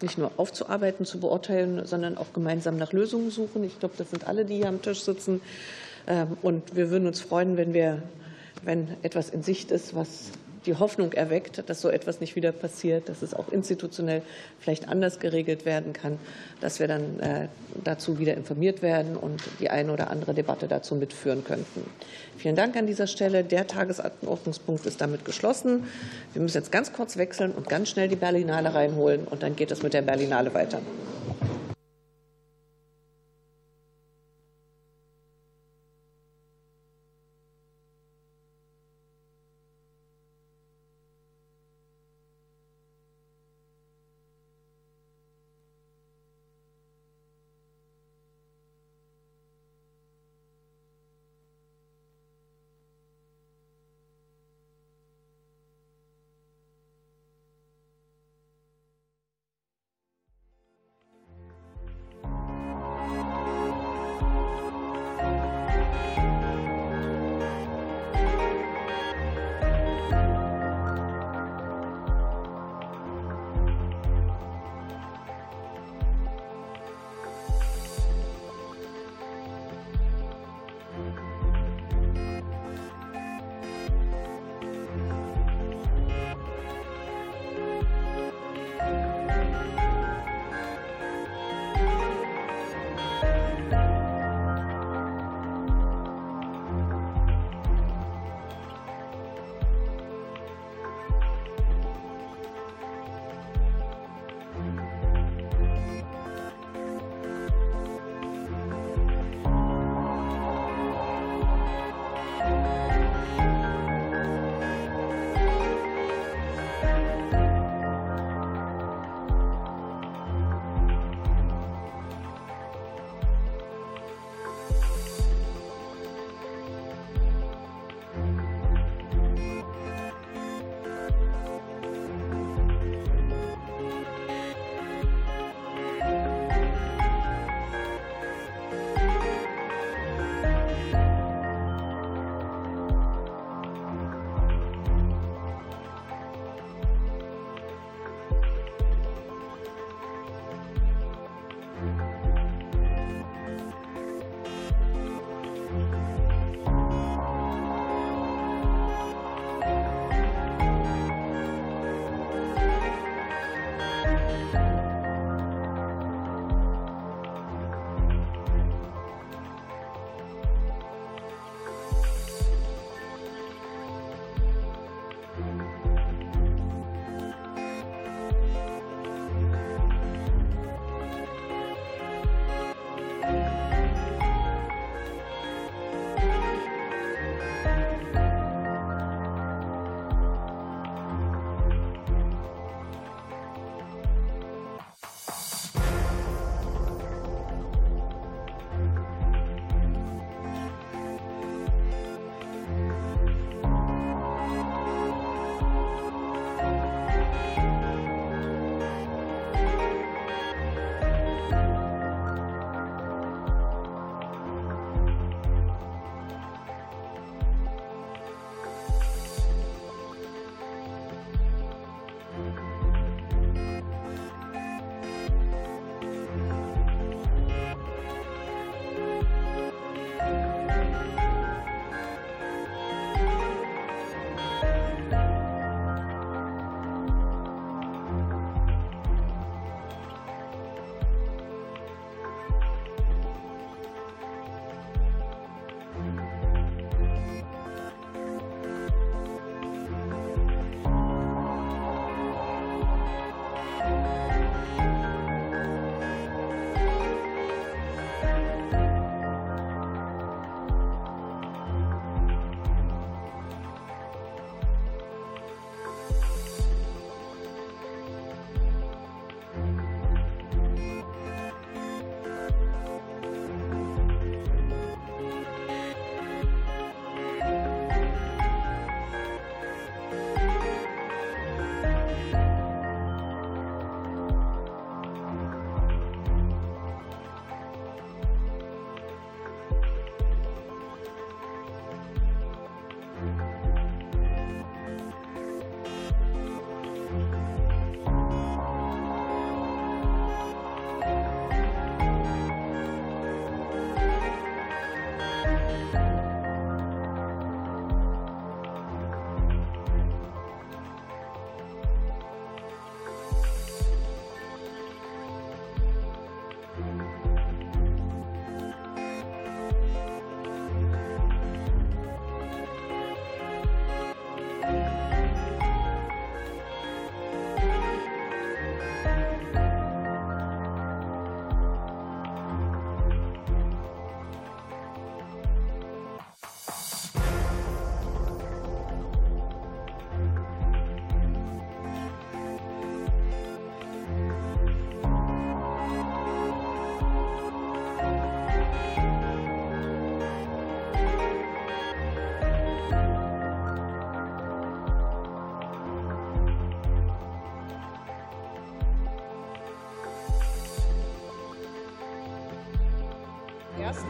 nicht nur aufzuarbeiten, zu beurteilen, sondern auch gemeinsam nach Lösungen suchen. Ich glaube, das sind alle, die hier am Tisch sitzen. Ähm, und wir würden uns freuen, wenn wir, wenn etwas in Sicht ist, was die Hoffnung erweckt, dass so etwas nicht wieder passiert, dass es auch institutionell vielleicht anders geregelt werden kann, dass wir dann äh, dazu wieder informiert werden und die eine oder andere Debatte dazu mitführen könnten. Vielen Dank an dieser Stelle. Der Tagesordnungspunkt ist damit geschlossen. Wir müssen jetzt ganz kurz wechseln und ganz schnell die Berlinale reinholen, und dann geht es mit der Berlinale weiter.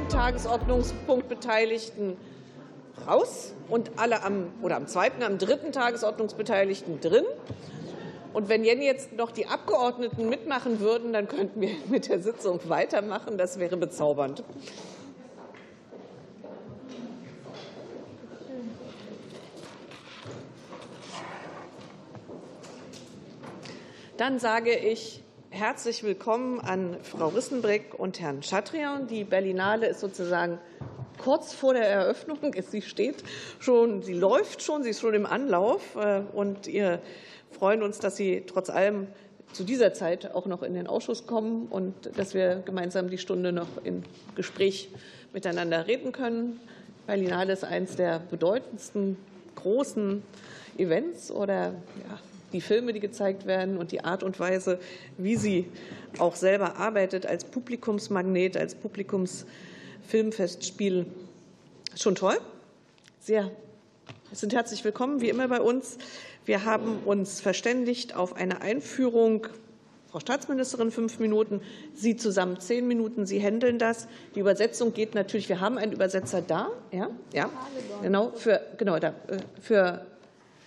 Tagesordnungspunkt Beteiligten raus und alle am, oder am zweiten, am dritten Tagesordnungsbeteiligten drin. Und wenn jetzt noch die Abgeordneten mitmachen würden, dann könnten wir mit der Sitzung weitermachen. Das wäre bezaubernd. Dann sage ich herzlich willkommen an Frau Rissenbrick und Herrn Chatrian. Die Berlinale ist sozusagen kurz vor der Eröffnung. Sie steht schon, sie läuft schon, sie ist schon im Anlauf. Äh, und wir freuen uns, dass Sie trotz allem zu dieser Zeit auch noch in den Ausschuss kommen und dass wir gemeinsam die Stunde noch im Gespräch miteinander reden können. Berlinale ist eines der bedeutendsten großen Events oder ja, die Filme, die gezeigt werden und die Art und Weise, wie sie auch selber arbeitet als Publikumsmagnet, als Publikumsfilmfestspiel. Schon toll. Sehr sind herzlich willkommen, wie immer bei uns. Wir haben uns verständigt auf eine Einführung. Frau Staatsministerin fünf Minuten, Sie zusammen zehn Minuten. Sie handeln das. Die Übersetzung geht natürlich. Wir haben einen Übersetzer da, ja, ja, genau für genau da äh, für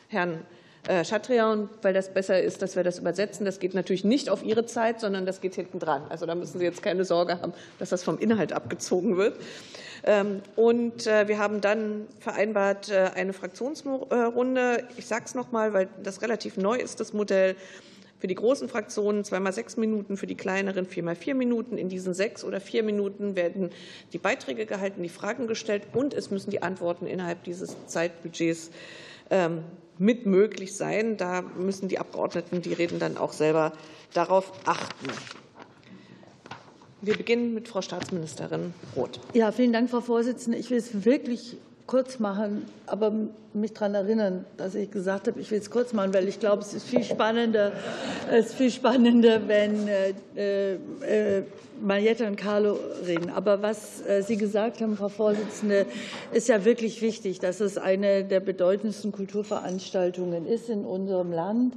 Herrn äh, Chatrian, weil das besser ist, dass wir das übersetzen. Das geht natürlich nicht auf Ihre Zeit, sondern das geht hinten dran. Also da müssen Sie jetzt keine Sorge haben, dass das vom Inhalt abgezogen wird. Ähm, und äh, wir haben dann vereinbart äh, eine Fraktionsrunde. Ich sage es noch mal, weil das relativ neu ist, das Modell. Für die großen Fraktionen zweimal sechs Minuten, für die kleineren viermal vier Minuten. In diesen sechs oder vier Minuten werden die Beiträge gehalten, die Fragen gestellt und es müssen die Antworten innerhalb dieses Zeitbudgets ähm, mit möglich sein. Da müssen die Abgeordneten, die reden, dann auch selber darauf achten. Wir beginnen mit Frau Staatsministerin Roth. Ja, vielen Dank, Frau Vorsitzende. Ich will es wirklich kurz machen, aber mich daran erinnern, dass ich gesagt habe, ich will es kurz machen, weil ich glaube, es ist viel spannender, es ist viel spannender wenn äh, äh, Marietta und Carlo reden. Aber was äh, Sie gesagt haben, Frau Vorsitzende, ist ja wirklich wichtig, dass es eine der bedeutendsten Kulturveranstaltungen ist in unserem Land,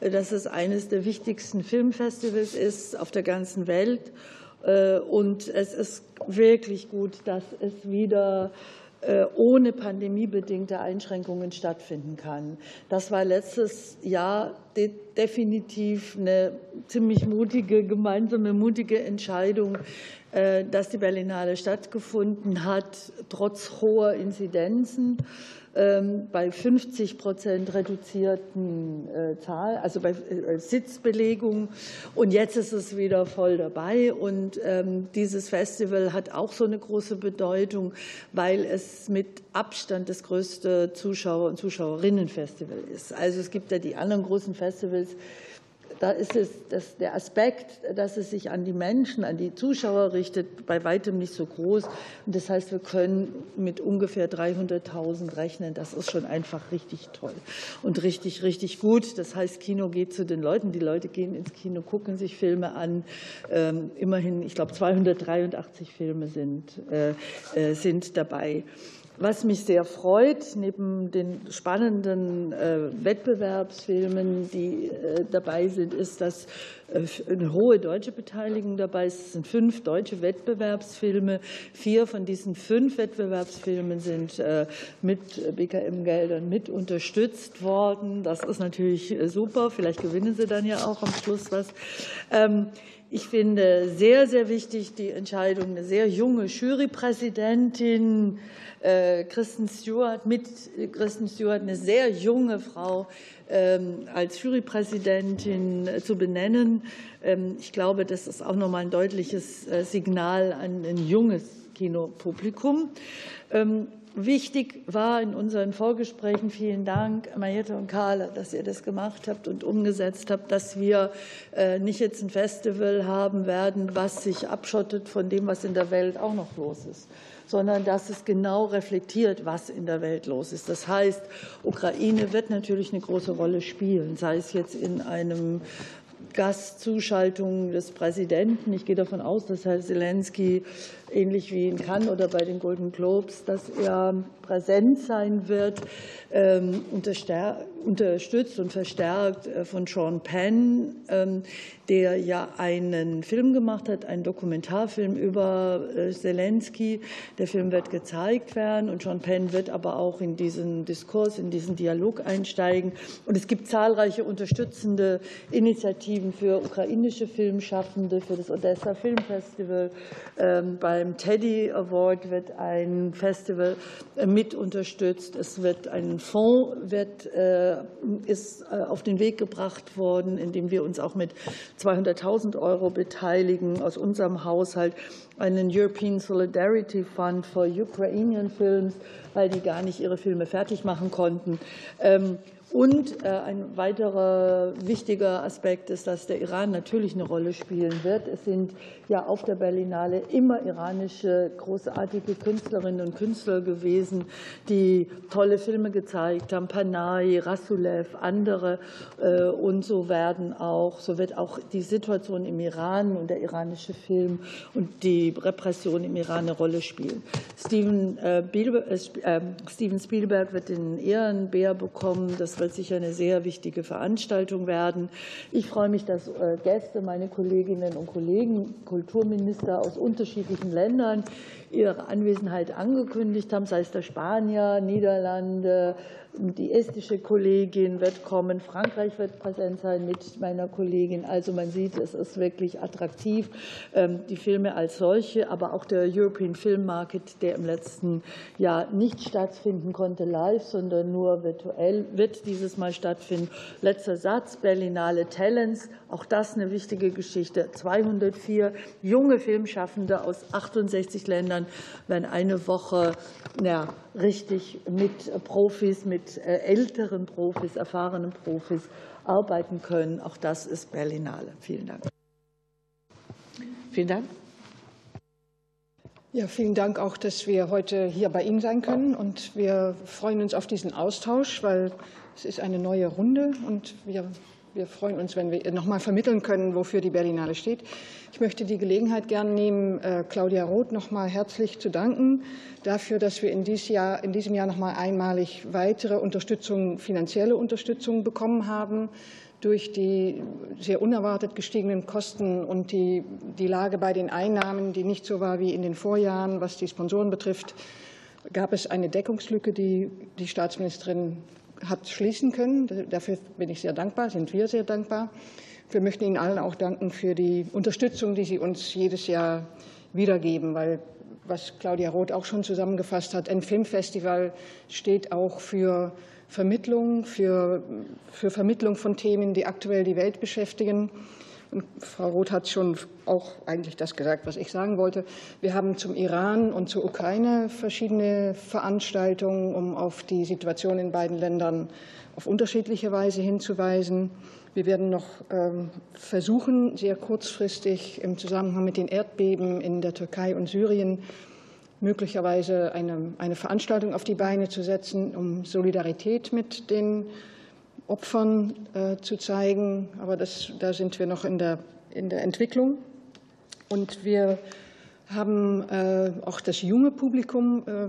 dass es eines der wichtigsten Filmfestivals ist auf der ganzen Welt. Äh, und es ist wirklich gut, dass es wieder äh, ohne pandemiebedingte Einschränkungen stattfinden kann. Das war letztes Jahr definitiv eine ziemlich mutige, gemeinsame mutige Entscheidung, äh, dass die Berlinale stattgefunden hat, trotz hoher Inzidenzen. Ähm, bei 50 Prozent reduzierten äh, Zahl, also bei äh, Sitzbelegung. Und jetzt ist es wieder voll dabei. Und ähm, dieses Festival hat auch so eine große Bedeutung, weil es mit Abstand das größte Zuschauer- und Zuschauerinnenfestival ist. Also es gibt ja die anderen großen Festivals, da ist es das, der Aspekt, dass es sich an die Menschen, an die Zuschauer richtet, bei weitem nicht so groß. Und das heißt, wir können mit ungefähr 300.000 rechnen. Das ist schon einfach richtig toll und richtig, richtig gut. Das heißt, Kino geht zu den Leuten. Die Leute gehen ins Kino, gucken sich Filme an. Ähm, immerhin, ich glaube, 283 Filme sind, äh, äh, sind dabei. Was mich sehr freut, neben den spannenden äh, Wettbewerbsfilmen, die äh, dabei sind, ist, dass äh, eine hohe deutsche Beteiligung dabei ist. Es sind fünf deutsche Wettbewerbsfilme. Vier von diesen fünf Wettbewerbsfilmen sind mit BKM-Geldern mit unterstützt worden. Das ist natürlich super. Vielleicht gewinnen sie dann ja auch am Schluss was. Ähm, ich finde sehr, sehr wichtig die Entscheidung, eine sehr junge Jurypräsidentin Kristen Stewart, mit Kristen Stewart eine sehr junge Frau ähm, als Jurypräsidentin äh, zu benennen. Ähm, ich glaube, das ist auch noch mal ein deutliches äh, Signal an ein junges Kinopublikum. Ähm, wichtig war in unseren Vorgesprächen, vielen Dank, Mariette und Karl, dass ihr das gemacht habt und umgesetzt habt, dass wir nicht jetzt ein Festival haben werden, was sich abschottet von dem, was in der Welt auch noch los ist sondern dass es genau reflektiert, was in der Welt los ist. Das heißt, Ukraine wird natürlich eine große Rolle spielen, sei es jetzt in einem Gastzuschaltung des Präsidenten. Ich gehe davon aus, dass Herr Zelensky ähnlich wie in Cannes oder bei den Golden Globes, dass er präsent sein wird. Ähm, unterstützt und verstärkt von Sean Penn, ähm, der ja einen Film gemacht hat, einen Dokumentarfilm über Zelensky. Der Film wird gezeigt werden und Sean Penn wird aber auch in diesen Diskurs, in diesen Dialog einsteigen. Und es gibt zahlreiche unterstützende Initiativen für ukrainische Filmschaffende, für das Odessa Filmfestival. Ähm, beim Teddy Award wird ein Festival mit unterstützt. Es wird ein Fonds wird, äh, ist äh, auf den Weg gebracht worden, in dem wir uns auch mit 200.000 Euro beteiligen aus unserem Haushalt, einen European Solidarity Fund for Ukrainian Films, weil die gar nicht ihre Filme fertig machen konnten. Und äh, ein weiterer wichtiger Aspekt ist, dass der Iran natürlich eine Rolle spielen wird. Es sind ja auf der Berlinale immer iranische großartige Künstlerinnen und Künstler gewesen, die tolle Filme gezeigt haben, Panay, Rasulev, andere. Äh, und so werden auch, so wird auch die Situation im Iran und der iranische Film und die Repression im Iran eine Rolle spielen. Steven, äh, Spielberg wird den Ehrenbär bekommen. Das wird sicher eine sehr wichtige Veranstaltung werden. Ich freue mich, dass Gäste, meine Kolleginnen und Kollegen, Kulturminister aus unterschiedlichen Ländern ihre Anwesenheit angekündigt haben, sei es der Spanier, Niederlande, die estische Kollegin wird kommen, Frankreich wird präsent sein mit meiner Kollegin. Also man sieht, es ist wirklich attraktiv, ähm, die Filme als solche, aber auch der European Film Market, der im letzten Jahr nicht stattfinden konnte live, sondern nur virtuell, wird dieses Mal stattfinden. Letzter Satz, Berlinale Talents, auch das eine wichtige Geschichte. 204 junge Filmschaffende aus 68 Ländern werden eine Woche ja, richtig mit Profis, mit äh, älteren Profis, erfahrenen Profis arbeiten können. Auch das ist Berlinale. Vielen Dank. Vielen Dank. Ja, vielen Dank auch, dass wir heute hier bei Ihnen sein können. Und wir freuen uns auf diesen Austausch, weil es ist eine neue Runde und wir wir freuen uns, wenn wir noch mal vermitteln können, wofür die Berlinale steht. Ich möchte die Gelegenheit gern nehmen, äh, Claudia Roth noch mal herzlich zu danken dafür, dass wir in, dieses Jahr, in diesem Jahr noch mal einmalig weitere Unterstützung, finanzielle Unterstützung bekommen haben durch die sehr unerwartet gestiegenen Kosten und die, die Lage bei den Einnahmen, die nicht so war wie in den Vorjahren, was die Sponsoren betrifft, gab es eine Deckungslücke, die die Staatsministerin hat schließen können. Dafür bin ich sehr dankbar, sind wir sehr dankbar. Wir möchten Ihnen allen auch danken für die Unterstützung, die Sie uns jedes Jahr wiedergeben, weil was Claudia Roth auch schon zusammengefasst hat, ein Filmfestival steht auch für Vermittlung, für, für Vermittlung von Themen, die aktuell die Welt beschäftigen. Und Frau Roth hat schon auch eigentlich das gesagt, was ich sagen wollte. Wir haben zum Iran und zur Ukraine verschiedene Veranstaltungen, um auf die Situation in beiden Ländern auf unterschiedliche Weise hinzuweisen. Wir werden noch ähm, versuchen, sehr kurzfristig im Zusammenhang mit den Erdbeben in der Türkei und Syrien möglicherweise eine, eine Veranstaltung auf die Beine zu setzen, um Solidarität mit den Opfern äh, zu zeigen. Aber das, da sind wir noch in der, in der Entwicklung. Und wir haben äh, auch das junge Publikum äh,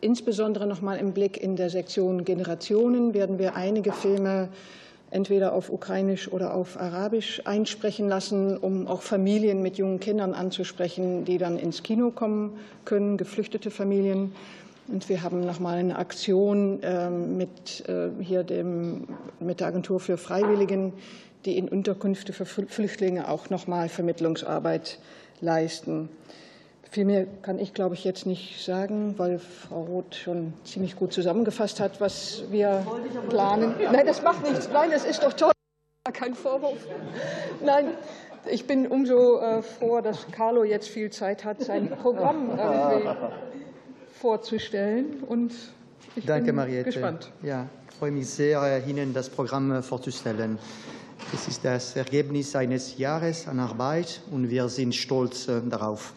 insbesondere noch mal im Blick. In der Sektion Generationen werden wir einige Filme entweder auf Ukrainisch oder auf Arabisch einsprechen lassen, um auch Familien mit jungen Kindern anzusprechen, die dann ins Kino kommen können, geflüchtete Familien. Und wir haben noch mal eine Aktion ähm, mit, äh, hier dem, mit der Agentur für Freiwilligen, die in Unterkünfte für Flüchtlinge auch noch mal Vermittlungsarbeit leisten. Viel mehr kann ich, glaube ich, jetzt nicht sagen, weil Frau Roth schon ziemlich gut zusammengefasst hat, was wir planen. Nein, das macht nichts. Nein, das ist doch toll. Kein Vorwurf. Nein, ich bin umso äh, froh, dass Carlo jetzt viel Zeit hat, sein Programm irgendwie vorzustellen. Und ich Danke, bin Mariette. gespannt. Ja, ich freue mich sehr, Ihnen das Programm vorzustellen. Es ist das Ergebnis eines Jahres an Arbeit und wir sind stolz äh, darauf.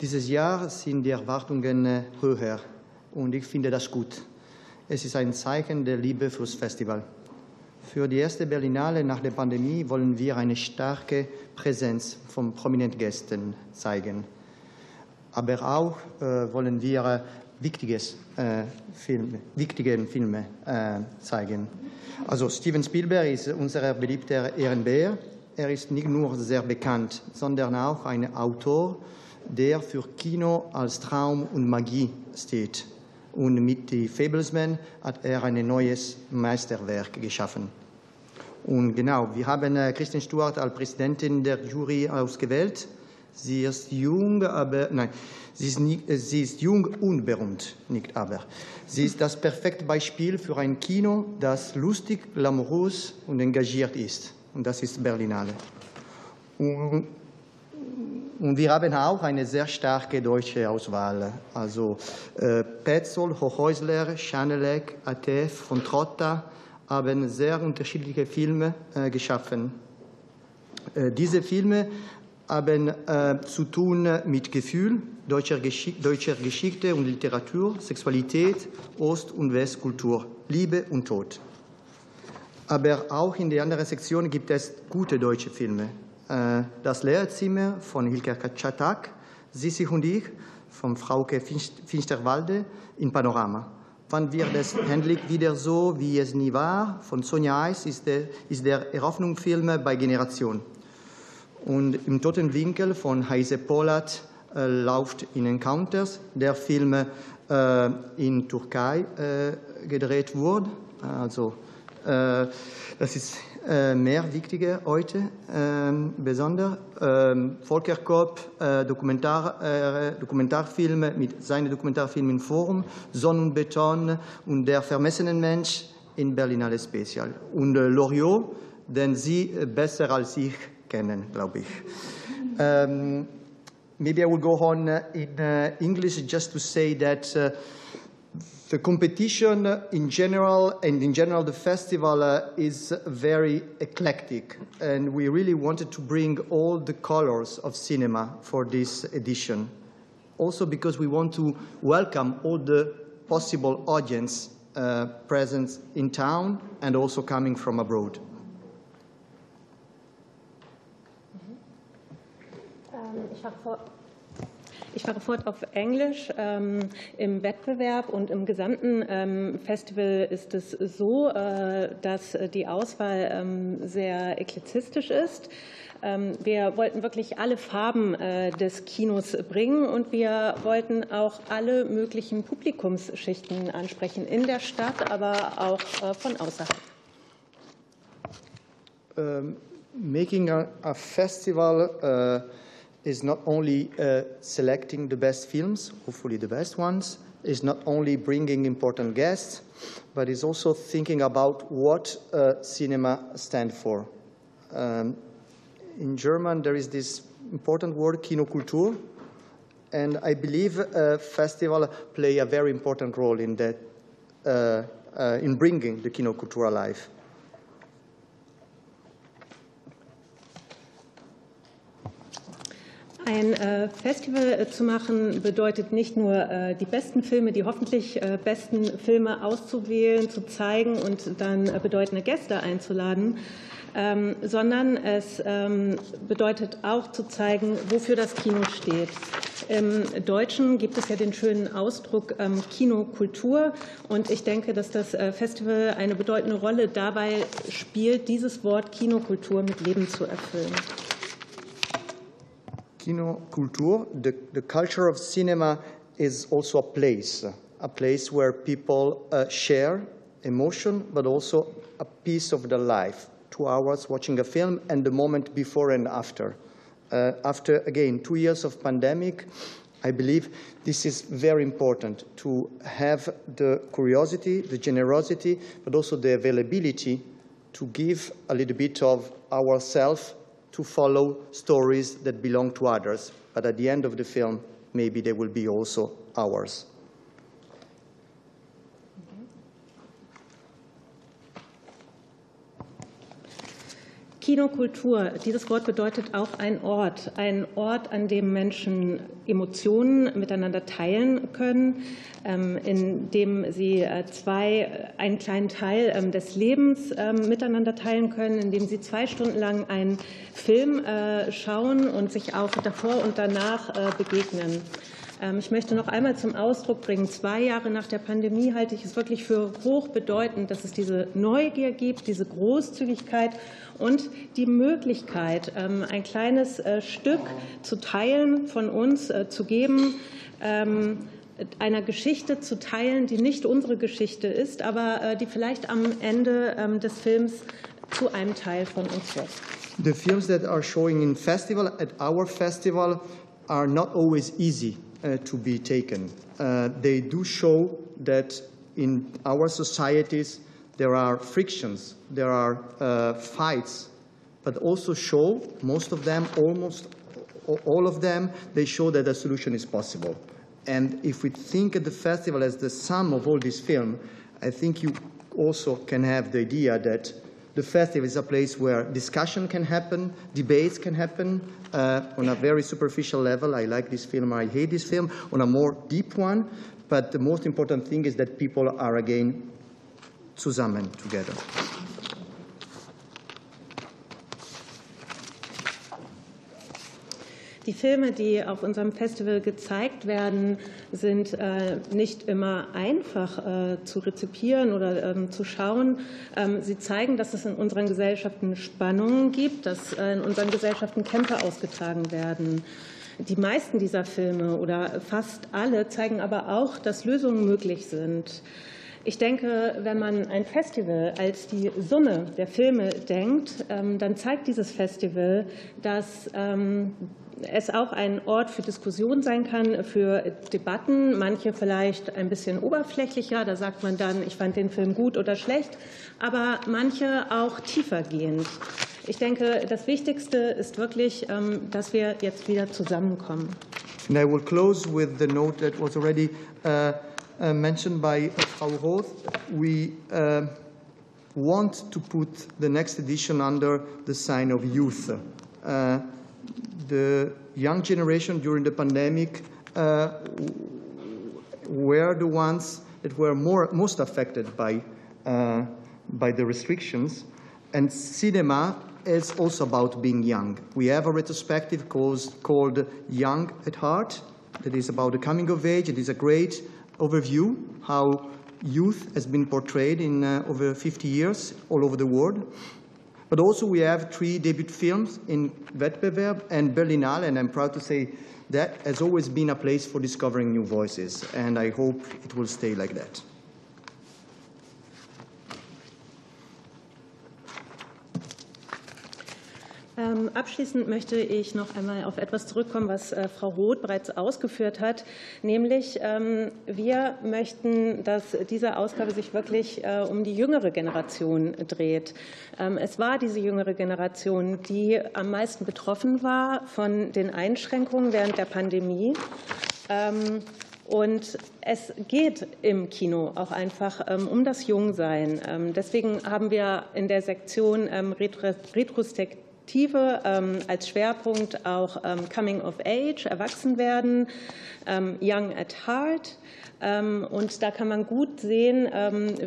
Dieses Jahr sind die Erwartungen äh, höher und ich finde das gut. Es ist ein Zeichen der Liebe fürs Festival. Für die erste Berlinale nach der Pandemie wollen wir eine starke Präsenz von prominenten Gästen zeigen aber auch äh, wollen wir wichtiges, äh, Film, wichtigen Filme äh, zeigen. Also Steven Spielberg ist unser beliebter Ehrenbär. Er ist nicht nur sehr bekannt, sondern auch ein Autor, der für Kino als Traum und Magie steht. Und mit The Fablesman hat er ein neues Meisterwerk geschaffen. Und genau, wir haben äh, Kristen Stewart als Präsidentin der Jury ausgewählt. Sie ist jung, aber nein, sie ist, nicht, äh, sie ist jung und berühmt, nicht aber. Sie ist das perfekte Beispiel für ein Kino, das lustig, glamourös und engagiert ist. Und das ist Berlinale. Und, und wir haben auch eine sehr starke deutsche Auswahl. Also äh, Petzold, Hochhäusler, Schanelek, ATF, von Trotta haben sehr unterschiedliche Filme äh, geschaffen. Äh, diese Filme haben äh, zu tun mit Gefühl, deutscher, Geschick deutscher Geschichte und Literatur, Sexualität, Ost- und Westkultur, Liebe und Tod. Aber auch in der anderen Sektion gibt es gute deutsche Filme. Äh, das Lehrzimmer von Hilke Katschatak, Sissi und ich von Frauke Finsterwalde in Panorama. Wann wird es endlich wieder so, wie es nie war? Von Sonja Eis ist der, ist der Eröffnungsfilm bei Generation. Und im Toten Winkel von Heise Polat äh, läuft in Encounters, der Film äh, in Türkei äh, gedreht wurde. Also äh, das ist äh, mehr wichtiger heute, ähm, besonders. Ähm, Volker Kopp, äh, Dokumentar, Dokumentarfilme mit seinen Dokumentarfilmen in Form, Sonne und Beton und Der vermessene Mensch in Berlinale Special. Und Loriot, den Sie besser als ich kennen, glaube ich. Um, maybe I will go on in uh, English just to say that uh, the competition in general and in general the festival uh, is very eclectic. And we really wanted to bring all the colors of cinema for this edition. Also because we want to welcome all the possible audience uh, present in town and also coming from abroad Ich fahre fort. Ich fahre fort auf Englisch. Ähm, Im Wettbewerb und im gesamten ähm, Festival ist es so, äh, dass die Auswahl ähm, sehr eklezistisch ist. Wir wollten wirklich alle Farben äh, des Kinos bringen und wir wollten auch alle möglichen Publikumsschichten ansprechen, in der Stadt, aber auch äh, von außerhalb. Making a, a festival uh is not only uh, selecting the best films, hopefully the best ones, is not only bringing important guests, but is also thinking about what uh, cinema stands for. Um, in German, there is this important word, Kinokultur, and I believe uh, festival play a very important role in that, uh, uh, in bringing the Kinokultur alive. Ein äh, Festival äh, zu machen bedeutet nicht nur äh, die besten Filme, die hoffentlich besten Filme auszuwählen, zu zeigen und dann bedeutende Gäste einzuladen, ähm, sondern es ähm, bedeutet auch zu zeigen, wofür das Kino steht. Im Deutschen gibt es ja den schönen Ausdruck ähm, Kinokultur und ich denke, dass das Festival eine bedeutende Rolle dabei spielt, dieses Wort Kinokultur mit Leben zu erfüllen. The, the culture of cinema is also a place, a place where people uh, share emotion, but also a piece of their life. Two hours watching a film and the moment before and after. Uh, after, again, two years of pandemic, I believe this is very important to have the curiosity, the generosity, but also the availability to give a little bit of ourselves to follow stories that belong to others, but at the end of the film, maybe they will be also ours. Kinokultur, dieses Wort bedeutet auch ein Ort, ein Ort, an dem Menschen Emotionen miteinander teilen können, ähm, in dem sie äh, zwei, einen kleinen Teil ähm, des Lebens ähm, miteinander teilen können, in dem sie zwei Stunden lang einen Film äh, schauen und sich auch davor und danach äh, begegnen. Ich möchte noch einmal zum Ausdruck bringen, zwei Jahre nach der Pandemie halte ich es wirklich für hochbedeutend, dass es diese Neugier gibt, diese Großzügigkeit und die Möglichkeit, ähm, ein kleines äh, Stück zu teilen, von uns äh, zu geben, ähm, einer Geschichte zu teilen, die nicht unsere Geschichte ist, aber äh, die vielleicht am Ende des Films zu einem Teil von uns wird. The films that are showing in festival at our festival are not always easy uh, to be taken. Uh, they do show that in our societies there are frictions, there are uh, fights, but also show, most of them, almost all of them, they show that a solution is possible. And if we think of the festival as the sum of all these films, I think you also can have the idea that the festival is a place where discussion can happen, debates can happen uh, on a very superficial level. I like this film, I hate this film, on a more deep one. But the most important thing is that people are again zusammen together. Die Filme, die auf unserem Festival gezeigt werden, sind äh, nicht immer einfach äh, zu rezipieren oder ähm, zu schauen. Ähm, sie zeigen, dass es in unseren Gesellschaften Spannungen gibt, dass äh, in unseren Gesellschaften Kämpfe ausgetragen werden. Die meisten dieser Filme oder fast alle zeigen aber auch, dass Lösungen möglich sind. Ich denke, wenn man ein Festival als die Summe der Filme denkt, ähm, dann zeigt dieses Festival, dass es auch ein Ort für Diskussion sein kann, für Debatten, manche vielleicht ein bisschen oberflächlicher, da sagt man dann, ich fand den Film gut oder schlecht, aber manche auch tiefergehend. Ich denke, das Wichtigste ist wirklich, ähm, dass wir jetzt wieder zusammenkommen. And I will close with the note that was already uh, mentioned by Frau Roth. We uh, want to put the next edition under the sign of youth. Uh, the young generation during the pandemic uh, were the ones that were more, most affected by, uh, by the restrictions. And cinema is also about being young. We have a retrospective called, called Young at Heart that is about the coming of age. It is a great overview how youth has been portrayed in uh, over 50 years all over the world. But also we have three debut films in Wettbewerb and Berlinale, and I'm proud to say that has always been a place for discovering new voices, and I hope it will stay like that. Abschließend möchte ich noch einmal auf etwas zurückkommen, was äh, Frau Roth bereits ausgeführt hat, nämlich ähm, wir möchten, dass diese Ausgabe sich wirklich äh, um die jüngere Generation dreht. Ähm, es war diese jüngere Generation, die am meisten betroffen war von den Einschränkungen während der Pandemie. Und es geht im Kino auch einfach um das Jungsein. Deswegen haben wir in der Sektion Retrospektive Perspektive ähm, als Schwerpunkt auch ähm, Coming of Age, Erwachsenwerden, ähm, Young at Heart. Und da kann man gut sehen,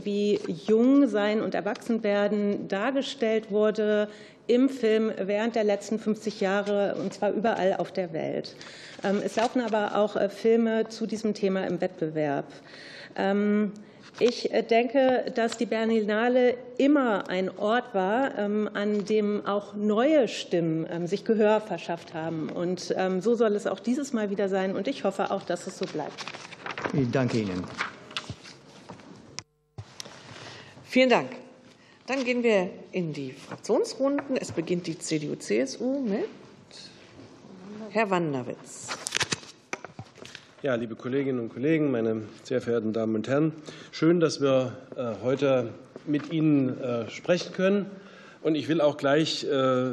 wie jung sein und Erwachsenwerden dargestellt wurde im Film während der letzten 50 Jahre, und zwar überall auf der Welt. Es laufen aber auch äh, Filme zu diesem Thema im Wettbewerb. Ich äh, denke, dass die Berlinale immer ein Ort war, ähm, an dem auch neue Stimmen ähm, sich Gehör verschafft haben. Und ähm, so soll es auch dieses Mal wieder sein. Und ich hoffe auch, dass es so bleibt. Ich danke Ihnen. Vielen Dank. Dann gehen wir in die Fraktionsrunden. Es beginnt die CDU-CSU mit Herr Wanderwitz. Ja, liebe Kolleginnen und Kollegen, meine sehr verehrten Damen und Herren, schön, dass wir äh, heute mit Ihnen äh, sprechen können. Und ich will auch gleich äh,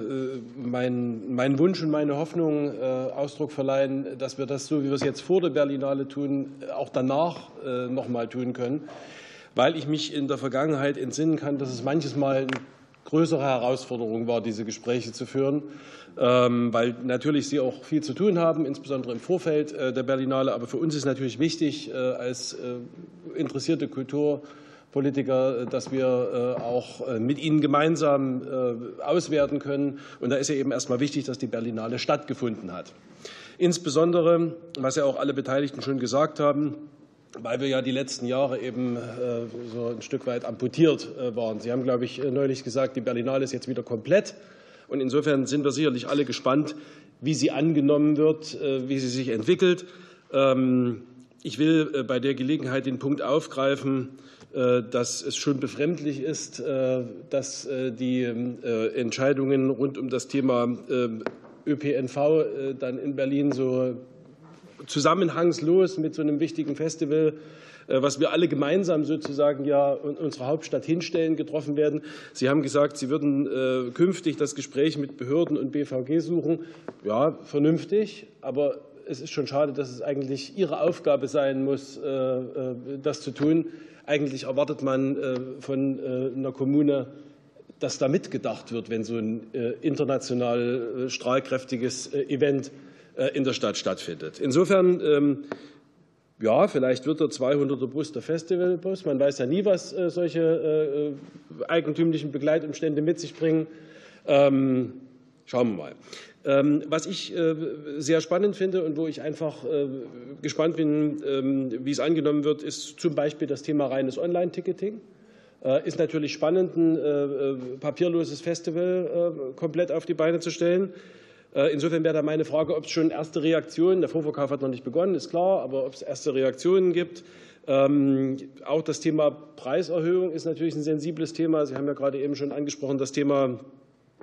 meinen, meinen Wunsch und meine Hoffnung Ausdruck verleihen, dass wir das, so wie wir es jetzt vor der Berlinale tun, auch danach noch mal tun können, weil ich mich in der Vergangenheit entsinnen kann, dass es manches Mal eine größere Herausforderung war, diese Gespräche zu führen weil natürlich Sie auch viel zu tun haben, insbesondere im Vorfeld äh, der Berlinale. Aber für uns ist natürlich wichtig, äh, als äh, interessierte Kulturpolitiker, dass wir auch mit Ihnen gemeinsam auswerten können. Und da ist ja eben erstmal wichtig, dass die Berlinale stattgefunden hat. Insbesondere, was ja auch alle Beteiligten schon gesagt haben, weil wir ja die letzten Jahre eben so ein Stück weit amputiert waren. Sie haben, glaube ich, neulich gesagt, die Berlinale ist jetzt wieder komplett. Und insofern sind wir sicherlich alle gespannt, wie sie angenommen wird, wie sie sich entwickelt. Ähm, ich will bei der Gelegenheit den Punkt aufgreifen, dass es schon befremdlich ist, dass die Entscheidungen rund um das Thema ÖPNV dann in Berlin so zusammenhangslos mit so einem wichtigen Festival was wir alle gemeinsam sozusagen ja in unserer Hauptstadt hinstellen, getroffen werden. Sie haben gesagt, Sie würden künftig das Gespräch mit Behörden und BVG suchen. Ja, vernünftig, aber es ist schon schade, dass es eigentlich Ihre Aufgabe sein muss, das zu tun. Eigentlich erwartet man von einer Kommune, dass da mitgedacht wird, wenn so ein international strahlkräftiges Event in der Stadt stattfindet. Insofern ähm, ja, vielleicht wird der 200er Bus der Festivalbus. Man weiß ja nie, was solche eigentümlichen Begleitumstände mit sich bringen. Ähm, schauen wir mal. Ähm, was ich sehr spannend finde und wo ich einfach gespannt bin, wie es angenommen wird, ist zum Beispiel das Thema reines Online-Ticketing. Ist natürlich spannend, ein papierloses Festival komplett auf die Beine zu stellen. Insofern wäre da meine Frage, ob es schon erste Reaktionen, der Vorverkauf hat noch nicht begonnen, ist klar, aber ob es erste Reaktionen gibt. Auch das Thema Preiserhöhung ist natürlich ein sensibles Thema. Sie haben ja gerade eben schon angesprochen, das Thema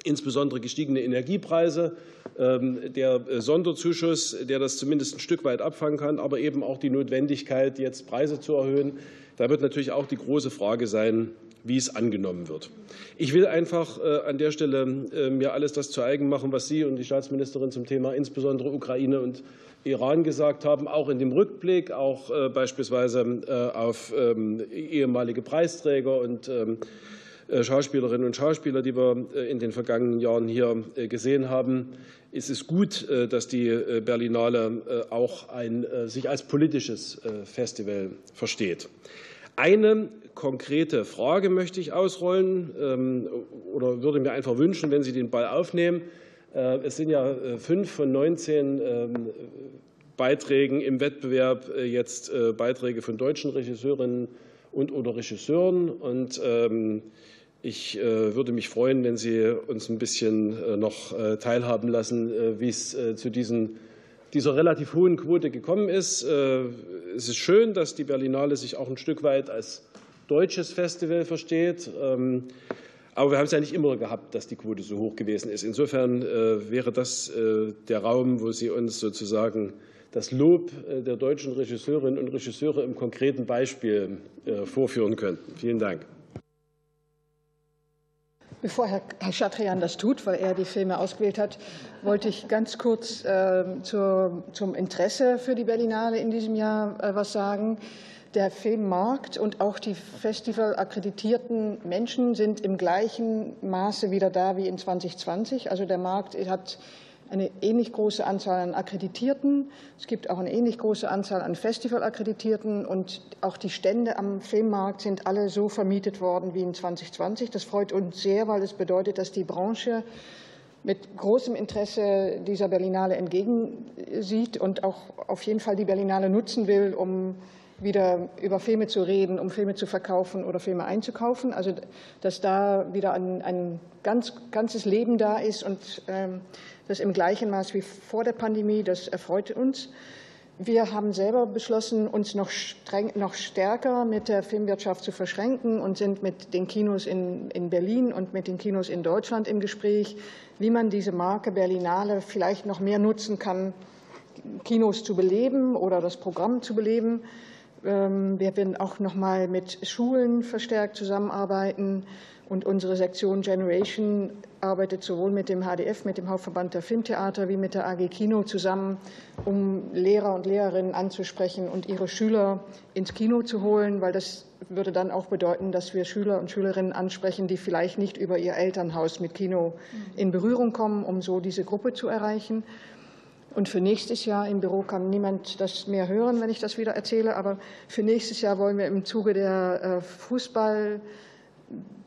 insbesondere gestiegene Energiepreise, der Sonderzuschuss, der das zumindest ein Stück weit abfangen kann, aber eben auch die Notwendigkeit, jetzt Preise zu erhöhen. Da wird natürlich auch die große Frage sein, wie es angenommen wird. Ich will einfach an der Stelle mir alles das zu eigen machen, was Sie und die Staatsministerin zum Thema insbesondere Ukraine und Iran gesagt haben, auch in dem Rückblick, auch beispielsweise auf ehemalige Preisträger und Schauspielerinnen und Schauspieler, die wir in den vergangenen Jahren hier gesehen haben. Es ist gut, dass die Berlinale auch ein, sich als politisches Festival versteht. Eine konkrete Frage möchte ich ausrollen ähm, oder würde mir einfach wünschen, wenn Sie den Ball aufnehmen. Äh, es sind ja äh, fünf von 19 ähm, Beiträgen im Wettbewerb äh, jetzt Beiträge von deutschen Regisseurinnen und oder Regisseuren. Und ähm, ich würde mich freuen, wenn Sie uns ein bisschen noch teilhaben lassen, wie es zu diesen dieser relativ hohen Quote gekommen ist. Es ist schön, dass die Berlinale sich auch ein Stück weit als deutsches Festival versteht. Ähm, aber wir haben es ja nicht immer gehabt, dass die Quote so hoch gewesen ist. Insofern äh, wäre das äh, der Raum, wo Sie uns sozusagen das Lob äh, der deutschen Regisseurinnen und Regisseure im konkreten Beispiel vorführen könnten. Vielen Dank. Bevor Herr Chatrian das tut, weil er die Filme ausgewählt hat, wollte ich ganz kurz zum Interesse für die Berlinale in diesem Jahr was sagen. Der Filmmarkt und auch die Festival-akkreditierten Menschen sind im gleichen Maße wieder da wie in 2020. Also der Markt hat eine ähnlich große Anzahl an Akkreditierten. Es gibt auch eine ähnlich große Anzahl an Festival-Akkreditierten und auch die Stände am Filmmarkt sind alle so vermietet worden wie in 2020. Das freut uns sehr, weil es bedeutet, dass die Branche mit großem Interesse dieser Berlinale entgegensieht und auch auf jeden Fall die Berlinale nutzen will, um wieder über Filme zu reden, um Filme zu verkaufen oder Filme einzukaufen. Also dass da wieder ein, ein ganz, ganzes Leben da ist und ähm, das im gleichen Maß wie vor der Pandemie, das erfreut uns. Wir haben selber beschlossen, uns noch, streng, noch stärker mit der Filmwirtschaft zu verschränken und sind mit den Kinos in, in Berlin und mit den Kinos in Deutschland im Gespräch, wie man diese Marke Berlinale vielleicht noch mehr nutzen kann, Kinos zu beleben oder das Programm zu beleben. Ähm, wir werden auch noch mal mit Schulen verstärkt zusammenarbeiten. Und unsere Sektion Generation arbeitet sowohl mit dem HDF, mit dem Hauptverband der Filmtheater, wie mit der AG Kino zusammen, um Lehrer und Lehrerinnen anzusprechen und ihre Schüler ins Kino zu holen, weil das würde dann auch bedeuten, dass wir Schüler und Schülerinnen ansprechen, die vielleicht nicht über ihr Elternhaus mit Kino in Berührung kommen, um so diese Gruppe zu erreichen. Und für nächstes Jahr im Büro kann niemand das mehr hören, wenn ich das wieder erzähle. Aber für nächstes Jahr wollen wir im Zuge der Fußball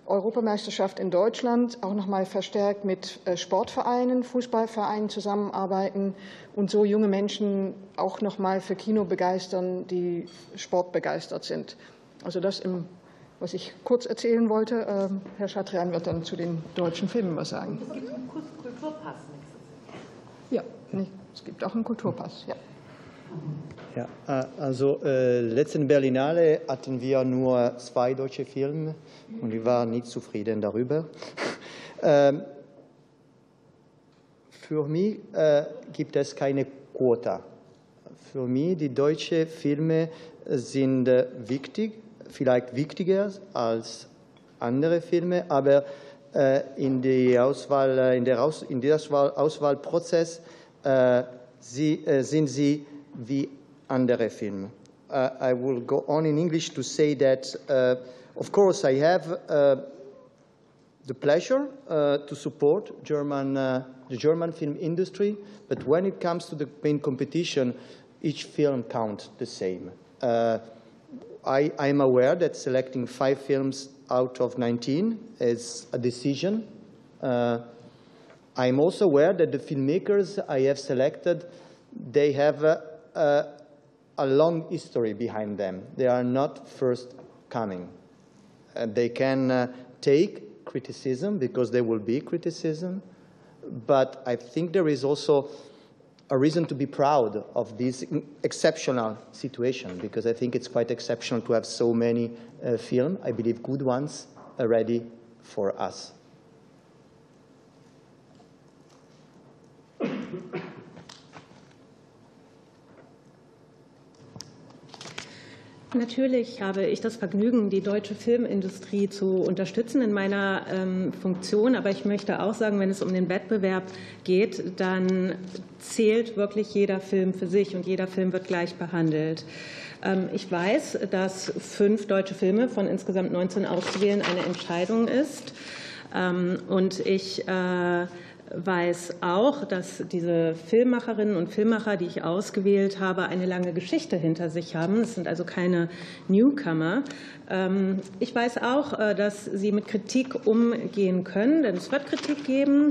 Europameisterschaft in Deutschland auch noch mal verstärkt mit äh, Sportvereinen, Fußballvereinen zusammenarbeiten und so junge Menschen auch noch mal für Kino begeistern, die sportbegeistert sind. Also das, im, was ich kurz erzählen wollte. Ähm, Herr Schatrian wird dann zu den deutschen Filmen was sagen. Es gibt einen Kulturpass. Ja, es gibt auch einen Kulturpass. Ja. Ja, äh, also äh, letzten Berlinale hatten wir nur zwei deutsche Filme und ich war nicht zufrieden darüber. ähm, für mich äh, gibt es keine Quota. Für mich die deutschen Filme sind äh, wichtig, vielleicht wichtiger als andere Filme, aber äh, in, die Auswahl, äh, in der Aus, in der Auswahl, Auswahlprozess sind sie wie andere Filme. Uh, I will go on in English to say that, uh, of course, I have uh, the pleasure uh, to support German, uh, the German film industry, but when it comes to the main competition, each film counts the same. Uh, I, am aware that selecting five films out of 19 is a decision. I'm also aware that the filmmakers I have selected, they have a, a long history behind them. They are not first coming. Uh, they can uh, take criticism because there will be criticism, but I think there is also a reason to be proud of this exceptional situation because I think it's quite exceptional to have so many uh, films, I believe good ones, ready for us. Natürlich habe ich das Vergnügen, die deutsche Filmindustrie zu unterstützen in meiner ähm, Funktion. Aber ich möchte auch sagen, wenn es um den Wettbewerb geht, dann zählt wirklich jeder Film für sich und jeder Film wird gleich behandelt. Ähm, ich weiß, dass fünf deutsche Filme von insgesamt 19 auszuwählen eine Entscheidung ist. Ähm, und ich äh, weiß auch, dass diese Filmemacherinnen und Filmemacher, die ich ausgewählt habe, eine lange Geschichte hinter sich haben. Es sind also keine Newcomer. Ähm, ich weiß auch, äh, dass sie mit Kritik umgehen können, denn es wird Kritik geben.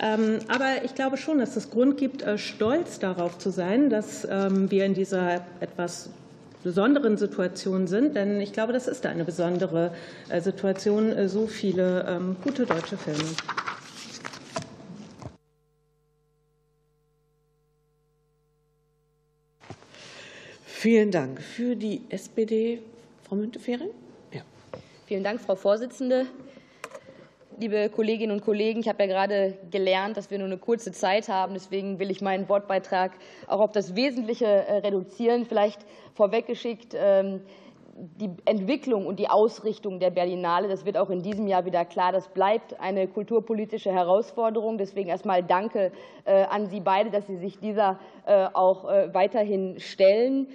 Ähm, aber ich glaube schon, dass es Grund gibt, äh, stolz darauf zu sein, dass ähm, wir in dieser etwas besonderen Situation sind, denn ich glaube, das ist eine besondere äh, Situation, so viele gute deutsche Filme. Vielen Dank. Für die SPD, Frau Müntefering. Ja. Vielen Dank, Frau Vorsitzende. Liebe Kolleginnen und Kollegen, ich habe ja gerade gelernt, dass wir nur eine kurze Zeit haben. Deswegen will ich meinen Wortbeitrag auch auf das Wesentliche äh, reduzieren. Vielleicht vorweggeschickt. Ähm, die Entwicklung und die Ausrichtung der Berlinale, das wird auch in diesem Jahr wieder klar, das bleibt eine kulturpolitische Herausforderung. Deswegen erstmal Danke äh, an Sie beide, dass Sie sich dieser äh, auch äh, weiterhin stellen.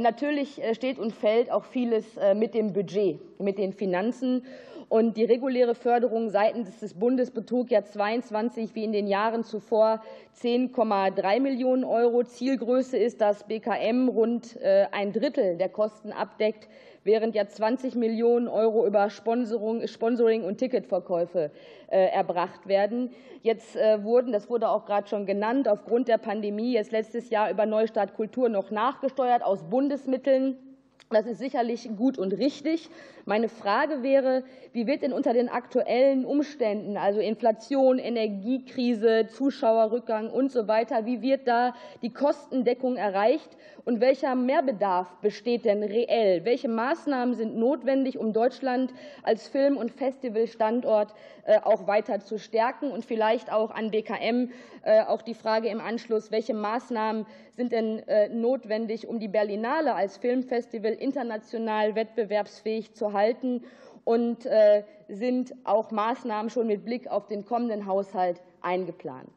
Natürlich steht und fällt auch vieles mit dem Budget, mit den Finanzen. Und die reguläre Förderung seitens des Bundes betrug ja 22 wie in den Jahren zuvor 10,3 Millionen Euro. Zielgröße ist, dass BKM rund ein Drittel der Kosten abdeckt während ja 20 Millionen Euro über Sponsoring und Ticketverkäufe äh, erbracht werden. Jetzt äh, wurden, das wurde auch gerade schon genannt, aufgrund der Pandemie jetzt letztes Jahr über Neustart Kultur noch nachgesteuert aus Bundesmitteln. Das ist sicherlich gut und richtig. Meine Frage wäre, wie wird denn unter den aktuellen Umständen, also Inflation, Energiekrise, Zuschauerrückgang und so weiter, wie wird da die Kostendeckung erreicht und welcher Mehrbedarf besteht denn reell? Welche Maßnahmen sind notwendig, um Deutschland als Film- und Festivalstandort auch weiter zu stärken? Und vielleicht auch an BKM äh, auch die Frage im Anschluss, welche Maßnahmen sind denn äh, notwendig, um die Berlinale als Filmfestival international wettbewerbsfähig zu halten? und äh, sind auch Maßnahmen schon mit Blick auf den kommenden Haushalt eingeplant?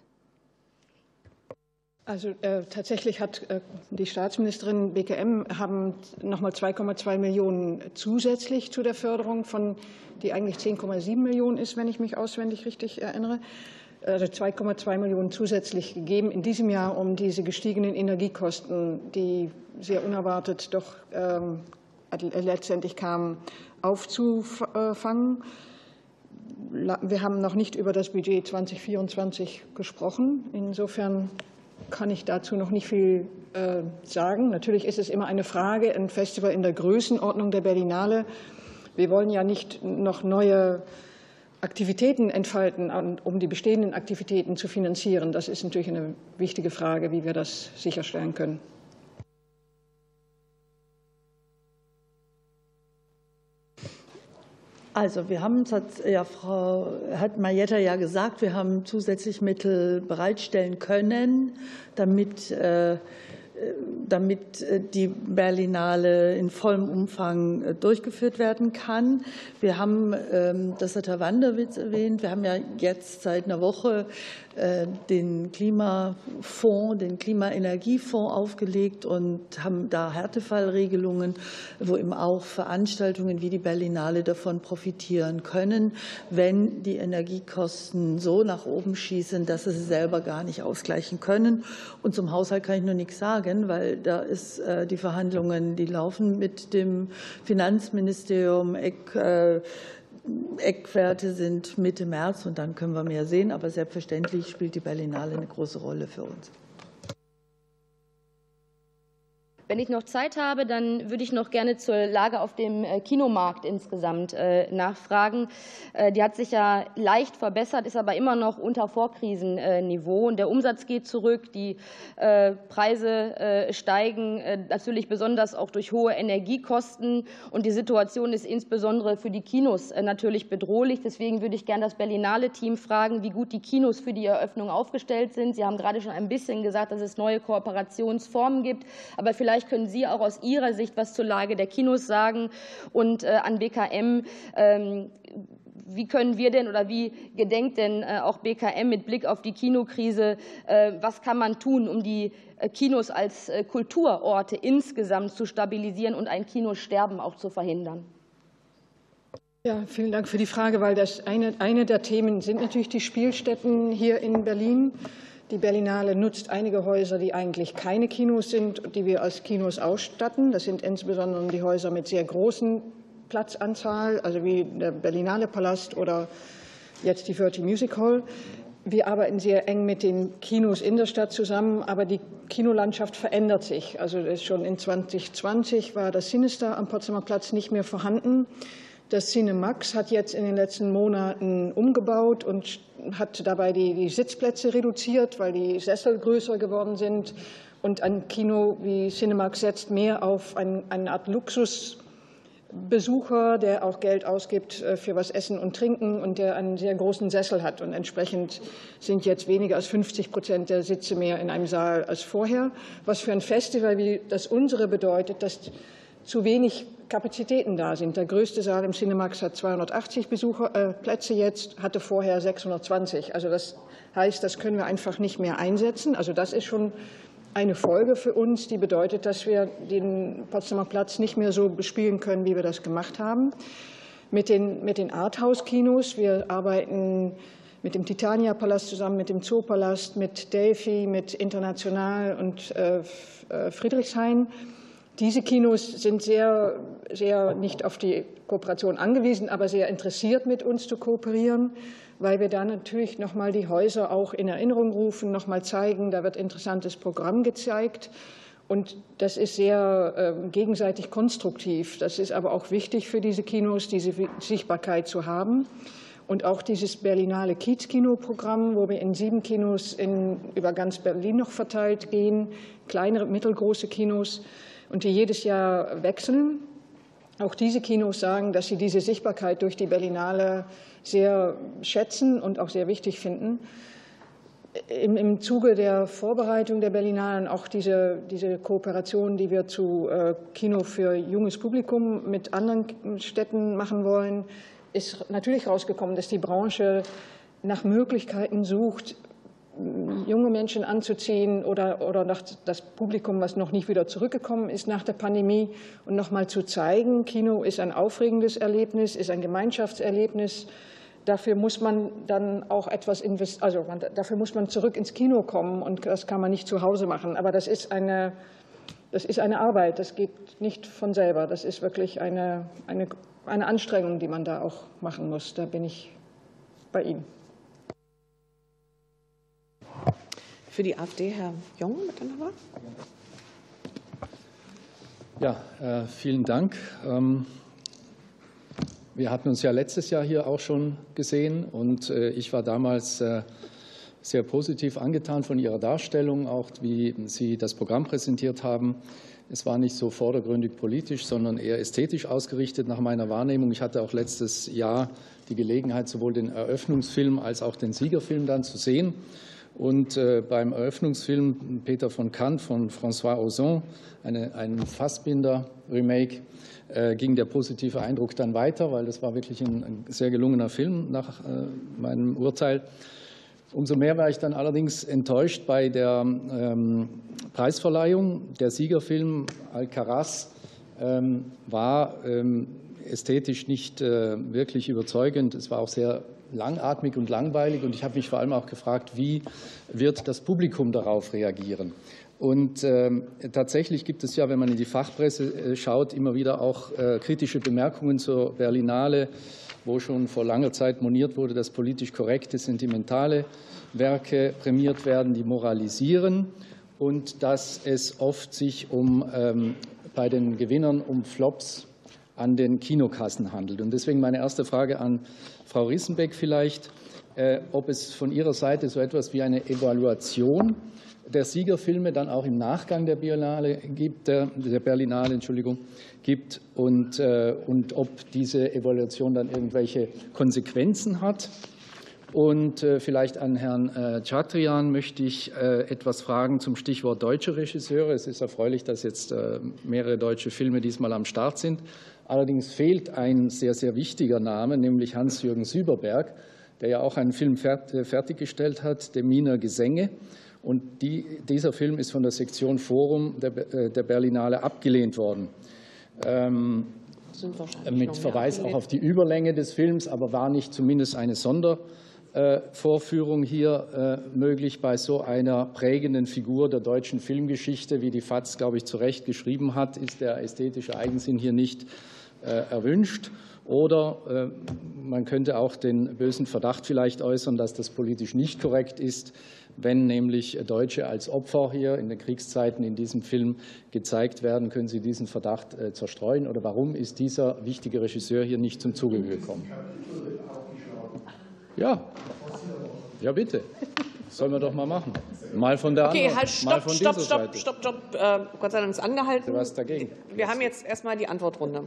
Also äh, tatsächlich hat äh, die Staatsministerin BKM haben noch mal 2,2 Millionen zusätzlich zu der Förderung von die eigentlich 10,7 Millionen ist, wenn ich mich auswendig richtig erinnere. Also 2,2 Millionen zusätzlich gegeben in diesem Jahr, um diese gestiegenen Energiekosten, die sehr unerwartet doch ähm, letztendlich kamen, aufzufangen. wir haben noch nicht über das Budget 2024 gesprochen. Insofern kann ich dazu noch nicht viel äh, sagen. Natürlich ist es immer eine Frage, ein Festival in der Größenordnung der Berlinale. Wir wollen ja nicht noch neue Aktivitäten entfalten, um die bestehenden Aktivitäten zu finanzieren. Das ist natürlich eine wichtige Frage, wie wir das sicherstellen können. Also wir haben, ja, Frau hat Marietta ja gesagt, wir haben zusätzlich Mittel bereitstellen können, damit äh, damit äh, die Berlinale in vollem Umfang äh, durchgeführt werden kann. Wir haben, ähm, das hat Herr Wanderwitz erwähnt, wir haben ja jetzt seit einer Woche den Klimafonds, den Klimaenergiefonds aufgelegt und haben da Härtefallregelungen, wo eben auch Veranstaltungen wie die Berlinale davon profitieren können, wenn die Energiekosten so nach oben schießen, dass sie selber gar nicht ausgleichen können. Und zum Haushalt kann ich nur nichts sagen, weil da ist äh, die Verhandlungen, die laufen mit dem Finanzministerium. Eckwerte sind Mitte März und dann können wir mehr sehen. Aber selbstverständlich spielt die Berlinale eine große Rolle für uns. Wenn ich noch Zeit habe, dann würde ich noch gerne zur Lage auf dem äh, Kinomarkt insgesamt äh, nachfragen. Äh, die hat sich ja leicht verbessert, ist aber immer noch unter Vorkrisenniveau. Und der Umsatz geht zurück, die Preise steigen, natürlich besonders auch durch hohe Energiekosten. Und die Situation ist insbesondere für die Kinos natürlich bedrohlich. Deswegen würde ich gerne das Berlinale-Team fragen, wie gut die Kinos für die Eröffnung aufgestellt sind. Sie haben gerade schon ein bisschen gesagt, dass es neue Kooperationsformen gibt. Aber vielleicht Vielleicht können Sie auch aus Ihrer Sicht was zur Lage der Kinos sagen und äh, an BKM. Ähm, wie können wir denn oder wie gedenkt denn äh, auch BKM mit Blick auf die Kinokrise, äh, was kann man tun, um die Kinos als Kulturorte insgesamt zu stabilisieren und ein Kinosterben auch zu verhindern? Ja, vielen Dank für die Frage, weil das eine, eine der Themen sind natürlich die Spielstätten hier in Berlin. Die Berlinale nutzt einige Häuser, die eigentlich keine Kinos sind, die wir als Kinos ausstatten. Das sind insbesondere die Häuser mit sehr großen Platzanzahl, also wie der Berlinale Palast oder jetzt die Verti Music Hall. Wir arbeiten sehr eng mit den Kinos in der Stadt zusammen, aber die Kinolandschaft verändert sich. Also schon in 2020 war das Sinister am Potsdamer Platz nicht mehr vorhanden. Das Cinemax hat jetzt in den letzten Monaten umgebaut und hat dabei die, die Sitzplätze reduziert, weil die Sessel größer geworden sind. Und ein Kino wie Cinemax setzt mehr auf ein, eine Art Luxusbesucher, der auch Geld ausgibt äh, für was Essen und Trinken und der einen sehr großen Sessel hat. Und entsprechend sind jetzt weniger als 50 Prozent der Sitze mehr in einem Saal als vorher. Was für ein Festival wie das unsere bedeutet, dass zu wenig Kapazitäten da sind. Der größte Saal im Cinemax hat 280 Besucher, äh, Plätze jetzt, hatte vorher 620. Also das heißt, das können wir einfach nicht mehr einsetzen. Also das ist schon eine Folge für uns, die bedeutet, dass wir den Potsdamer Platz nicht mehr so bespielen können, wie wir das gemacht haben. Mit den, mit den Arthouse-Kinos, wir arbeiten mit dem Titania-Palast zusammen, mit dem Zoopalast, mit Delphi, mit International und äh, äh Friedrichshain. Diese Kinos sind sehr, sehr nicht auf die Kooperation angewiesen, aber sehr interessiert, mit uns zu kooperieren, weil wir da natürlich noch mal die Häuser auch in Erinnerung rufen, noch mal zeigen, da wird interessantes Programm gezeigt. Und das ist sehr äh, gegenseitig konstruktiv. Das ist aber auch wichtig für diese Kinos, diese Sichtbarkeit zu haben. Und auch dieses Berlinale Kiez-Kino-Programm, wo wir in sieben Kinos in, über ganz Berlin noch verteilt gehen, kleinere, mittelgroße Kinos und die jedes Jahr wechseln. Auch diese Kinos sagen, dass sie diese Sichtbarkeit durch die Berlinale sehr schätzen und auch sehr wichtig finden. Im, im Zuge der Vorbereitung der Berlinalen auch diese, diese Kooperation, die wir zu äh, Kino für junges Publikum mit anderen Städten machen wollen, ist natürlich herausgekommen, dass die Branche nach Möglichkeiten sucht, junge Menschen anzuziehen oder, oder das Publikum, was noch nicht wieder zurückgekommen ist nach der Pandemie und noch mal zu zeigen, Kino ist ein aufregendes Erlebnis, ist ein Gemeinschaftserlebnis. Dafür muss man dann auch etwas investieren, also man, dafür muss man zurück ins Kino kommen und das kann man nicht zu Hause machen. Aber das ist eine, das ist eine Arbeit, das geht nicht von selber. Das ist wirklich eine, eine, eine Anstrengung, die man da auch machen muss. Da bin ich bei Ihnen. Für die AfD Herr Jung mit der Nummer. Ja, äh, vielen Dank. Ähm, wir hatten uns ja letztes Jahr hier auch schon gesehen und äh, ich war damals äh, sehr positiv angetan von Ihrer Darstellung, auch wie Sie das Programm präsentiert haben. Es war nicht so vordergründig politisch, sondern eher ästhetisch ausgerichtet nach meiner Wahrnehmung. Ich hatte auch letztes Jahr die Gelegenheit, sowohl den Eröffnungsfilm als auch den Siegerfilm dann zu sehen. Und äh, beim Eröffnungsfilm Peter von Kant von François Ozon, eine, ein Fassbinder-Remake, äh, ging der positive Eindruck dann weiter, weil das war wirklich ein, sehr gelungener Film nach äh, meinem Urteil. Umso mehr war ich dann allerdings enttäuscht bei der ähm, Preisverleihung. Der Siegerfilm Alcaraz ähm, war ähm, ästhetisch nicht wirklich überzeugend. Es war auch sehr langatmig und langweilig. Und ich habe mich vor allem auch gefragt, wie wird das Publikum darauf reagieren? Und ähm, tatsächlich gibt es ja, wenn man in die Fachpresse äh, schaut, immer wieder auch äh, kritische Bemerkungen zur Berlinale, wo schon vor langer Zeit moniert wurde, dass politisch korrekte, sentimentale Werke prämiert werden, die moralisieren und dass es oft sich um, ähm, bei den Gewinnern um Flops an den Kinokassen handelt. Und deswegen meine erste Frage an Frau Rissenbeck vielleicht, äh, ob es von Ihrer Seite so etwas wie eine Evaluation der Siegerfilme dann auch im Nachgang der Biennale gibt, der, der Berlinale, Entschuldigung, gibt und, äh, und ob diese Evaluation dann irgendwelche Konsequenzen hat. Und äh, vielleicht an Herrn Chatrian möchte ich etwas fragen zum Stichwort deutsche Regisseure. Es ist erfreulich, dass jetzt mehrere deutsche Filme diesmal am Start sind. Allerdings fehlt ein sehr, sehr wichtiger Name, nämlich Hans-Jürgen Süberberg, der ja auch einen Film fertiggestellt hat, Der Miner Gesänge. Und die, dieser Film ist von der Sektion Forum der, äh, der Berlinale abgelehnt worden. Ähm, mit Verweis auch auf die Überlänge des Films, aber war nicht zumindest eine Sondervorführung hier äh, möglich bei so einer prägenden Figur der deutschen Filmgeschichte, wie die FAZ, glaube ich, zu Recht geschrieben hat, ist der ästhetische Eigensinn hier nicht erwünscht. Oder äh, man könnte auch den bösen Verdacht vielleicht äußern, dass das politisch nicht korrekt ist, wenn nämlich Deutsche als Opfer hier in den Kriegszeiten in diesem Film gezeigt werden. Können Sie diesen Verdacht äh, zerstreuen? Oder warum ist dieser wichtige Regisseur hier nicht zum Zuge gekommen? Ja, ja bitte. Sollen wir doch mal machen. Mal von der okay, anderen, halt, stopp, mal von stopp, dieser stopp, Seite. stopp, stopp, äh, Gott sei Dank ist angehalten. Was dagegen? Wir haben jetzt erstmal die Antwortrunde.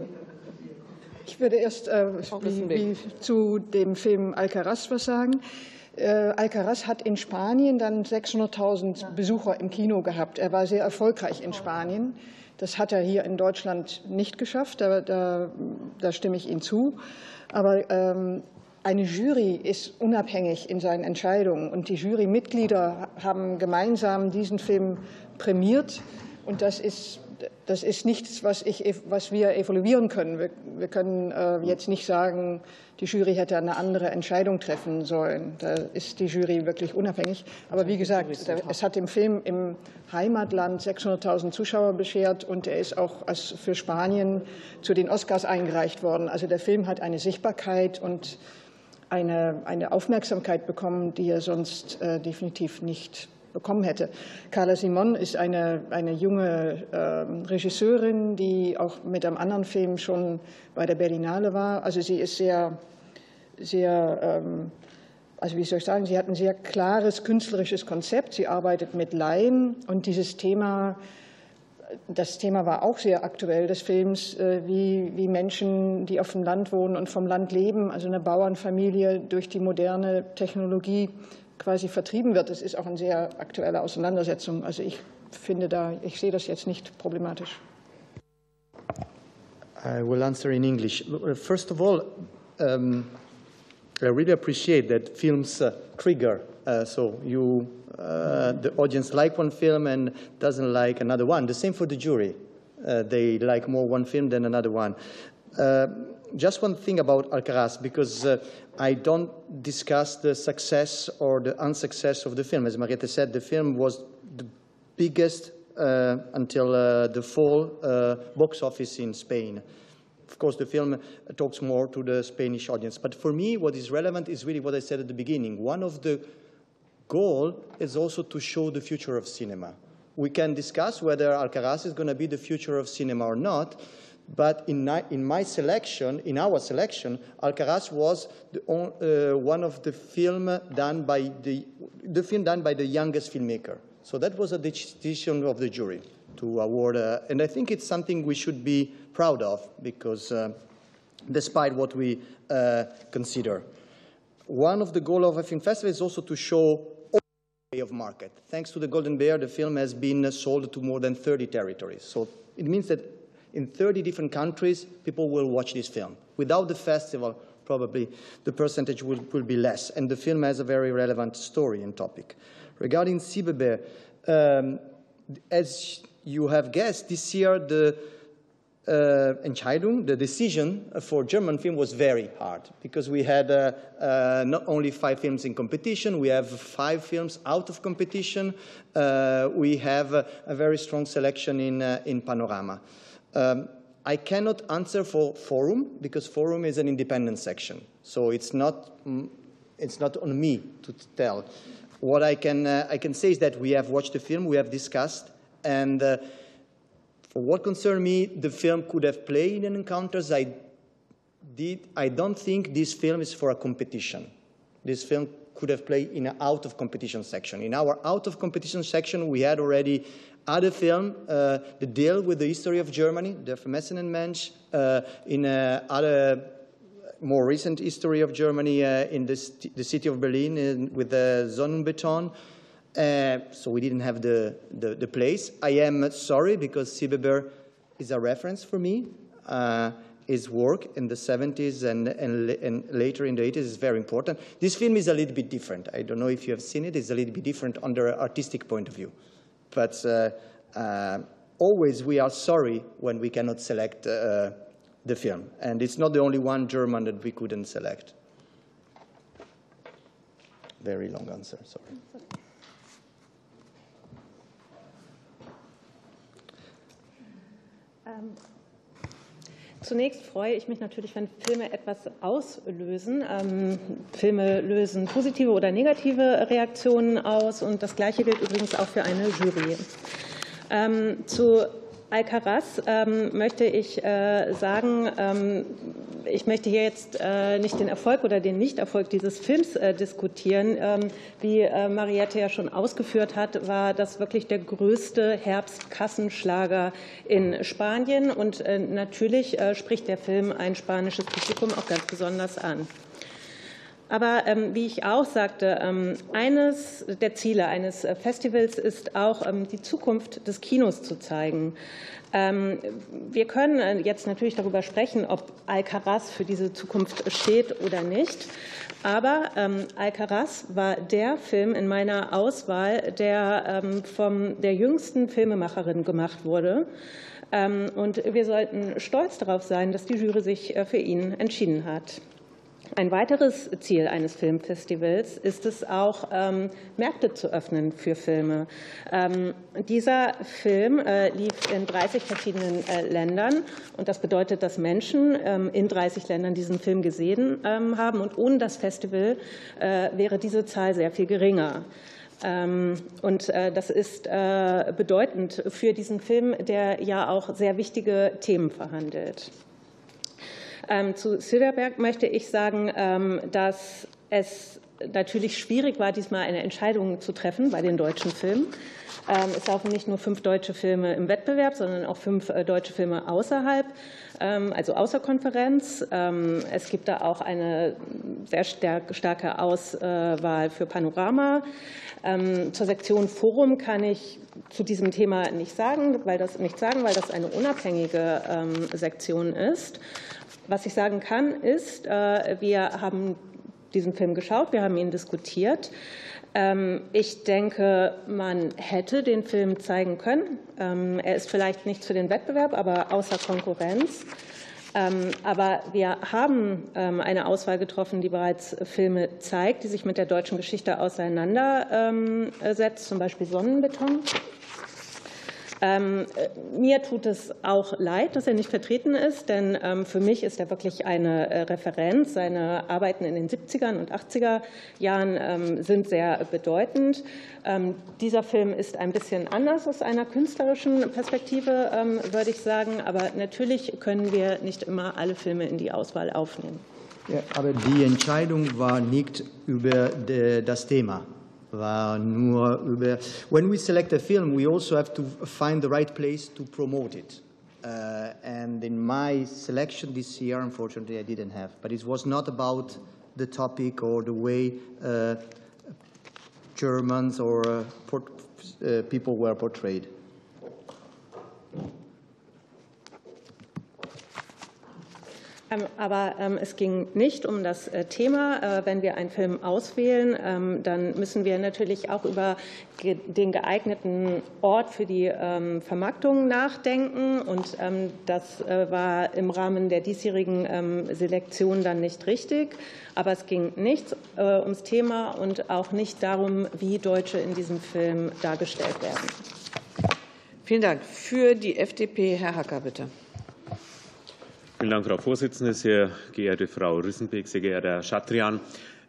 Ich würde erst äh, wie, wie zu dem Film Alcaraz was sagen. Äh, Alcaraz hat in Spanien dann 600.000 Besucher im Kino gehabt. Er war sehr erfolgreich in Spanien. Das hat er hier in Deutschland nicht geschafft. Da, da, da stimme ich Ihnen zu. Aber ähm, eine Jury ist unabhängig in seinen Entscheidungen und die Jurymitglieder haben gemeinsam diesen Film prämiert und das ist das ist nichts, was, ich, was wir evaluieren können. Wir, wir können äh, jetzt nicht sagen, die Jury hätte eine andere Entscheidung treffen sollen. Da ist die Jury wirklich unabhängig. Aber wie gesagt, es hat dem Film im Heimatland 600.000 Zuschauer beschert und er ist auch für Spanien zu den Oscars eingereicht worden. Also der Film hat eine Sichtbarkeit und eine, eine Aufmerksamkeit bekommen, die er sonst äh, definitiv nicht bekommen hätte. Carla Simon ist eine, eine junge äh, Regisseurin, die auch mit einem anderen Film schon bei der Berlinale war. Also sie ist sehr, sehr, ähm, also wie soll ich sagen, sie hat ein sehr klares künstlerisches Konzept. Sie arbeitet mit Laien und dieses Thema das Thema war auch sehr aktuell des Films, äh, wie, wie Menschen, die auf dem Land wohnen und vom Land leben, also eine Bauernfamilie durch die moderne Technologie quasi vertrieben wird. Das ist auch eine sehr aktuelle Auseinandersetzung. Also ich finde da, ich sehe das jetzt nicht problematisch. I will answer in English. First of all, um, I really appreciate that films uh, trigger. Uh, so you uh, the audience like one film and doesn't like another one. The same for the jury. Uh, they like more one film than another one. Uh, just one thing about Alcaraz, because uh, I don't discuss the success or the unsuccess of the film. As Mariette said, the film was the biggest uh, until uh, the fall box office in Spain. of course, the film talks more to the Spanish audience. But for me, what is relevant is really what I said at the beginning. One of the goal is also to show the future of cinema. We can discuss whether Alcaraz is going to be the future of cinema or not, but in, in my selection, in our selection, Alcaraz was the, uh, one of the film done by the, the film done by the youngest filmmaker. So that was a decision of the jury to award, uh, and I think it's something we should be proud of because uh, despite what we uh, consider. One of the goals of a film festival is also to show way of market. Thanks to the Golden Bear, the film has been sold to more than 30 territories. So it means that in 30 different countries, people will watch this film. Without the festival, probably the percentage will, will be less. And the film has a very relevant story and topic. Regarding Sibebear, um, as you have guessed, this year the uh, Entscheidung, the decision for German film was very hard because we had uh, uh, not only five films in competition, we have five films out of competition. Uh, we have a, a, very strong selection in, uh, in Panorama. Um, I cannot answer for Forum because Forum is an independent section, so it's not, mm, it's not on me to tell. What I can, uh, I can say is that we have watched the film, we have discussed, and for what concerned me, the film could have played in encounters. I did. I don't think this film is for a competition. This film could have played in an out of competition section. In our out of competition section, we had already other film uh, that deal with the history of Germany, the Vermessen and Mensch, uh, in uh, other more recent history of Germany uh, in the, the, city of Berlin in, with the Sonnenbeton. Uh, so we didn't have the, the, the, place. I am sorry because Siebeber is a reference for me. Uh, his work in the 70s and, and, and, later in the 80s is very important. This film is a little bit different. I don't know if you have seen it. It's a little bit different under artistic point of view. But uh, uh always we are sorry when we cannot select uh, the film. And it's not the only one German that we couldn't select. Very long answer, sorry. Ähm, zunächst freue ich mich natürlich, wenn Filme etwas auslösen. Ähm, Filme lösen positive oder negative Reaktionen aus und das Gleiche gilt übrigens auch für eine Jury. Ähm, zu Alcaraz ähm, möchte ich äh, sagen, ähm, ich möchte hier jetzt äh, nicht den Erfolg oder den Nichterfolg dieses Films äh, diskutieren. Ähm, wie äh, Mariette ja schon ausgeführt hat, war das wirklich der größte Herbstkassenschlager in Spanien. Und äh, natürlich äh, spricht der Film ein spanisches Publikum auch ganz besonders an. Aber ähm, wie ich auch sagte, ähm, eines der Ziele eines äh, Festivals ist auch, ähm, die Zukunft des Kinos zu zeigen. Ähm, wir können äh, jetzt natürlich darüber sprechen, ob Alcaraz für diese Zukunft steht oder nicht. Aber ähm, Alcaraz war der Film in meiner Auswahl, der ähm, von der jüngsten Filmemacherin gemacht wurde. Und wir sollten stolz darauf sein, dass die Jury sich äh, für ihn entschieden hat. Ein weiteres Ziel eines Filmfestivals ist es auch, ähm, Märkte zu öffnen für Filme. Ähm, dieser Film äh, lief in 30 verschiedenen äh, Ländern und das bedeutet, dass Menschen ähm, in 30 Ländern diesen Film gesehen haben und ohne das Festival äh, wäre diese Zahl sehr viel geringer. Und das ist bedeutend für diesen Film, der ja auch sehr wichtige Themen verhandelt. Ähm, zu Silberberg möchte ich sagen, ähm, dass es natürlich schwierig war, diesmal eine Entscheidung zu treffen bei den deutschen Filmen. Ähm, es laufen nicht nur fünf deutsche Filme im Wettbewerb, sondern auch fünf äh, deutsche Filme außerhalb, also außer Konferenz. Es gibt da auch eine sehr starke Auswahl für Panorama. Zur Sektion Forum kann ich zu diesem Thema nicht sagen, weil das nicht sagen, weil das eine unabhängige Sektion ist. Was ich sagen kann, ist, äh, wir haben diesen Film geschaut, wir haben ihn diskutiert. Ähm, ich denke, man hätte den Film zeigen können. Ähm, er ist vielleicht nicht für den Wettbewerb, aber außer Konkurrenz. Ähm, aber wir haben eine Auswahl getroffen, die bereits Filme zeigt, die sich mit der deutschen Geschichte auseinandersetzt, zum Beispiel Sonnenbeton. Ähm, mir tut es auch leid, dass er nicht vertreten ist, denn ähm, für mich ist er wirklich eine äh, Referenz. Seine Arbeiten in den 70er und 80er Jahren ähm, sind sehr bedeutend. Dieser Film ist ein bisschen anders aus einer künstlerischen Perspektive, würde ich sagen. Aber natürlich können wir nicht immer alle Filme in die Auswahl aufnehmen. Ja, aber die Entscheidung war nicht über das Thema. When we select a film, we also have to find the right place to promote it. Uh, and in my selection this year, unfortunately, I didn't have. But it was not about the topic or the way uh, Germans or uh, uh, people were portrayed. Aber ähm, es ging nicht um das äh, Thema. Äh, wenn wir einen Film auswählen, ähm, dann müssen wir natürlich auch über den geeigneten Ort für die Vermarktung nachdenken. Und das äh, war im Rahmen der diesjährigen Selektion dann nicht richtig. Aber es ging nicht ums Thema und auch nicht darum, wie Deutsche in diesem Film dargestellt werden. Vielen Dank. Für die FDP, Herr Hacker, bitte. Vielen Dank, Frau Vorsitzende. Sehr geehrte Frau Rissenbeck, sehr geehrter Herr Schatrian.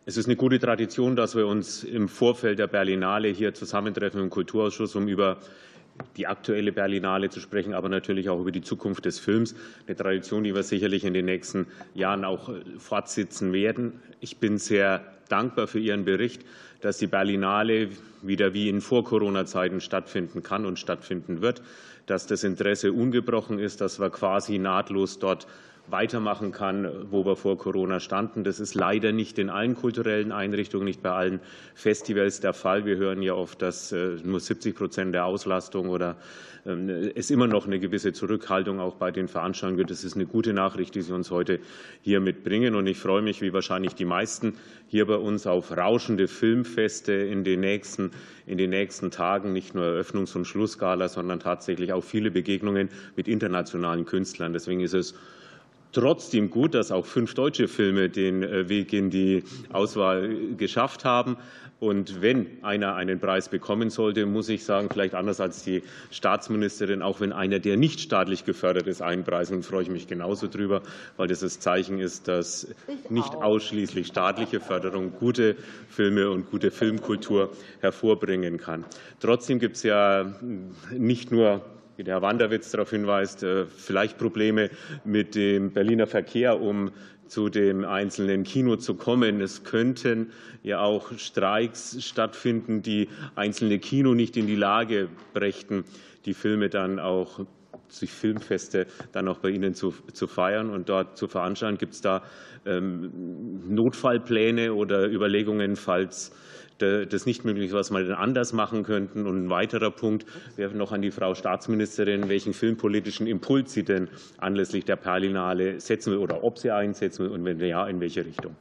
Es ist eine gute Tradition, dass wir uns im Vorfeld der Berlinale hier zusammentreffen im Kulturausschuss, um über die aktuelle Berlinale zu sprechen, aber natürlich auch über die Zukunft des Films. Eine Tradition, die wir sicherlich in den nächsten Jahren auch äh, fortsetzen werden. Ich bin sehr dankbar für Ihren Bericht, dass die Berlinale wieder wie in Vor-Corona-Zeiten stattfinden kann und stattfinden wird dass das Interesse ungebrochen ist, dass wir quasi nahtlos dort weitermachen kann, wo wir vor Corona standen. Das ist leider nicht in allen kulturellen Einrichtungen, nicht bei allen Festivals der Fall. Wir hören ja oft, dass äh, nur 70 Prozent der Auslastung oder ähm, es immer noch eine gewisse Zurückhaltung auch bei den Veranstaltungen gibt. Das ist eine gute Nachricht, die Sie uns heute hier mitbringen. Und ich freue mich, wie wahrscheinlich die meisten hier bei uns, auf rauschende Filmfeste in den nächsten, in den nächsten Tagen. Nicht nur Eröffnungs- und Schlussgala, sondern tatsächlich auch viele Begegnungen mit internationalen Künstlern. Deswegen ist es trotzdem gut, dass auch fünf deutsche Filme den äh, Weg in die Auswahl geschafft haben. Und wenn einer einen Preis bekommen sollte, muss ich sagen, vielleicht anders als die Staatsministerin, auch wenn einer, der nicht staatlich gefördert ist, einen Preis, dann freue ich mich genauso drüber, weil das das Zeichen ist, dass nicht ausschließlich staatliche Förderung gute Filme und gute Filmkultur hervorbringen kann. Trotzdem gibt es ja nicht nur wie der Herr Wanderwitz darauf hinweist, äh, vielleicht Probleme mit dem Berliner Verkehr, um zu dem einzelnen Kino zu kommen. Es könnten ja auch Streiks stattfinden, die einzelne Kino nicht in die Lage brächten, die Filme dann auch sich Filmfeste dann auch bei Ihnen zu, zu feiern und dort zu veranstalten. Gibt es da ähm, Notfallpläne oder Überlegungen, falls das nicht möglich ist, was wir denn anders machen könnten. Und ein weiterer Punkt wäre noch an die Frau Staatsministerin, welchen filmpolitischen Impuls sie denn anlässlich der Berlinale setzen will oder ob sie einsetzen will und wenn ja, in welche Richtung.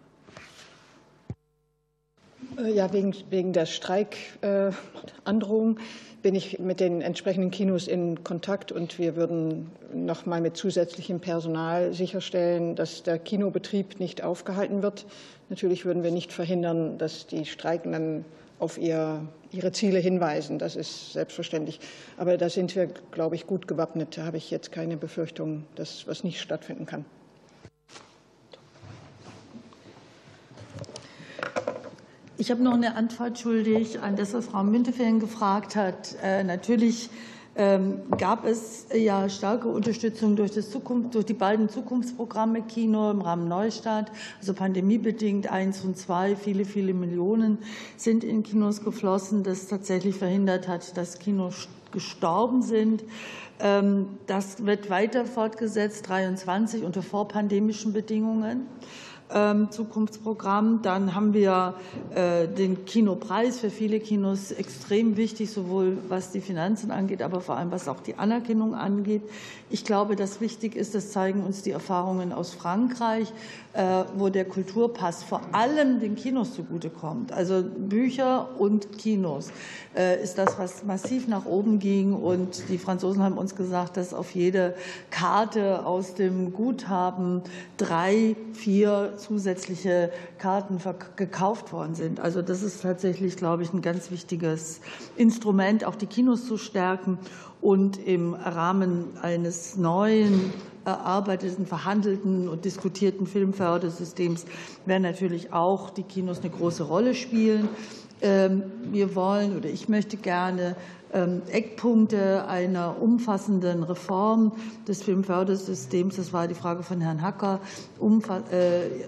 Äh, ja, wegen, wegen der Streikandrohung bin ich mit den entsprechenden Kinos in Kontakt und wir würden noch mal mit zusätzlichem Personal sicherstellen, dass der Kinobetrieb nicht aufgehalten wird. Natürlich würden wir nicht verhindern, dass die Streikenden auf ihr, ihre Ziele hinweisen. Das ist selbstverständlich. Aber da sind wir, glaube ich, gut gewappnet. Da habe ich jetzt keine Befürchtung, dass was nicht stattfinden kann. Ich habe noch eine Antwort schuldig an das, was Frau Müntefering gefragt hat. Äh, natürlich ähm, gab es ja starke Unterstützung durch, Zukunft, durch die beiden Zukunftsprogramme Kino im Rahmen Neustart, also pandemiebedingt eins und zwei. Viele, viele Millionen sind in Kinos geflossen, das tatsächlich verhindert hat, dass Kinos gestorben sind. Ähm, das wird weiter fortgesetzt, 23 unter vorpandemischen Bedingungen. Ähm, Zukunftsprogramm. Dann haben wir äh, den Kinopreis für viele Kinos extrem wichtig, sowohl was die Finanzen angeht, aber vor allem was auch die Anerkennung angeht. Ich glaube, dass wichtig ist, das zeigen uns die Erfahrungen aus Frankreich, äh, wo der Kulturpass vor allem den Kinos zugutekommt. Also Bücher und Kinos äh, ist das, was massiv nach oben ging. Und die Franzosen haben uns gesagt, dass auf jede Karte aus dem Guthaben drei, vier zusätzliche Karten gekauft worden sind. Also das ist tatsächlich, glaube ich, ein ganz wichtiges Instrument, auch die Kinos zu stärken und im Rahmen eines neuen erarbeiteten, verhandelten und diskutierten Filmfördersystems werden natürlich auch die Kinos eine große Rolle spielen. Ähm, wir wollen oder ich möchte gerne Eckpunkte einer umfassenden Reform des Filmfördersystems, das war die Frage von Herrn Hacker, äh,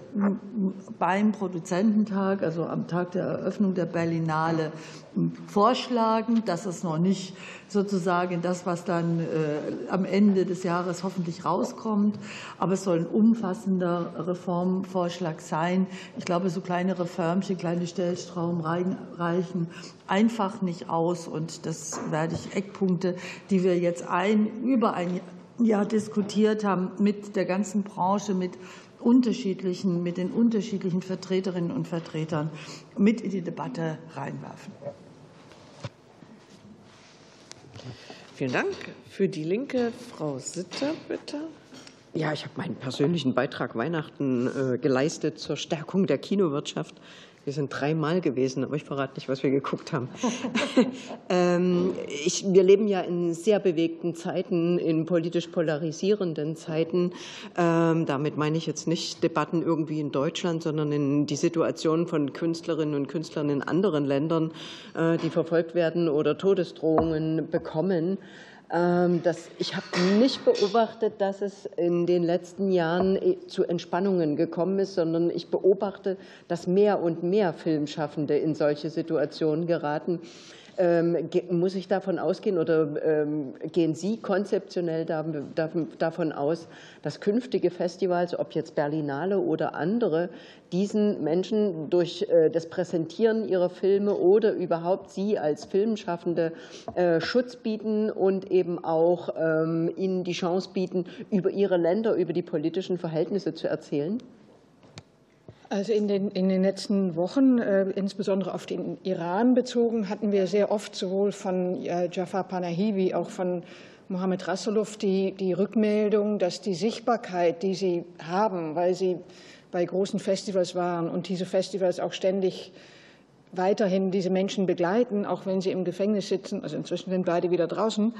beim Produzententag, also am Tag der Eröffnung der Berlinale, vorschlagen. Das ist noch nicht sozusagen das, was dann äh, am Ende des Jahres hoffentlich rauskommt. Aber es soll ein umfassender Reformvorschlag sein. Ich glaube, so kleine Reformchen, kleine Stellstrauben reichen einfach nicht aus. Und das werde ich Eckpunkte, die wir jetzt ein, über ein Jahr diskutiert haben mit der ganzen Branche, mit unterschiedlichen, mit den unterschiedlichen Vertreterinnen und Vertretern mit in die Debatte reinwerfen. Vielen Dank. Für die Linke, Frau Sitter, bitte. Ja, ich habe meinen persönlichen Beitrag Weihnachten äh, geleistet zur Stärkung der Kinowirtschaft. Wir sind dreimal gewesen, aber ich verrate nicht, was wir geguckt haben. ähm, ich, wir leben ja in sehr bewegten Zeiten, in politisch polarisierenden Zeiten. Ähm, damit meine ich jetzt nicht Debatten irgendwie in Deutschland, sondern in die Situation von Künstlerinnen und Künstlern in anderen Ländern, äh, die verfolgt werden oder Todesdrohungen bekommen. Ähm, das, ich habe nicht beobachtet, dass es in den letzten Jahren äh, zu Entspannungen gekommen ist, sondern ich beobachte, dass mehr und mehr Filmschaffende in solche Situationen geraten. Ähm, muss ich davon ausgehen oder ähm, gehen Sie konzeptionell davon aus, dass künftige Festivals, ob jetzt Berlinale oder andere, diesen Menschen durch äh, das Präsentieren ihrer Filme oder überhaupt Sie als Filmschaffende äh, Schutz bieten und eben auch ähm, ihnen die Chance bieten, über ihre Länder, über die politischen Verhältnisse zu erzählen? Also in den, in den letzten Wochen, äh, insbesondere auf den Iran bezogen, hatten wir sehr oft sowohl von äh, Jafar Panahi wie auch von Mohammed Rasulov die, die Rückmeldung, dass die Sichtbarkeit, die sie haben, weil sie bei großen Festivals waren und diese Festivals auch ständig weiterhin diese Menschen begleiten, auch wenn sie im Gefängnis sitzen, also inzwischen sind beide wieder draußen,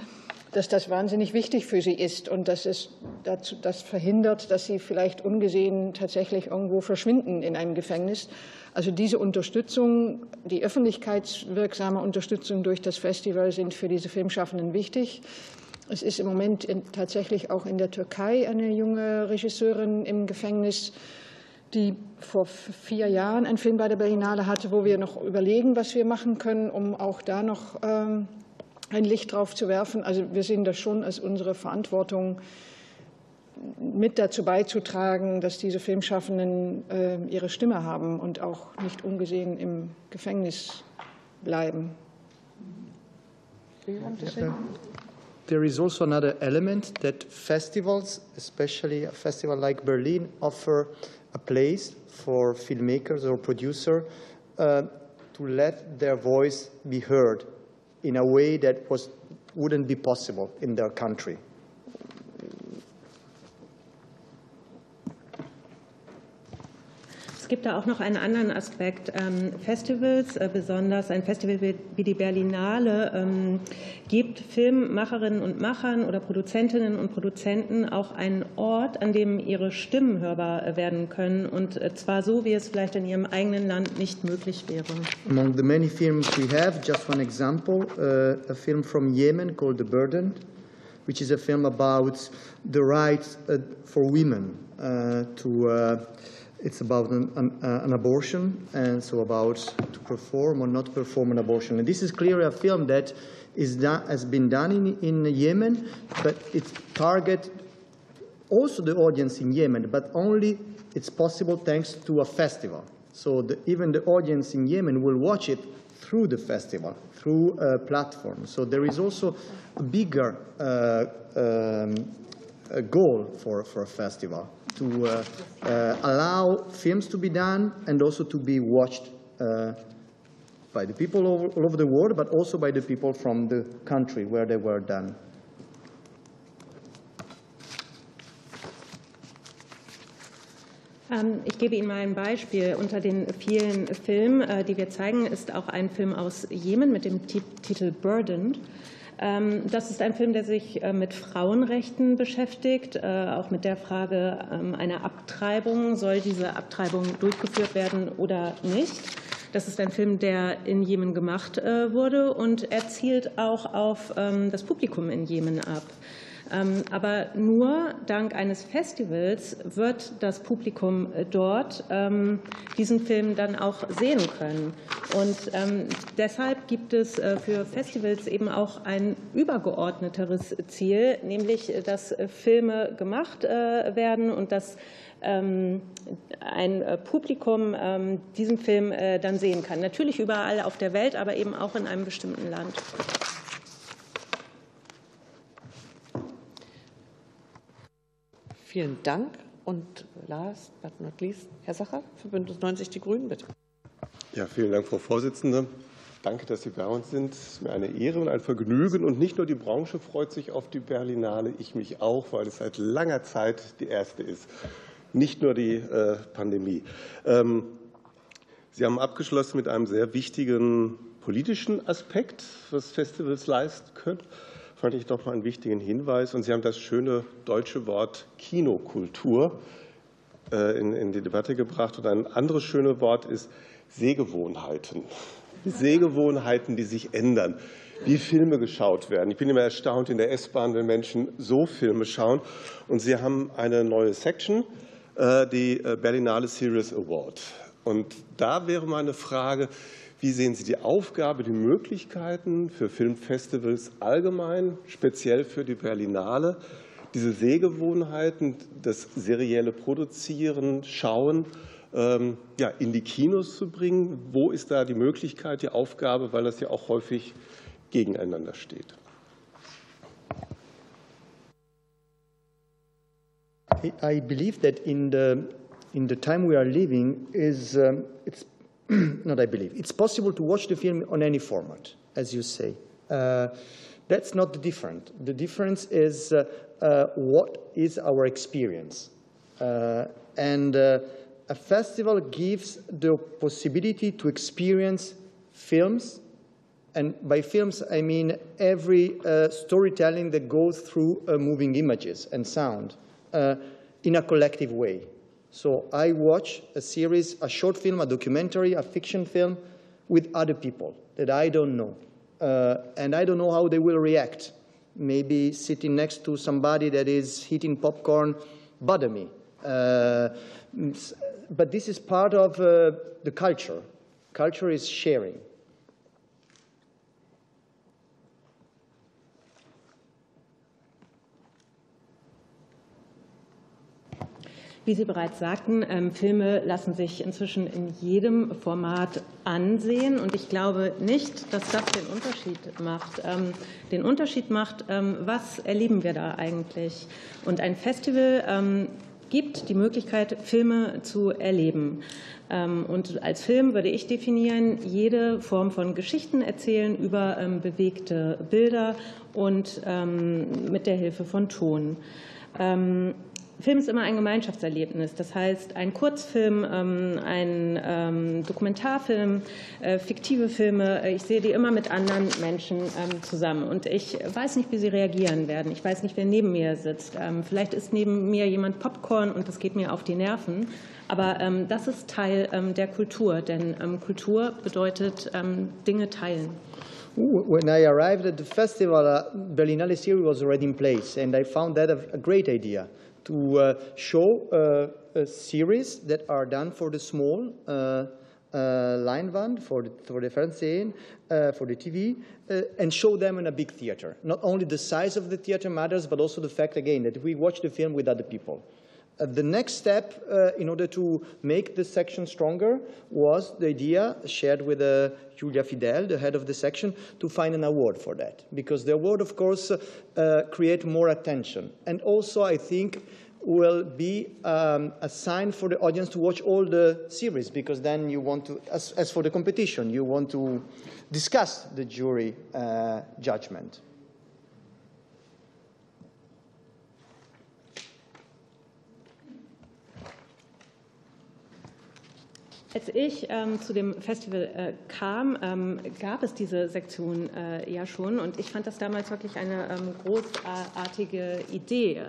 dass das wahnsinnig wichtig für sie ist und dass es dazu, das verhindert, dass sie vielleicht ungesehen tatsächlich irgendwo verschwinden in einem Gefängnis. Also diese Unterstützung, die öffentlichkeitswirksame Unterstützung durch das Festival sind für diese Filmschaffenden wichtig. Es ist im Moment tatsächlich auch in der Türkei eine junge Regisseurin im Gefängnis, die vor vier Jahren einen Film bei der Berlinale hatte, wo wir noch überlegen, was wir machen können, um auch da noch ähm, ein Licht drauf zu werfen. Also wir sehen das schon als unsere Verantwortung, mit dazu beizutragen, dass diese Filmschaffenden äh, ihre Stimme haben und auch nicht ungesehen im Gefängnis bleiben. There is also another element that festivals, especially a festival like Berlin, offer a place for filmmakers or producers uh, to let their voice be heard in a way that was, wouldn't be possible in their country. Es gibt da auch noch einen anderen Aspekt. Ähm, Festivals, äh, besonders ein Festival wie die Berlinale, ähm, gibt Filmmacherinnen und Machern oder Produzentinnen und Produzenten auch einen Ort, an dem ihre Stimmen hörbar werden können. Und äh, zwar so, wie es vielleicht in ihrem eigenen Land nicht möglich wäre. Among the many films we have, just one example, uh, a film from Yemen called The Burden, which is a film about the rights uh, for women uh, to uh, It's about an, an, uh, an, abortion, and so about to perform or not perform an abortion. And this is clearly a film that is has been done in, in Yemen, but it targets also the audience in Yemen, but only it's possible thanks to a festival. So the, even the audience in Yemen will watch it through the festival, through a platform. So there is also a bigger uh, um, a goal for, for a festival to uh, uh, allow films to be done and also to be watched uh, by the people all, all over the world, but also by the people from the country where they were done. Ähm, ich gebe Ihnen mal ein Beispiel. Unter den vielen Filmen, äh, die wir zeigen, ist auch ein Film aus Jemen mit dem Titel Burdened. Ähm, das ist ein Film, der sich äh, mit Frauenrechten beschäftigt, äh, auch mit der Frage ähm, einer Abtreibung. Soll diese Abtreibung durchgeführt werden oder nicht? Das ist ein Film, der in Jemen gemacht wurde und er zielt auch auf das Publikum in Jemen ab. Ähm, aber nur dank eines Festivals wird das Publikum äh, dort ähm, diesen Film dann auch sehen können. Und ähm, deshalb gibt es äh, für Festivals eben auch ein übergeordneteres Ziel, nämlich, äh, dass Filme gemacht werden und dass ein Publikum diesen Film dann sehen kann. Natürlich überall auf der Welt, aber eben auch in einem bestimmten Land. Vielen Dank. Und last but not least, Herr Sacher für Bündnis 90 Die Grünen, bitte. Ja, vielen Dank, Frau Vorsitzende. Danke, dass Sie bei uns sind. Es ist mir eine Ehre und ein Vergnügen. Und nicht nur die Branche freut sich auf die Berlinale, ich mich auch, weil es seit langer Zeit die erste ist. Nicht nur die äh, Pandemie. Ähm, Sie haben abgeschlossen mit einem sehr wichtigen politischen Aspekt, was Festivals leisten können fand ich doch mal einen wichtigen Hinweis. Und Sie haben das schöne deutsche Wort Kinokultur äh, in, in die Debatte gebracht. Und ein anderes schönes Wort ist Sehgewohnheiten. Sehgewohnheiten, die sich ändern, wie Filme geschaut werden. Ich bin immer erstaunt in der S-Bahn, wenn Menschen so Filme schauen. Und Sie haben eine neue Section, äh, die äh, Berlinale Series Award. Und da wäre meine Frage, wie sehen Sie die Aufgabe, die Möglichkeiten für Filmfestivals allgemein, speziell für die Berlinale, diese Sehgewohnheiten, das serielle Produzieren, Schauen ähm, ja, in die Kinos zu bringen? Wo ist da die Möglichkeit, die Aufgabe, weil das ja auch häufig gegeneinander steht? I believe that in the in the time we are living is um, it's not I believe. It's possible to watch the film on any format, as you say. Uh, that's not the difference. The difference is uh, uh, what is our experience. Uh, and uh, a festival gives the possibility to experience films, and by films I mean every uh, storytelling that goes through moving images and sound in a collective way. So I watch a series, a short film, a documentary, a fiction film with other people that I don't know. Uh, and I don't know how they will react. Maybe sitting next to somebody that is eating popcorn bother me. Uh, but this is part of uh, the culture. Culture is sharing. Wie Sie bereits sagten, ähm, Filme lassen sich inzwischen in jedem Format ansehen. Und ich glaube nicht, dass das den Unterschied macht. Ähm, den Unterschied macht, ähm, was erleben wir da eigentlich? Und ein Festival gibt die Möglichkeit, Filme zu erleben. Und als Film würde ich definieren, jede Form von Geschichten erzählen über bewegte Bilder und mit der Hilfe von Ton. Film ist immer ein Gemeinschaftserlebnis. Das heißt, ein Kurzfilm, ähm, ein ähm, Dokumentarfilm, äh, fiktive Filme, äh, ich sehe die immer mit anderen Menschen ähm, zusammen. Und ich weiß nicht, wie sie reagieren werden. Ich weiß nicht, wer neben mir sitzt. Vielleicht ist neben mir jemand Popcorn und das geht mir auf die Nerven. Aber das ist Teil der Kultur, denn Kultur bedeutet Dinge teilen. When I arrived at the festival, uh, Berlinale series was already in place, and I found that a, a great idea. To uh, show uh, series that are done for the small uh, line band for the, for the Fernsehen, uh, for the TV, uh, and show them in a big theater. Not only the size of the theater matters, but also the fact, again, that we watch the film with other people. Uh, the next step uh, in order to make this section stronger was the idea shared with uh, Julia Fidel, the head of the section, to find an award for that. Because the award, of course, uh, create more attention. And also, I think, will be um, a sign for the audience to watch all the series because then you want to, as, as for the competition, you want to discuss the jury uh, judgment. Als ich ähm, zu dem Festival äh, kam, ähm, gab es diese Sektion äh, ja schon und ich fand das damals wirklich eine ähm, großartige Idee.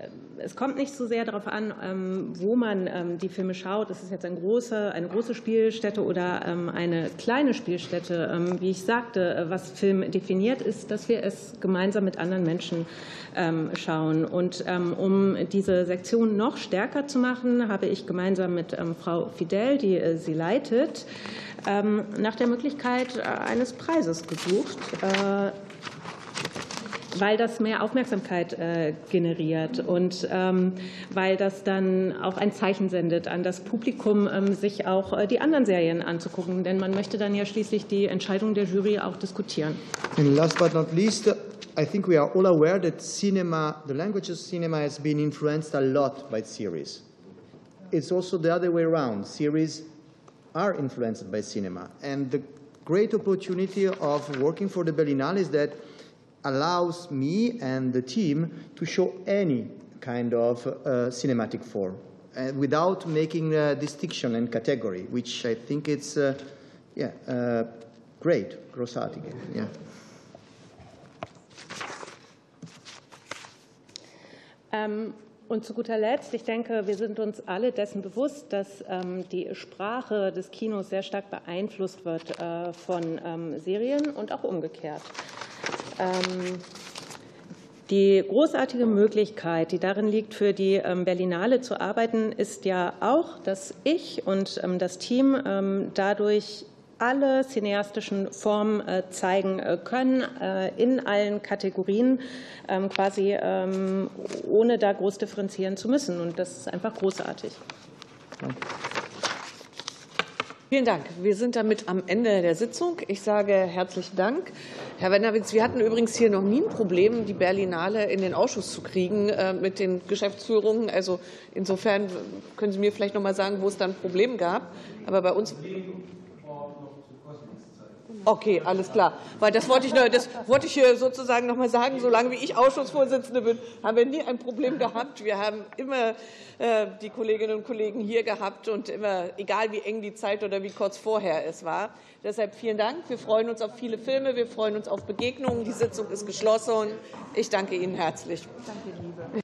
Ähm, es kommt nicht so sehr darauf an, ähm, wo man ähm, die Filme schaut. Ist es jetzt eine große, eine große Spielstätte oder eine kleine Spielstätte? Wie ich sagte, äh, was Film definiert, ist, dass wir es gemeinsam mit anderen Menschen schauen. Und um diese Sektion noch stärker zu machen, habe ich gemeinsam mit Frau Fidel, die äh, sie leitet, nach der Möglichkeit äh, eines Preises gesucht weil das mehr Aufmerksamkeit äh, generiert und ähm, weil das dann auch ein Zeichen sendet an das Publikum, ähm, sich auch äh, die anderen Serien anzugucken. Denn man möchte dann ja schließlich die Entscheidung der Jury auch diskutieren. And last but not least, I think we are all aware that cinema, the language of cinema has been influenced a lot by series. It's also the other way around. Series are influenced by cinema. And the great opportunity of working for the Berlinale is that allows me and the team to show any kind of uh, cinematic form uh, without making distinction and category, which I think it's uh, yeah, great, großartig. Yeah. Um, Und zu guter Letzt, ich denke, wir sind uns alle dessen bewusst, dass ähm, die Sprache des Kinos sehr stark beeinflusst wird äh, von ähm, Serien und auch umgekehrt. Ähm, die großartige Möglichkeit, die darin liegt, für die Berlinale zu arbeiten, ist ja auch, dass ich und das Team dadurch alle cineastischen Formen äh, zeigen äh, können, äh, in allen Kategorien, ähm, quasi ähm, ohne da groß differenzieren zu müssen. Und das ist einfach großartig. Vielen Dank. Wir sind damit am Ende der Sitzung. Ich sage herzlichen Dank. Herr Wenderwitz, wir hatten übrigens hier noch nie ein Problem, die Berlinale in den Ausschuss zu kriegen mit den Geschäftsführungen. Also insofern können Sie mir vielleicht noch mal sagen, wo es dann ein Problem gab. Aber bei uns Okay, alles klar. Weil das wollte ich, das wollte ich hier sozusagen noch mal sagen. Solange wie ich Ausschussvorsitzende bin, haben wir nie ein Problem gehabt. Wir haben immer äh, die Kolleginnen und Kollegen hier gehabt und immer, egal wie eng die Zeit oder wie kurz vorher es war. Deshalb vielen Dank. Wir freuen uns auf viele Filme. Wir freuen uns auf Begegnungen. Die Sitzung ist geschlossen. Ich danke Ihnen herzlich. Danke, Liebe.